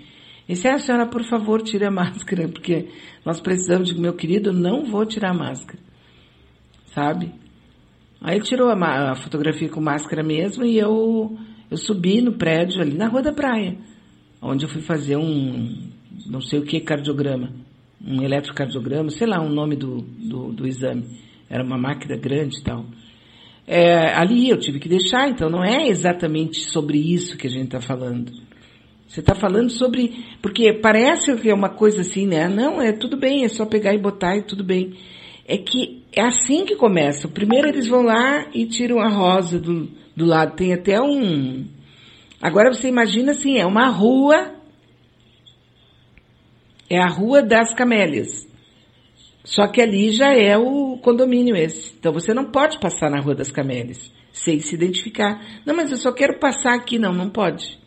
E se a senhora, por favor, tire a máscara, porque nós precisamos de meu querido, não vou tirar a máscara. Sabe? Aí tirou a, a fotografia com máscara mesmo e eu, eu subi no prédio ali na Rua da Praia, onde eu fui fazer um, não sei o que, cardiograma um eletrocardiograma, sei lá o nome do, do, do, exame. Era uma máquina grande e tal. É, ali eu tive que deixar, então não é exatamente sobre isso que a gente está falando. Você está falando sobre. Porque parece que é uma coisa assim, né? Não, é tudo bem, é só pegar e botar e tudo bem. É que é assim que começa. Primeiro eles vão lá e tiram a rosa do, do lado. Tem até um. Agora você imagina assim, é uma rua é a Rua das Camélias. Só que ali já é o condomínio esse. Então você não pode passar na Rua das Camélias sem se identificar. Não, mas eu só quero passar aqui. Não, não pode.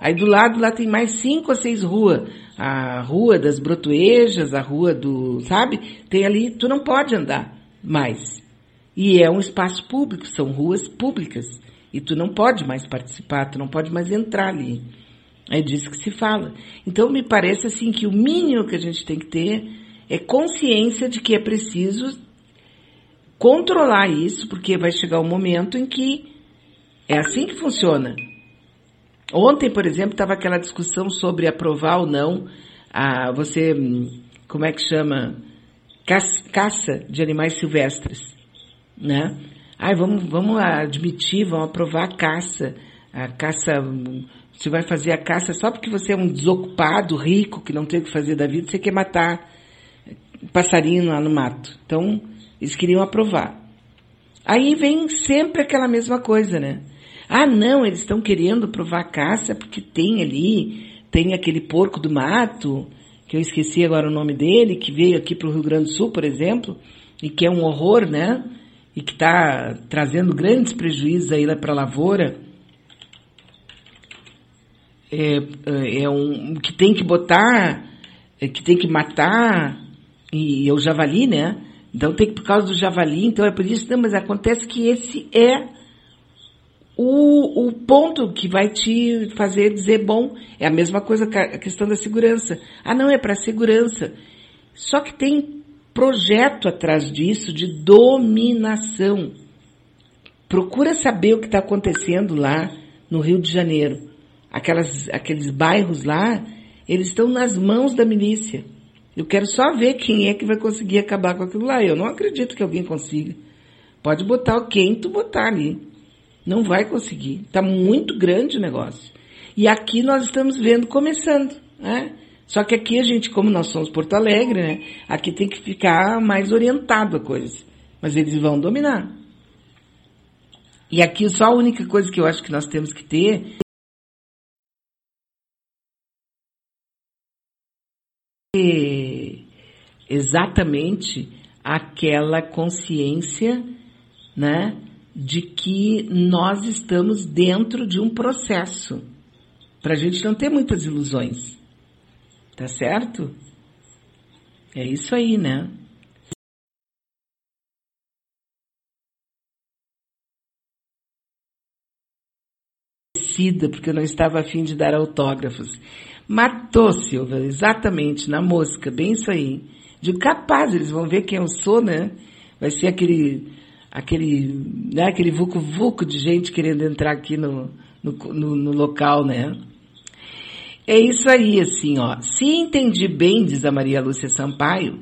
Aí do lado lá tem mais cinco ou seis ruas. A Rua das Brotuejas, a Rua do. Sabe? Tem ali. Tu não pode andar mais. E é um espaço público, são ruas públicas. E tu não pode mais participar, tu não pode mais entrar ali. É disso que se fala. Então, me parece assim que o mínimo que a gente tem que ter é consciência de que é preciso controlar isso, porque vai chegar um momento em que é assim que funciona. Ontem, por exemplo, estava aquela discussão sobre aprovar ou não a você, como é que chama, caça de animais silvestres, né? Ai, vamos, vamos admitir, vamos aprovar a caça a caça, você vai fazer a caça só porque você é um desocupado, rico, que não tem o que fazer da vida, você quer matar passarinho lá no mato. Então, eles queriam aprovar. Aí vem sempre aquela mesma coisa, né? Ah, não, eles estão querendo provar a caça porque tem ali, tem aquele porco do mato, que eu esqueci agora o nome dele, que veio aqui para o Rio Grande do Sul, por exemplo, e que é um horror, né? E que está trazendo grandes prejuízos aí para a lavoura. É, é, é um que tem que botar, é, que tem que matar, e é o javali, né? Então tem que, por causa do javali, então é por isso, não, mas acontece que esse é o, o ponto que vai te fazer dizer, bom, é a mesma coisa a questão da segurança. Ah, não, é para segurança. Só que tem projeto atrás disso de dominação. Procura saber o que está acontecendo lá no Rio de Janeiro. Aquelas, aqueles bairros lá, eles estão nas mãos da milícia. Eu quero só ver quem é que vai conseguir acabar com aquilo lá. Eu não acredito que alguém consiga. Pode botar quem tu botar ali. Não vai conseguir. Está muito grande o negócio. E aqui nós estamos vendo começando. Né? Só que aqui a gente, como nós somos Porto Alegre, né? aqui tem que ficar mais orientado a coisa. Mas eles vão dominar. E aqui só a única coisa que eu acho que nós temos que ter é exatamente aquela consciência, né, de que nós estamos dentro de um processo, para a gente não ter muitas ilusões, tá certo? É isso aí, né? porque eu não estava afim de dar autógrafos. Matou, Silva, exatamente, na mosca, bem isso aí. De capaz, eles vão ver quem eu sou, né? Vai ser aquele, aquele, né, aquele vucu-vucu de gente querendo entrar aqui no, no, no, no local, né? É isso aí, assim, ó. Se entendi bem, diz a Maria Lúcia Sampaio,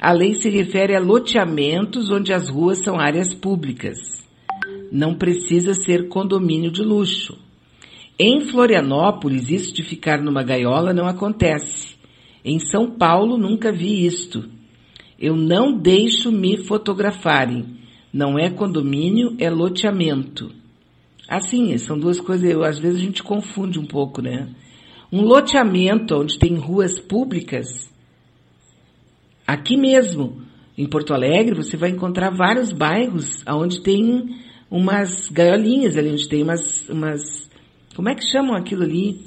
a lei se refere a loteamentos onde as ruas são áreas públicas. Não precisa ser condomínio de luxo. Em Florianópolis, isso de ficar numa gaiola não acontece. Em São Paulo, nunca vi isto. Eu não deixo me fotografarem. Não é condomínio, é loteamento. Assim, são duas coisas, eu, às vezes a gente confunde um pouco, né? Um loteamento onde tem ruas públicas, aqui mesmo, em Porto Alegre, você vai encontrar vários bairros onde tem umas gaiolinhas ali, onde tem umas, umas como é que chamam aquilo ali?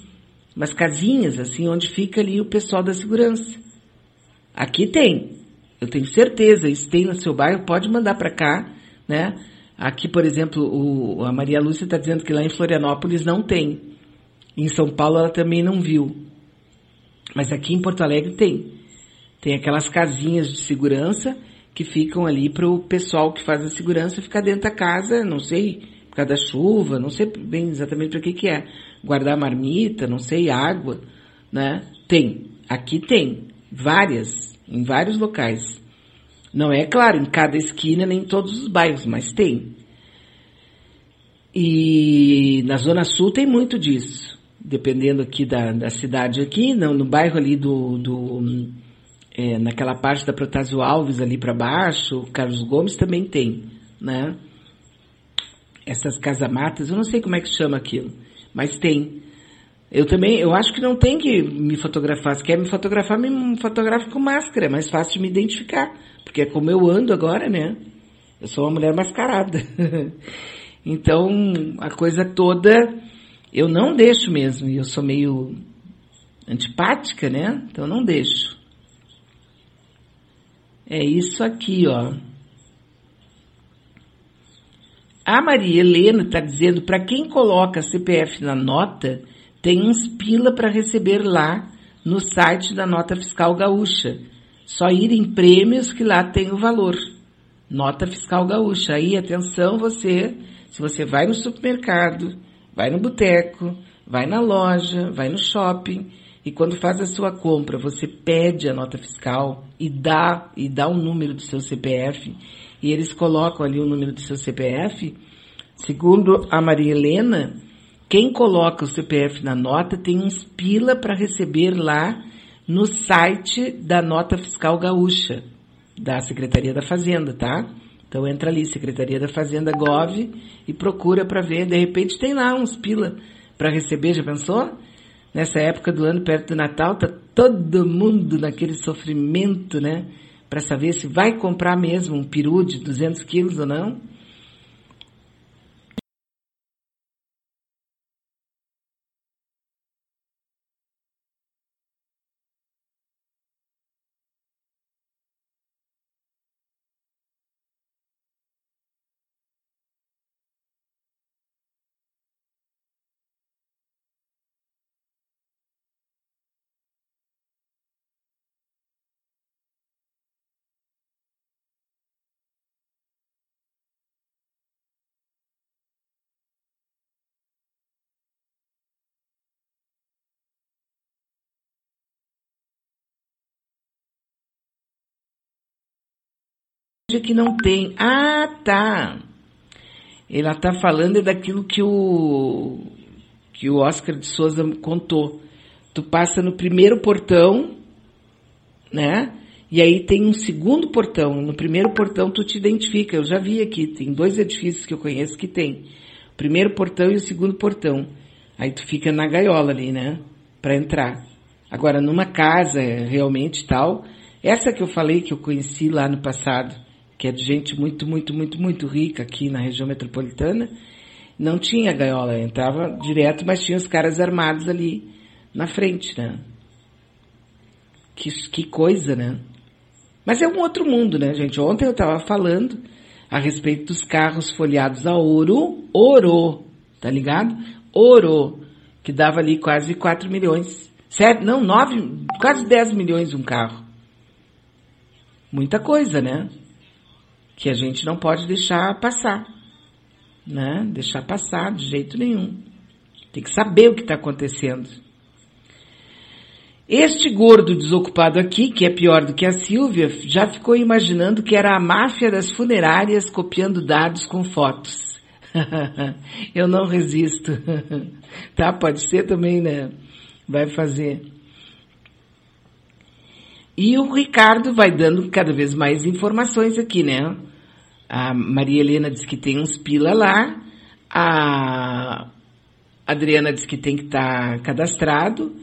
Umas casinhas, assim, onde fica ali o pessoal da segurança. Aqui tem. Eu tenho certeza, isso tem no seu bairro, pode mandar para cá, né? Aqui, por exemplo, o, a Maria Lúcia está dizendo que lá em Florianópolis não tem. Em São Paulo ela também não viu. Mas aqui em Porto Alegre tem. Tem aquelas casinhas de segurança que ficam ali para o pessoal que faz a segurança ficar dentro da casa, não sei, causa da chuva, não sei bem exatamente para que que é. Guardar marmita, não sei, água, né? Tem. Aqui tem. Várias. Em vários locais. Não é claro, em cada esquina, nem em todos os bairros, mas tem. E na Zona Sul tem muito disso. Dependendo aqui da, da cidade aqui, não, no bairro ali do, do é, naquela parte da Protásio Alves ali para baixo, Carlos Gomes também tem, né? Essas casamatas, eu não sei como é que chama aquilo, mas tem. Eu também, eu acho que não tem que me fotografar. Se quer me fotografar, me fotografa com máscara, é mais fácil de me identificar. Porque é como eu ando agora, né? Eu sou uma mulher mascarada. então, a coisa toda, eu não deixo mesmo. Eu sou meio antipática, né? Então, não deixo. É isso aqui, ó. A Maria Helena está dizendo para quem coloca CPF na nota, tem uns pila para receber lá no site da Nota Fiscal Gaúcha. Só ir em prêmios que lá tem o valor. Nota Fiscal Gaúcha. Aí, atenção você, se você vai no supermercado, vai no boteco, vai na loja, vai no shopping, e quando faz a sua compra, você pede a nota fiscal e dá, e dá o número do seu CPF e eles colocam ali o número do seu CPF, segundo a Maria Helena, quem coloca o CPF na nota tem uns pila para receber lá no site da Nota Fiscal Gaúcha, da Secretaria da Fazenda, tá? Então entra ali, Secretaria da Fazenda Gov e procura para ver. De repente tem lá uns pila para receber, já pensou? Nessa época do ano, perto do Natal, tá todo mundo naquele sofrimento, né? Para saber se vai comprar mesmo um peru de 200 quilos ou não. Que não tem. Ah, tá. Ela está falando daquilo que o que o Oscar de Souza contou. Tu passa no primeiro portão, né? E aí tem um segundo portão. No primeiro portão tu te identifica. Eu já vi aqui, tem dois edifícios que eu conheço que tem. O primeiro portão e o segundo portão. Aí tu fica na gaiola ali, né? Para entrar. Agora, numa casa, realmente tal, essa que eu falei que eu conheci lá no passado, que é de gente muito, muito, muito, muito rica aqui na região metropolitana, não tinha gaiola, entrava direto, mas tinha os caras armados ali na frente, né? Que, que coisa, né? Mas é um outro mundo, né, gente? Ontem eu estava falando a respeito dos carros folheados a ouro, ouro, tá ligado? Ouro, que dava ali quase 4 milhões. Sete, não, 9, quase 10 milhões um carro. Muita coisa, né? Que a gente não pode deixar passar, né? Deixar passar de jeito nenhum. Tem que saber o que está acontecendo. Este gordo desocupado aqui, que é pior do que a Silvia, já ficou imaginando que era a máfia das funerárias copiando dados com fotos. Eu não resisto. tá? Pode ser também, né? Vai fazer. E o Ricardo vai dando cada vez mais informações aqui, né? A Maria Helena diz que tem uns pila lá, a Adriana diz que tem que estar tá cadastrado,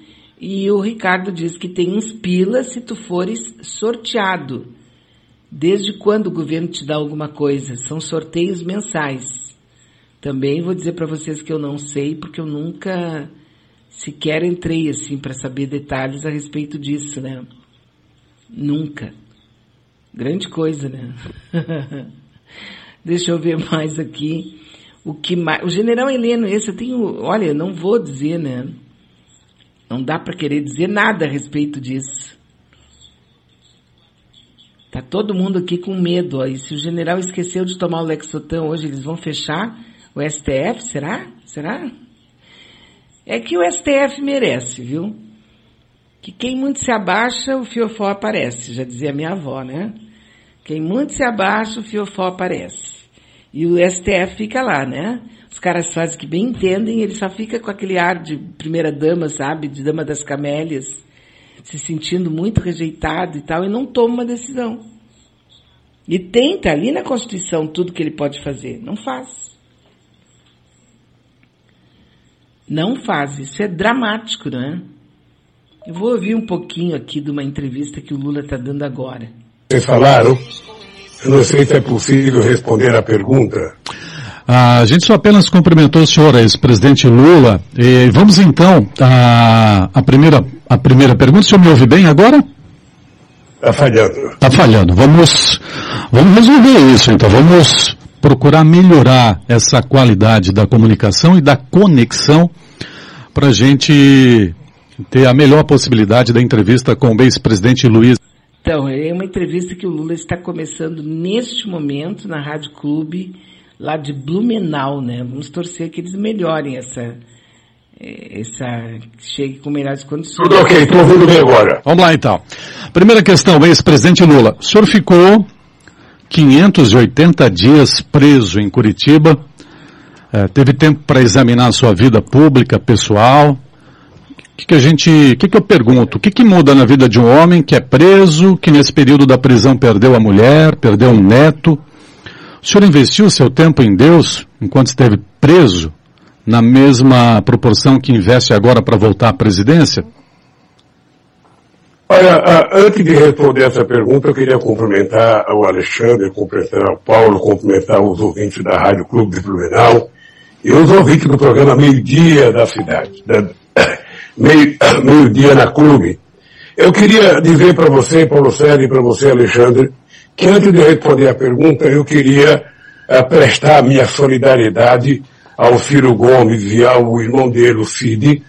e o Ricardo diz que tem uns pila se tu fores sorteado. Desde quando o governo te dá alguma coisa? São sorteios mensais. Também vou dizer para vocês que eu não sei, porque eu nunca sequer entrei assim para saber detalhes a respeito disso, né? Nunca. Grande coisa, né? Deixa eu ver mais aqui. O que mais? O general Heleno, esse eu tenho, olha, não vou dizer, né? Não dá para querer dizer nada a respeito disso. Tá todo mundo aqui com medo, ó. E se o general esqueceu de tomar o Lexotan hoje, eles vão fechar o STF, será? Será? É que o STF merece, viu? que quem muito se abaixa, o fiofó aparece, já dizia minha avó, né? Quem muito se abaixa, o fiofó aparece. E o STF fica lá, né? Os caras fazem que bem entendem, ele só fica com aquele ar de primeira dama, sabe? De dama das camélias, se sentindo muito rejeitado e tal, e não toma uma decisão. E tenta ali na Constituição tudo que ele pode fazer. Não faz. Não faz. Isso é dramático, né? Eu vou ouvir um pouquinho aqui de uma entrevista que o Lula está dando agora. Vocês falaram? Eu não sei se é possível responder a pergunta. A gente só apenas cumprimentou o senhor, ex-presidente Lula. E vamos então à, à, primeira, à primeira pergunta. O senhor me ouve bem agora? Está falhando. Está falhando. Vamos, vamos resolver isso então. Vamos procurar melhorar essa qualidade da comunicação e da conexão para a gente ter a melhor possibilidade da entrevista com o ex-presidente Luiz. Então, é uma entrevista que o Lula está começando neste momento na Rádio Clube, lá de Blumenau, né? Vamos torcer que eles melhorem essa, é, essa chegue com melhores condições. Tudo ok, estou ouvindo bem agora. Vamos lá então. Primeira questão, ex-presidente Lula. O senhor ficou 580 dias preso em Curitiba É, teve tempo para examinar a sua vida pública, pessoal? O que, que a gente, que, que eu pergunto? O que, que muda na vida de um homem que é preso, que nesse período da prisão perdeu a mulher, perdeu um neto? O senhor investiu seu tempo em Deus enquanto esteve preso, na mesma proporção que investe agora para voltar à presidência? Olha, antes de responder essa pergunta, eu queria cumprimentar o Alexandre, cumprimentar o Paulo, cumprimentar os ouvintes da Rádio Clube de Blumenau e os ouvintes do programa Meio-Dia da Cidade, da, Meio-Dia na Clube. Eu queria dizer para você, Paulo Sérgio, e para você, Alexandre, que antes de responder a pergunta, eu queria uh, prestar minha solidariedade ao Ciro Gomes e ao irmão dele, o Cid,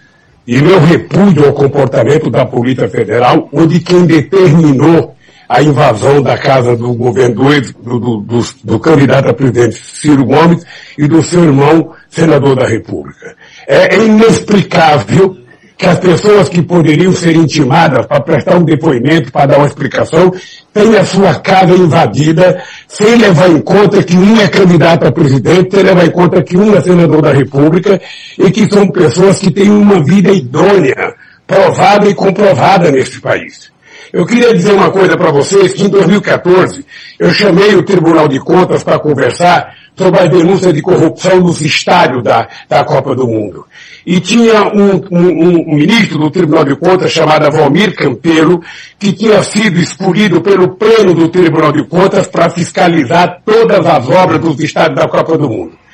e meu repúdio ao comportamento da Polícia Federal, onde quem determinou a invasão da casa do governo do, do, do, do, candidato a presidente Ciro Gomes e do seu irmão, senador da República. É inexplicável que as pessoas que poderiam ser intimadas para prestar um depoimento, para dar uma explicação, tenham a sua casa invadida, sem levar em conta que um é candidato a presidente, sem levar em conta que um é senador da República, e que são pessoas que têm uma vida idônea, provada e comprovada nesse país. Eu queria dizer uma coisa para vocês, que em 2014 eu chamei o Tribunal de Contas para conversar sobre a denúncia de corrupção nos estádios da, da Copa do Mundo. E tinha um, um, um, ministro do Tribunal de Contas chamado Valmir Campelo, que tinha sido escolhido pelo pleno do Tribunal de Contas para fiscalizar todas as obras dos estádios da Copa do Mundo.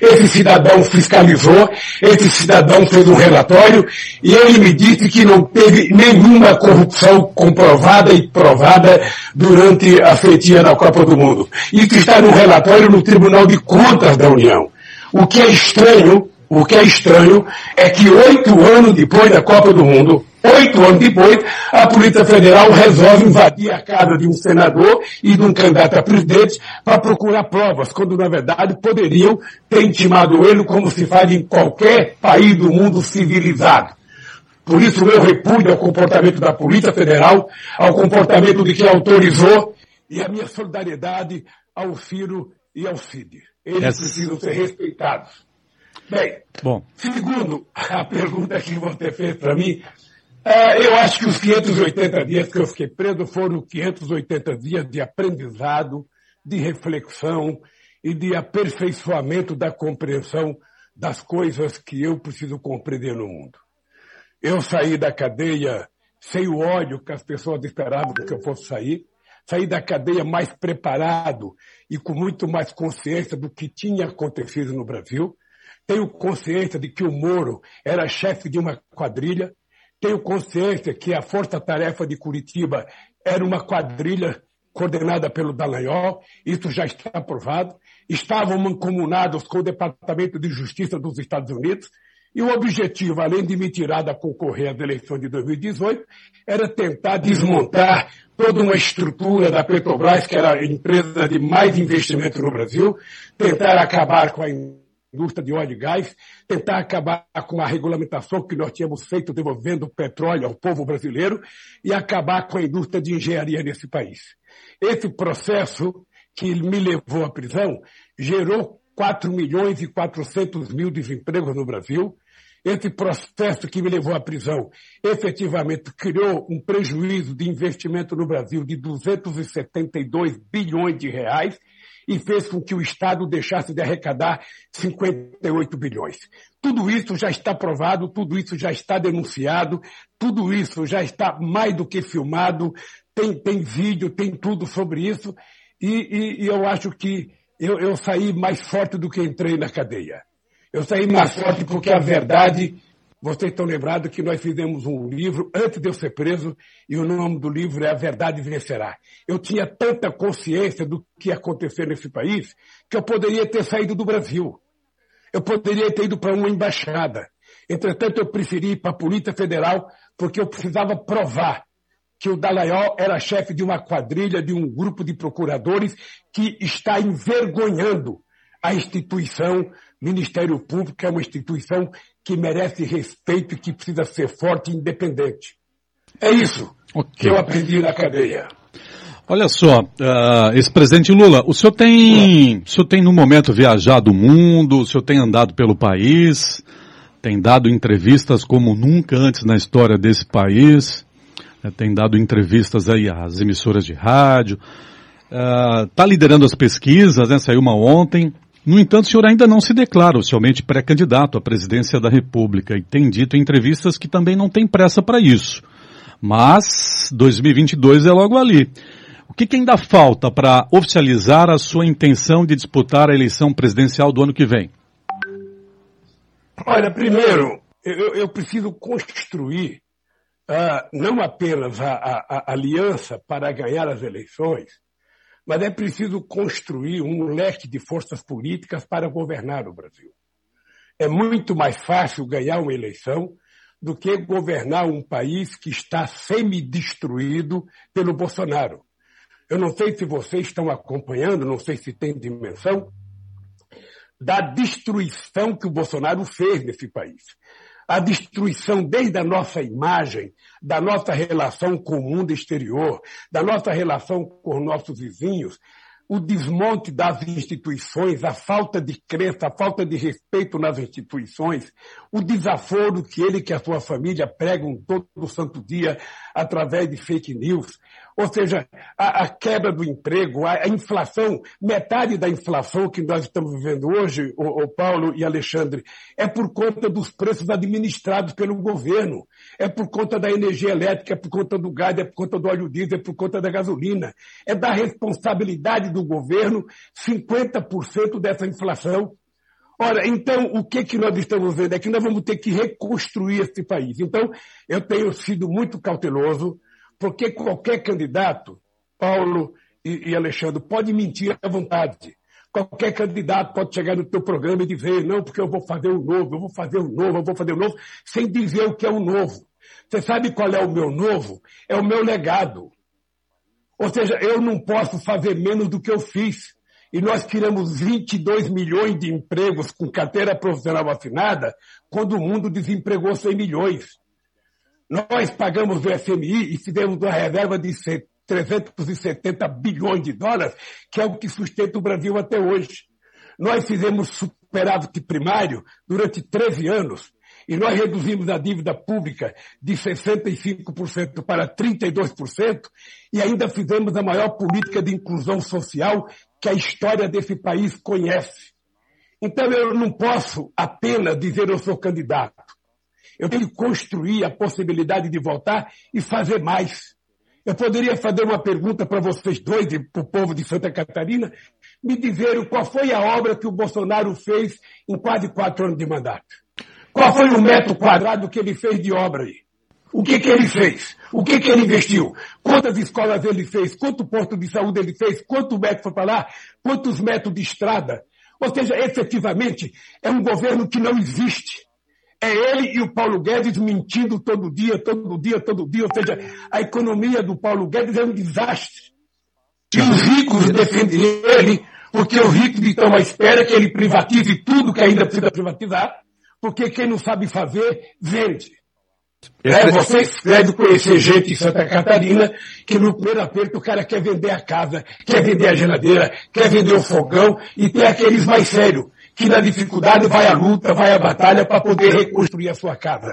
Esse cidadão fiscalizou, esse cidadão fez um relatório e ele me disse que não teve nenhuma corrupção comprovada e provada durante a feitinha da Copa do Mundo. Isso está no relatório no Tribunal de Contas da União. O que é estranho, o que é estranho é que oito anos depois da Copa do Mundo, Oito anos depois, a Polícia Federal resolve invadir a casa de um senador e de um candidato a presidente para procurar provas, quando na verdade poderiam ter intimado ele como se faz em qualquer país do mundo civilizado. Por isso, meu repúdio ao comportamento da Polícia Federal, ao comportamento de quem autorizou e a minha solidariedade ao Ciro e ao Cid. Eles Essa... precisam ser respeitados. Bem, Bom. segundo a pergunta que você fez para mim, é, eu acho que os 580 dias que eu fiquei preso foram 580 dias de aprendizado, de reflexão e de aperfeiçoamento da compreensão das coisas que eu preciso compreender no mundo. Eu saí da cadeia sem o ódio que as pessoas esperavam que eu fosse sair, saí da cadeia mais preparado e com muito mais consciência do que tinha acontecido no Brasil. Tenho consciência de que o Moro era chefe de uma quadrilha, tenho consciência que a Força-Tarefa de Curitiba era uma quadrilha coordenada pelo Dallagnol, isso já está aprovado. Estavam mancomunados com o Departamento de Justiça dos Estados Unidos, e o objetivo, além de me tirar da concorrer às eleições de 2018, era tentar desmontar toda uma estrutura da Petrobras, que era a empresa de mais investimento no Brasil, tentar acabar com a indústria de óleo e gás, tentar acabar com a regulamentação que nós tínhamos feito devolvendo petróleo ao povo brasileiro e acabar com a indústria de engenharia nesse país. Esse processo que me levou à prisão gerou 4 milhões e 400 mil desempregos no Brasil. Esse processo que me levou à prisão efetivamente criou um prejuízo de investimento no Brasil de 272 bilhões de reais e fez com que o Estado deixasse de arrecadar 58 bilhões. Tudo isso já está provado, tudo isso já está denunciado, tudo isso já está mais do que filmado, tem, tem vídeo, tem tudo sobre isso, e, e, e eu acho que eu, eu saí mais forte do que entrei na cadeia. Eu saí mais forte porque a verdade vocês estão lembrados que nós fizemos um livro antes de eu ser preso e o nome do livro é A Verdade Vencerá. Eu tinha tanta consciência do que ia acontecer nesse país que eu poderia ter saído do Brasil. Eu poderia ter ido para uma embaixada. Entretanto, eu preferi ir para a Polícia Federal porque eu precisava provar que o Dallagnol era chefe de uma quadrilha, de um grupo de procuradores que está envergonhando a instituição Ministério Público, é uma instituição que merece respeito e que precisa ser forte e independente. É isso okay. que eu aprendi na cadeia. Olha só, uh, ex-presidente Lula, o senhor tem, o senhor tem no momento viajado o mundo, o senhor tem andado pelo país, tem dado entrevistas como nunca antes na história desse país, né, tem dado entrevistas aí às emissoras de rádio, está uh, liderando as pesquisas, né, saiu uma ontem. No entanto, o senhor ainda não se declara oficialmente pré-candidato à presidência da República e tem dito em entrevistas que também não tem pressa para isso. Mas 2022 é logo ali. O que, que ainda falta para oficializar a sua intenção de disputar a eleição presidencial do ano que vem? Olha, primeiro, eu, eu preciso construir uh, não apenas a, a, a aliança para ganhar as eleições, mas é preciso construir um leque de forças políticas para governar o Brasil. É muito mais fácil ganhar uma eleição do que governar um país que está semi-destruído pelo Bolsonaro. Eu não sei se vocês estão acompanhando, não sei se tem dimensão, da destruição que o Bolsonaro fez nesse país. A destruição desde a nossa imagem, da nossa relação com o mundo exterior, da nossa relação com os nossos vizinhos, o desmonte das instituições, a falta de crença, a falta de respeito nas instituições, o desaforo que ele e que a sua família pregam todo santo dia através de fake news, ou seja, a, a quebra do emprego, a, a, inflação, metade da inflação que nós estamos vivendo hoje, o, o Paulo e Alexandre, é por conta dos preços administrados pelo governo, é por conta da energia elétrica, é por conta do gás, é por conta do óleo diesel, é por conta da gasolina, é da responsabilidade do governo 50% dessa inflação. Ora, então, o que, que nós estamos vendo é que nós vamos ter que reconstruir esse país. Então, eu tenho sido muito cauteloso, porque qualquer candidato, Paulo e, e Alexandre, pode mentir à vontade. Qualquer candidato pode chegar no teu programa e dizer, não, porque eu vou fazer o um novo, eu vou fazer o um novo, eu vou fazer o um novo, sem dizer o que é o novo. Você sabe qual é o meu novo? É o meu legado. Ou seja, eu não posso fazer menos do que eu fiz. E nós tiramos 22 milhões de empregos com carteira profissional assinada, quando o mundo desempregou 100 milhões. Nós pagamos o FMI e fizemos uma reserva de 370 bilhões de dólares, que é o que sustenta o Brasil até hoje. Nós fizemos superávit primário durante 13 anos e nós reduzimos a dívida pública de 65% para 32% e ainda fizemos a maior política de inclusão social que a história desse país conhece. Então eu não posso apenas dizer eu sou candidato. Eu tenho que construir a possibilidade de voltar e fazer mais. Eu poderia fazer uma pergunta para vocês dois, para o povo de Santa Catarina, me dizerem qual foi a obra que o Bolsonaro fez em quase quatro anos de mandato. Qual foi o metro quadrado que ele fez de obra aí? O que, que ele fez? O que, que ele investiu? Quantas escolas ele fez? Quanto posto de saúde ele fez? Quanto metro foi para lá? Quantos metros de estrada? Ou seja, efetivamente, é um governo que não existe. É ele e o Paulo Guedes mentindo todo dia, todo dia, todo dia. Ou seja, a economia do Paulo Guedes é um desastre. E os ricos defendem ele, porque os ricos estão à espera que ele privatize tudo que ainda precisa privatizar, porque quem não sabe fazer, vende. É, vocês devem conhecer gente em Santa Catarina que no primeiro aperto o cara quer vender a casa, quer vender a geladeira, quer vender o fogão e tem aqueles mais sérios que na dificuldade vai à luta, vai à batalha para poder reconstruir a sua casa.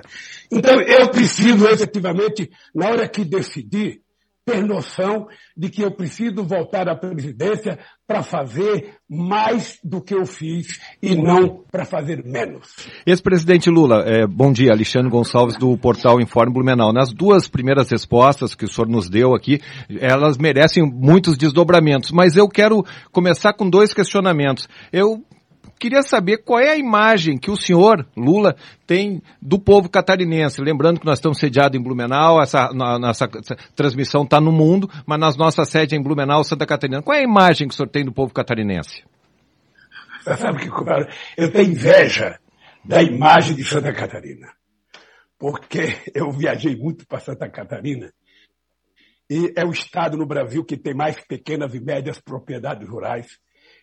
Então eu preciso efetivamente, na hora que decidir, ter noção de que eu preciso voltar à presidência para fazer mais do que eu fiz e não para fazer menos. Ex-presidente Lula, é, bom dia, Alexandre Gonçalves do portal Informe Blumenau. Nas duas primeiras respostas que o senhor nos deu aqui, elas merecem muitos desdobramentos, mas eu quero começar com dois questionamentos. Eu queria saber qual é a imagem que o senhor, Lula, tem do povo catarinense. Lembrando que nós estamos sediados em Blumenau, essa, nossa transmissão está no mundo, mas nas nossas sedes em Blumenau, Santa Catarina. Qual é a imagem que o senhor tem do povo catarinense? Sabe que eu tenho inveja da imagem de Santa Catarina. Porque eu viajei muito para Santa Catarina e é o estado no Brasil que tem mais pequenas e médias propriedades rurais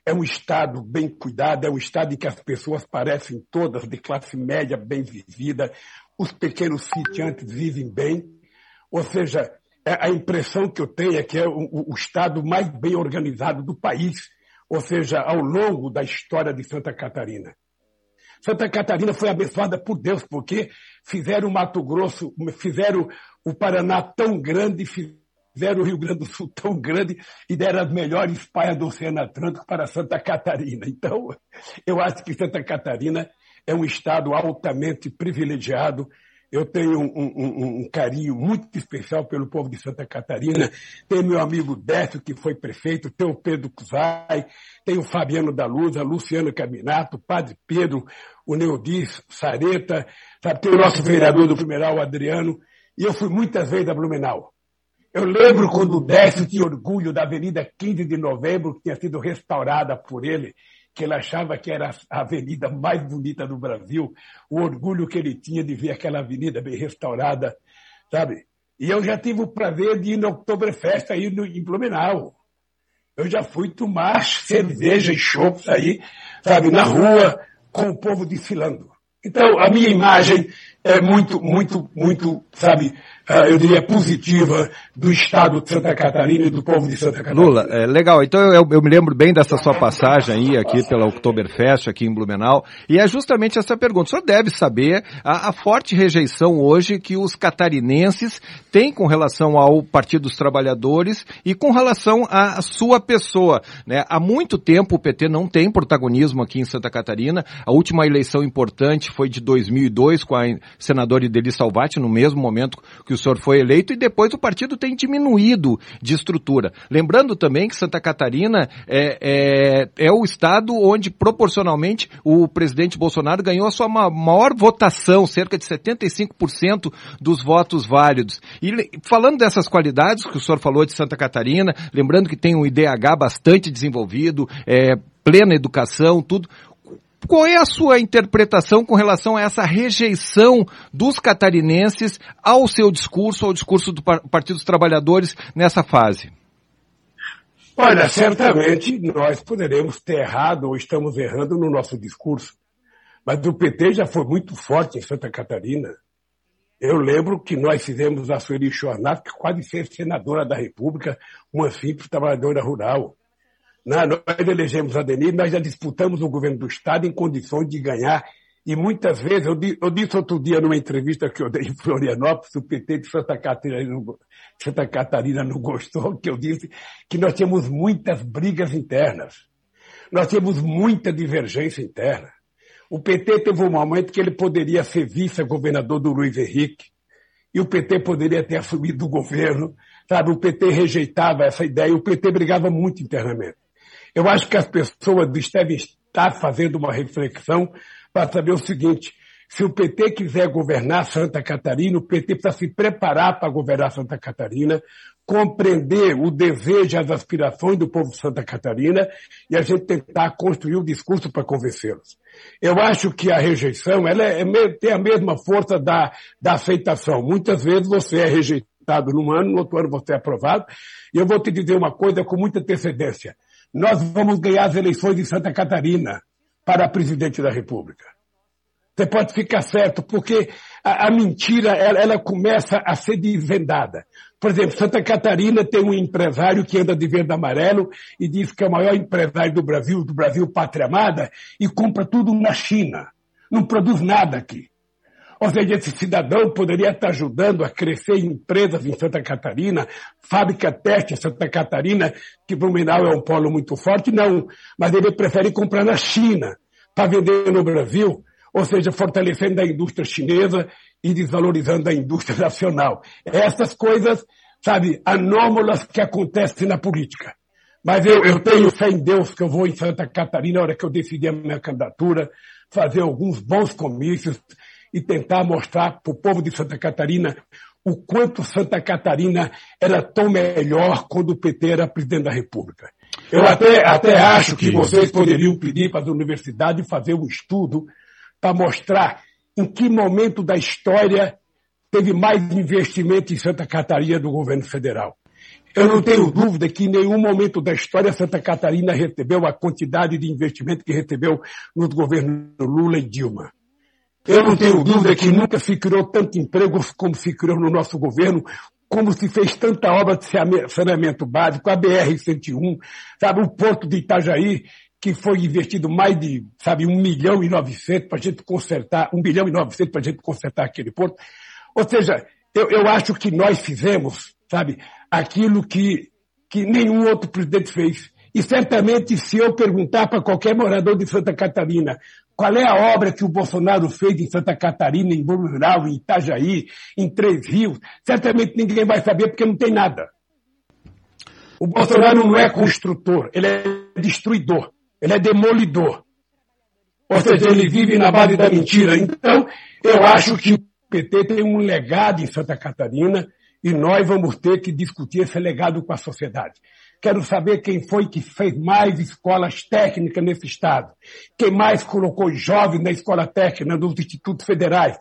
é um Estado bem cuidado, é um Estado em que as pessoas parecem todas de classe média bem vivida, os pequenos sitiantes vivem bem. Ou seja, é, a impressão que eu tenho é que é o, estado mais bem organizado do país, ou seja, ao longo da história de Santa Catarina. Santa Catarina foi abençoada por Deus, porque fizeram o Mato Grosso, fizeram o Paraná tão grande, fizeram o Rio Grande do Sul tão grande e deram as melhores praias do Oceano Atlântico para Santa Catarina. Então, eu acho que Santa Catarina é um estado altamente privilegiado. Eu tenho um, um, um, carinho muito especial pelo povo de Santa Catarina. Tem meu amigo Décio, que foi prefeito, tem o Pedro Cusai, tem o Fabiano da Luz, a Luciano Caminato, o Padre Pedro, o Neodis Sareta, sabe, tem o nosso vereador do Blumenau, o Adriano, e eu fui muitas vezes a Blumenau. Eu lembro quando o Décio tinha orgulho da Avenida 15 de Novembro, que tinha sido restaurada por ele, que ele achava que era a avenida mais bonita do Brasil, o orgulho que ele tinha de ver aquela avenida bem restaurada, sabe? E eu já tive o prazer de ir no Oktoberfest aí no, em Blumenau. Eu já fui tomar cerveja e chopps aí, sabe, na rua, com o povo desfilando. Então, a minha imagem é muito, muito, muito, sabe, uh, eu diria positiva do estado de Santa Catarina e do povo de Santa Catarina. Lula, é, legal. Então eu, eu, me lembro bem dessa sua passagem aí aqui pela Oktoberfest aqui em Blumenau. E é justamente essa pergunta. O senhor deve saber a, a forte rejeição hoje que os catarinenses têm com relação ao Partido dos Trabalhadores e com relação à sua pessoa. Né? Há muito tempo o PT não tem protagonismo aqui em Santa Catarina. A última eleição importante foi de 2002 com a senadora Ideli Salvati, no mesmo momento que o senhor foi eleito, e depois o partido tem diminuído de estrutura. Lembrando também que Santa Catarina é, é, é o estado onde, proporcionalmente, o presidente Bolsonaro ganhou a sua maior votação, cerca de 75% dos votos válidos. E falando dessas qualidades que o senhor falou de Santa Catarina, lembrando que tem um IDH bastante desenvolvido, é, plena educação, tudo. Qual é a sua interpretação com relação a essa rejeição dos catarinenses ao seu discurso, ao discurso do Partido dos Trabalhadores nessa fase? Olha, certamente nós poderemos ter errado ou estamos errando no nosso discurso. Mas o PT já foi muito forte em Santa Catarina. Eu lembro que nós fizemos a Sueli Chornat, que quase fez senadora da República, uma simples trabalhadora rural. Nós elegemos a Denise, nós já disputamos o governo do Estado em condições de ganhar. E muitas vezes, eu, eu disse outro dia numa entrevista que eu dei em Florianópolis, o PT de Santa Catarina, não, Santa Catarina não gostou, que eu disse que nós tínhamos muitas brigas internas. Nós tínhamos muita divergência interna. O PT teve um momento que ele poderia ser vice-governador do Luiz Henrique, e o PT poderia ter assumido o governo, sabe? O PT rejeitava essa ideia, o PT brigava muito internamente. Eu acho que as pessoas devem estar fazendo uma reflexão para saber o seguinte, se o PT quiser governar Santa Catarina, o PT precisa se preparar para governar Santa Catarina, compreender o desejo e as aspirações do povo de Santa Catarina e a gente tentar construir o um discurso para convencê-los. Eu acho que a rejeição ela é, é, tem a mesma força da, da aceitação. Muitas vezes você é rejeitado num ano, no outro ano você é aprovado. E eu vou te dizer uma coisa com muita antecedência nós vamos ganhar as eleições em Santa Catarina para presidente da República. Você pode ficar certo, porque a, a mentira ela, ela, começa a ser desvendada. Por exemplo, Santa Catarina tem um empresário que anda de verde amarelo e diz que é o maior empresário do Brasil, do Brasil pátria amada, e compra tudo na China. Não produz nada aqui. Ou seja, esse cidadão poderia estar ajudando a crescer empresas em Santa Catarina, fábrica teste em Santa Catarina, que Blumenau é um polo muito forte, não. Mas ele prefere comprar na China para vender no Brasil, ou seja, fortalecendo a indústria chinesa e desvalorizando a indústria nacional. Essas coisas, sabe, anômalas que acontecem na política. Mas eu, eu tenho fé em Deus que eu vou em Santa Catarina, na hora que eu decidi a minha candidatura, fazer alguns bons comícios, e tentar mostrar para o povo de Santa Catarina o quanto Santa Catarina era tão melhor quando o PT era presidente da República. Eu até, até acho que vocês poderiam pedir para as universidades fazer um estudo para mostrar em que momento da história teve mais investimento em Santa Catarina do governo federal. Eu não tenho dúvida que em nenhum momento da história Santa Catarina recebeu a quantidade de investimento que recebeu nos governos Lula e Dilma. Eu não tenho dúvida que nunca se criou tanto emprego como se criou no nosso governo, como se fez tanta obra de saneamento básico, a BR-101, sabe, o porto de Itajaí, que foi investido mais de, sabe, um milhão e novecentos para a gente consertar, um bilhão e novecentos para a gente consertar aquele porto. Ou seja, eu, eu acho que nós fizemos, sabe, aquilo que, que nenhum outro presidente fez. E certamente, se eu perguntar para qualquer morador de Santa Catarina qual é a obra que o Bolsonaro fez em Santa Catarina, em Blumenau, em Itajaí, em Três Rios, certamente ninguém vai saber porque não tem nada. O Bolsonaro não é construtor, ele é destruidor, ele é demolidor. Ou seja, ele vive na base da mentira. Então, eu acho que o PT tem um legado em Santa Catarina e nós vamos ter que discutir esse legado com a sociedade. Quero saber quem foi que fez mais escolas técnicas nesse estado. Quem mais colocou jovens na escola técnica, nos institutos federais.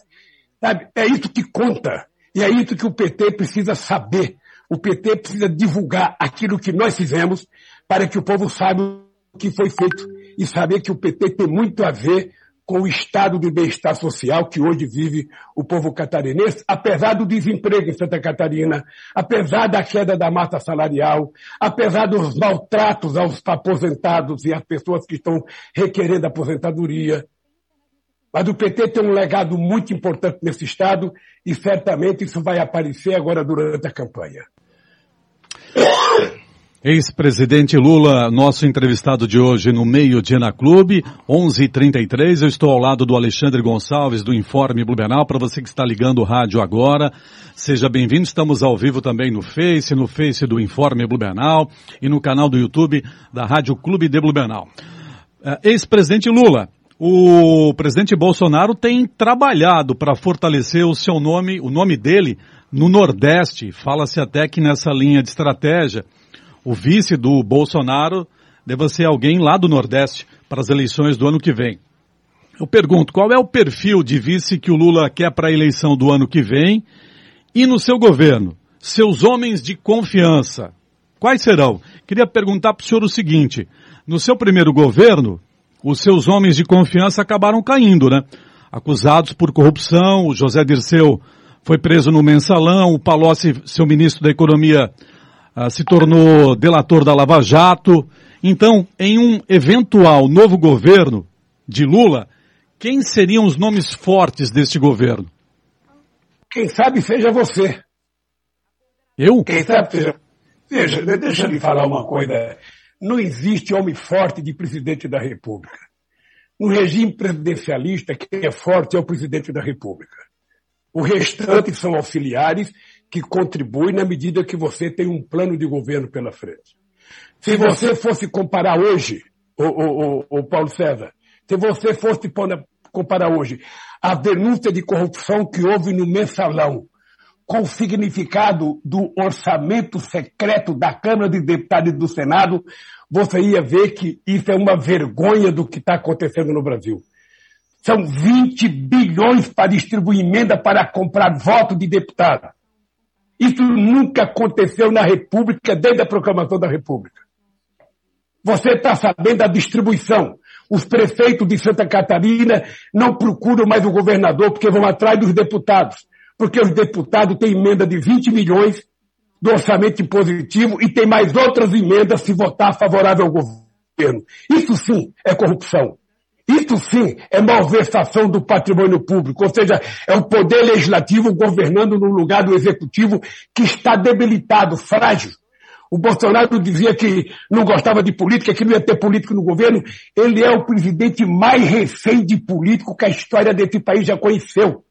Sabe? É isso que conta. E é isso que o PT precisa saber. O PT precisa divulgar aquilo que nós fizemos para que o povo saiba o que foi feito e saber que o PT tem muito a ver com o estado de bem-estar social que hoje vive o povo catarinense, apesar do desemprego em Santa Catarina, apesar da queda da massa salarial, apesar dos maltratos aos aposentados e às pessoas que estão requerendo aposentadoria. Mas o PT tem um legado muito importante nesse estado e certamente isso vai aparecer agora durante a campanha. Ex-presidente Lula, nosso entrevistado de hoje no meio dia na Clube, 11:33. Eu estou ao lado do Alexandre Gonçalves do Informe Blumenau. Para você que está ligando o rádio agora, seja bem-vindo. Estamos ao vivo também no Face, no Face do Informe Blumenau e no canal do YouTube da Rádio Clube de Blumenau. Uh, Ex-presidente Lula, o presidente Bolsonaro tem trabalhado para fortalecer o seu nome, o nome dele no Nordeste. Fala-se até que nessa linha de estratégia o vice do Bolsonaro deva ser alguém lá do Nordeste para as eleições do ano que vem. Eu pergunto, qual é o perfil de vice que o Lula quer para a eleição do ano que vem e no seu governo? Seus homens de confiança, quais serão? Queria perguntar para o senhor o seguinte, no seu primeiro governo, os seus homens de confiança acabaram caindo, né? Acusados por corrupção, o José Dirceu foi preso no mensalão, o Palocci, seu ministro da Economia, ah, se tornou delator da Lava Jato. Então, em um eventual novo governo de Lula, quem seriam os nomes fortes deste governo? Quem sabe seja você. Eu? Quem sabe seja. Veja, deixa eu lhe falar uma coisa. Não existe homem forte de presidente da República. No regime presidencialista, quem é forte é o presidente da República. O restante são auxiliares que contribuem na medida que você tem um plano de governo pela frente. Se você fosse comparar hoje, o, o, o, o Paulo César, se você fosse comparar hoje a denúncia de corrupção que houve no mensalão com o significado do orçamento secreto da Câmara de Deputados e do Senado, você ia ver que isso é uma vergonha do que está acontecendo no Brasil. São 20 bilhões para distribuir emenda para comprar voto de deputado. Isso nunca aconteceu na República desde a proclamação da República. Você está sabendo da distribuição. Os prefeitos de Santa Catarina não procuram mais o governador porque vão atrás dos deputados. Porque os deputados têm emenda de 20 milhões do orçamento impositivo e tem mais outras emendas se votar favorável ao governo. Isso sim é corrupção. Isso sim é malversação do patrimônio público, ou seja, é o poder legislativo governando no lugar do executivo que está debilitado, frágil. O Bolsonaro dizia que não gostava de política, que não ia ter político no governo. Ele é o presidente mais refém de político que a história desse país já conheceu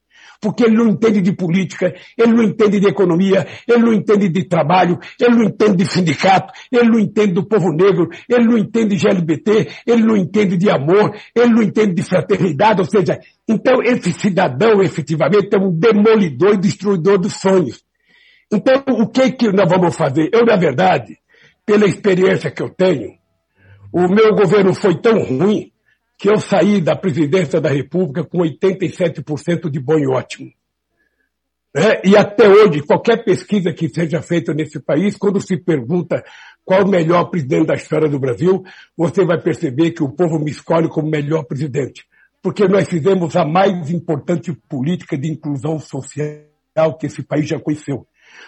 porque ele não entende de política, ele não entende de economia, ele não entende de trabalho, ele não entende de sindicato, ele não entende do povo negro, ele não entende de LGBT, ele não entende de amor, ele não entende de fraternidade, ou seja, então esse cidadão efetivamente é um demolidor e destruidor dos sonhos. Então o que que nós vamos fazer? Eu, na verdade, pela experiência que eu tenho, o meu governo foi tão ruim que eu saí da presidência da República com 87% de bom e ótimo. É, e até hoje, qualquer pesquisa que seja feita nesse país, quando se pergunta qual o melhor presidente da história do Brasil, você vai perceber que o povo me escolhe como melhor presidente. Porque nós fizemos a mais importante política de inclusão social que esse país já conheceu.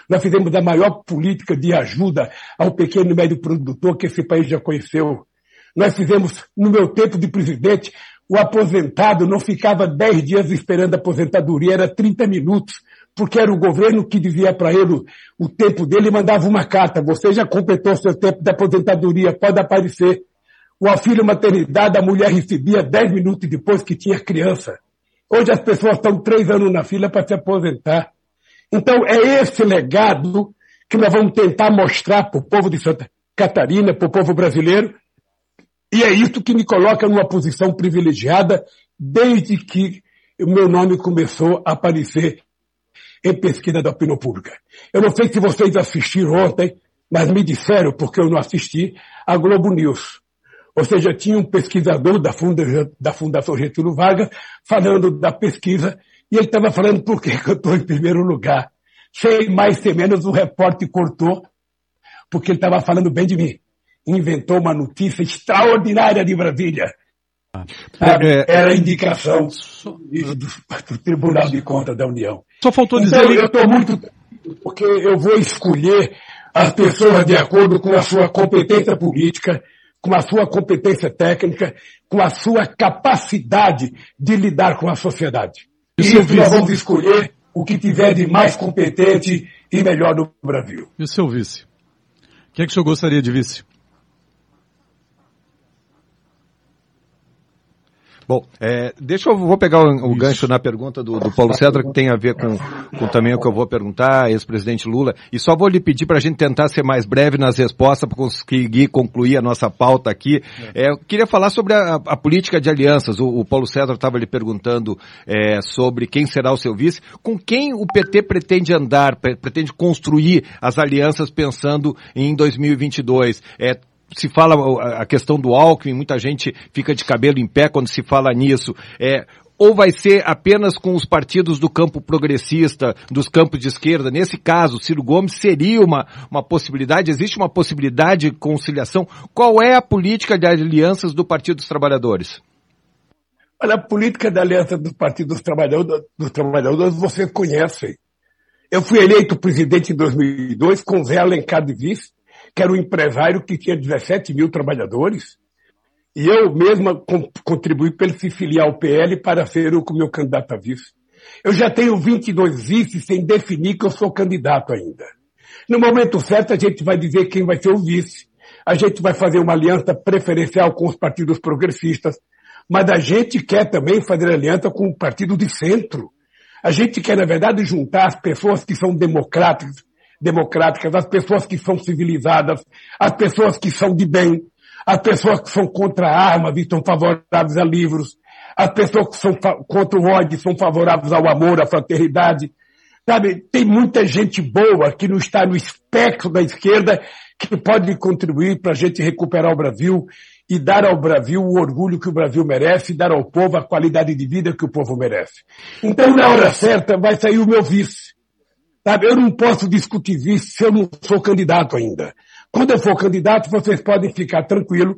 Nós fizemos a maior política de ajuda ao pequeno e médio produtor que esse país já conheceu. Nós fizemos, no meu tempo de presidente, o aposentado não ficava 10 dias esperando a aposentadoria, era 30 minutos, porque era o governo que dizia para ele o tempo dele e mandava uma carta. Você já completou seu tempo de aposentadoria, pode aparecer. O auxílio maternidade, a mulher recebia 10 minutos depois que tinha criança. Hoje as pessoas estão três anos na fila para se aposentar. Então é esse legado que nós vamos tentar mostrar para o povo de Santa Catarina, para o povo brasileiro, e é isso que me coloca numa posição privilegiada desde que o meu nome começou a aparecer em pesquisa da opinião pública. Eu não sei se vocês assistiram ontem, mas me disseram, porque eu não assisti, a Globo News. Ou seja, tinha um pesquisador da, funda, da Fundação Getúlio Vargas falando da pesquisa e ele estava falando por que eu estou em primeiro lugar. Sem mais, sem menos, o repórter cortou porque ele estava falando bem de mim. Inventou uma notícia extraordinária de Brasília. É, era a indicação do, do, Tribunal de Contas da União. Só faltou então, dizer... Eu estou muito... Porque eu vou escolher as pessoas de acordo com a sua competência política, com a sua competência técnica, com a sua capacidade de lidar com a sociedade. E isso nós vamos escolher o que tiver de mais competente e melhor no Brasil. E o seu vice? O que é que o senhor gostaria de vice? Bom, é, deixa eu vou pegar o, o gancho na pergunta do, do, Paulo Cedra, que tem a ver com, com também o que eu vou perguntar, ex-presidente Lula, e só vou lhe pedir para a gente tentar ser mais breve nas respostas para conseguir concluir a nossa pauta aqui. É, eu queria falar sobre a, a política de alianças. O, o Paulo Cedra estava lhe perguntando é, sobre quem será o seu vice. Com quem o PT pretende andar, pretende construir as alianças pensando em 2022? É, se fala a questão do Alckmin, muita gente fica de cabelo em pé quando se fala nisso. É, ou vai ser apenas com os partidos do campo progressista, dos campos de esquerda? Nesse caso, Ciro Gomes seria uma, uma possibilidade? Existe uma possibilidade de conciliação? Qual é a política de alianças do Partido dos Trabalhadores? Olha, a política de aliança do Partido dos Trabalhadores, dos Trabalhadores vocês conhecem. Eu fui eleito presidente em 2002 com Zé Alencar de vice que era um empresário que tinha 17 mil trabalhadores, e eu mesma contribuí para ele se filiar ao PL para ser o meu candidato a vice. Eu já tenho 22 vices sem definir que eu sou candidato ainda. No momento certo, a gente vai dizer quem vai ser o vice. A gente vai fazer uma aliança preferencial com os partidos progressistas. Mas a gente quer também fazer aliança com o partido de centro. A gente quer, na verdade, juntar as pessoas que são democráticas, democráticas, as pessoas que são civilizadas, as pessoas que são de bem, as pessoas que são contra armas e estão favoráveis a livros, as pessoas que são contra o ódio são favoráveis ao amor, à fraternidade. Sabe, tem muita gente boa que não está no espectro da esquerda que pode contribuir para a gente recuperar o Brasil e dar ao Brasil o orgulho que o Brasil merece e dar ao povo a qualidade de vida que o povo merece. Então, na hora certa, vai sair o meu vice. Sabe, eu não posso discutir isso se eu não sou candidato ainda. Quando eu for candidato, vocês podem ficar tranquilos,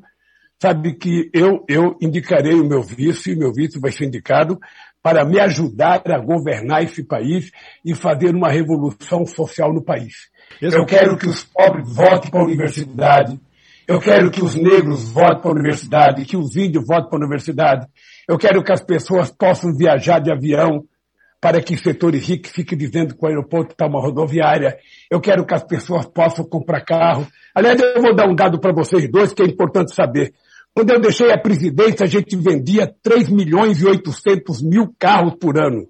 sabe que eu, eu indicarei o meu vice, e meu vice vai ser indicado para me ajudar a governar esse país e fazer uma revolução social no país. Eu quero que os pobres votem para a universidade. Eu quero que os negros votem para a universidade, que os índios votem para a universidade. Eu quero que as pessoas possam viajar de avião, para que setores ricos fiquem dizendo que o aeroporto está uma rodoviária. Eu quero que as pessoas possam comprar carro. Aliás, eu vou dar um dado para vocês dois que é importante saber. Quando eu deixei a presidência, a gente vendia 3 milhões e 800 mil carros por ano.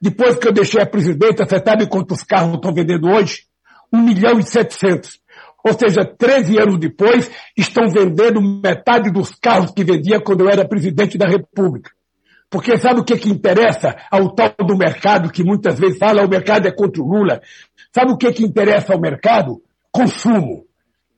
Depois que eu deixei a presidência, você sabe quantos carros estão vendendo hoje? 1 milhão e 700. Ou seja, 13 anos depois, estão vendendo metade dos carros que vendia quando eu era presidente da República. Porque sabe o que, que interessa ao tal do mercado que muitas vezes fala o mercado é contra o Lula? Sabe o que, que interessa ao mercado? Consumo.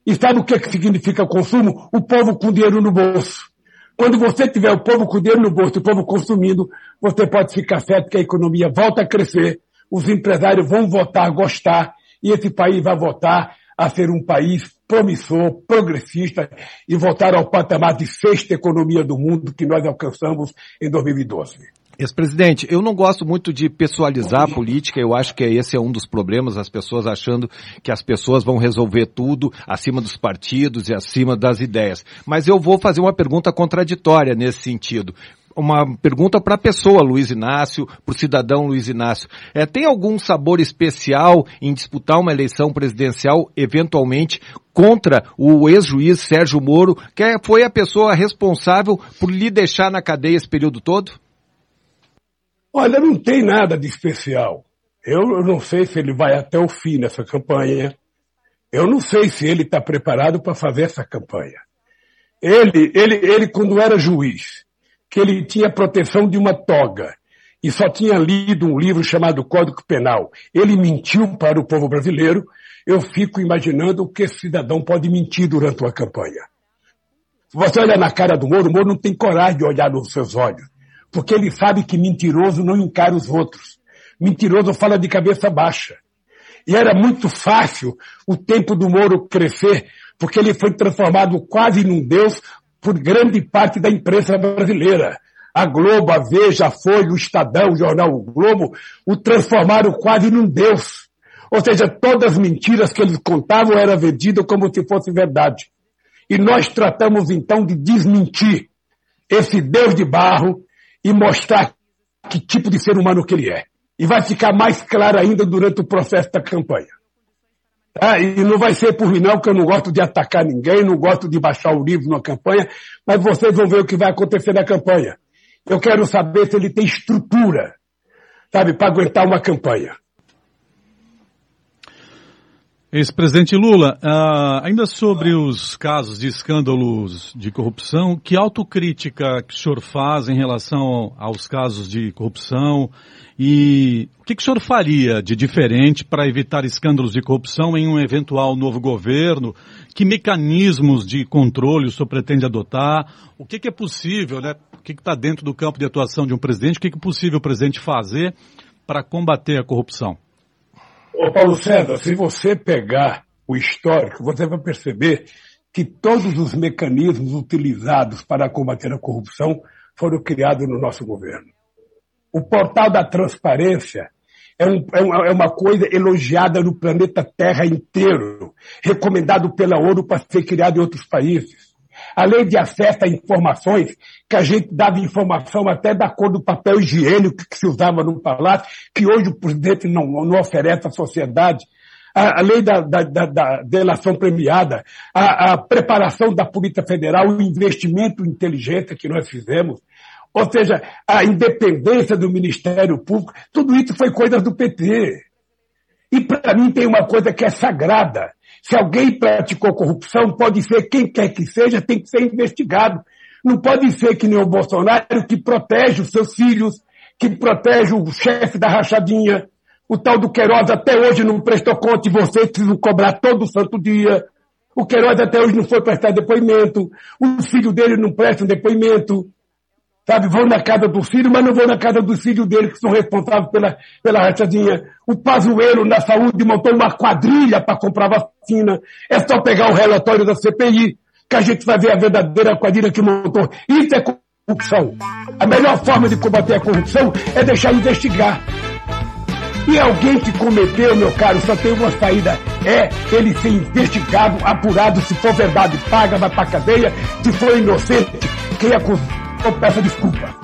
E sabe o que, que significa consumo? O povo com dinheiro no bolso. Quando você tiver o povo com dinheiro no bolso, o povo consumindo, você pode ficar certo que a economia volta a crescer, os empresários vão votar gostar, e esse país vai votar a ser um país promissor, progressista e voltar ao patamar de sexta economia do mundo que nós alcançamos em 2012. Ex-presidente, eu não gosto muito de pessoalizar a política, eu acho que esse é um dos problemas, as pessoas achando que as pessoas vão resolver tudo acima dos partidos e acima das ideias. Mas eu vou fazer uma pergunta contraditória nesse sentido uma pergunta para a pessoa, Luiz Inácio, para o cidadão Luiz Inácio. É, tem algum sabor especial em disputar uma eleição presidencial, eventualmente, contra o ex-juiz Sérgio Moro, que é, foi a pessoa responsável por lhe deixar na cadeia esse período todo? Olha, não tem nada de especial. Eu não sei se ele vai até o fim nessa campanha. Eu não sei se ele está preparado para fazer essa campanha. Ele, ele, ele, quando era juiz, que ele tinha proteção de uma toga e só tinha lido um livro chamado Código Penal. Ele mentiu para o povo brasileiro. Eu fico imaginando o que esse cidadão pode mentir durante uma campanha. Se você olha na cara do Moro, o Moro não tem coragem de olhar nos seus olhos porque ele sabe que mentiroso não encara os outros. Mentiroso fala de cabeça baixa. E era muito fácil o tempo do Moro crescer, porque ele foi transformado quase num deus por grande parte da imprensa brasileira. A Globo, a Veja, a Folha, o Estadão, o jornal o Globo, o transformaram quase num deus. Ou seja, todas as mentiras que eles contavam eram vendidas como se fosse verdade. E nós tratamos então de desmentir esse Deus de barro, e mostrar que tipo de ser humano que ele é. E vai ficar mais claro ainda durante o processo da campanha. Tá? E não vai ser por mim não, que eu não gosto de atacar ninguém, não gosto de baixar o livro na campanha, mas vocês vão ver o que vai acontecer na campanha. Eu quero saber se ele tem estrutura, sabe, para aguentar uma campanha. Ex-presidente Lula, uh, ainda sobre os casos de escândalos de corrupção, que autocrítica que o senhor faz em relação aos casos de corrupção e o que, que o senhor faria de diferente para evitar escândalos de corrupção em um eventual novo governo? Que mecanismos de controle o senhor pretende adotar? O que, que é possível, né? O que está dentro do campo de atuação de um presidente? O que, que é possível o presidente fazer para combater a corrupção? Ô Paulo César, se você pegar o histórico, você vai perceber que todos os mecanismos utilizados para combater a corrupção foram criados no nosso governo. O portal da transparência é, um, é, uma, é coisa elogiada no planeta Terra inteiro, recomendado pela ONU para ser criado em outros países. A lei de acesso a informações, que a gente dava informação até da cor do papel higiênico que se usava no palácio, que hoje o presidente não, não oferece à sociedade, a, a lei da, da, da, da, delação premiada, a, a preparação da Polícia Federal, o investimento em inteligência que nós fizemos, ou seja, a independência do Ministério Público, tudo isso foi coisa do PT. E para mim tem uma coisa que é sagrada, se alguém praticou corrupção, pode ser quem quer que seja, tem que ser investigado. Não pode ser que nem o Bolsonaro que protege os seus filhos, que protege o chefe da rachadinha. O tal do Queiroz até hoje não prestou conta e vocês precisam cobrar todo santo dia. O Queiroz até hoje não foi prestar depoimento. O filho dele não presta depoimento. Sabe, vão na casa do filho, mas não vão na casa dos filhos dele, que são responsáveis pela, pela rachadinha. O Pazueiro, na saúde, montou uma quadrilha para comprar vacina. É só pegar o relatório da CPI, que a gente vai ver a verdadeira quadrilha que montou. Isso é corrupção. A melhor forma de combater a corrupção é deixar investigar. E alguém que cometeu, meu caro, só tem uma saída. É ele ser investigado, apurado, se for verdade, paga, vai pra cadeia. Se for inocente, quem acusa eu peço desculpa.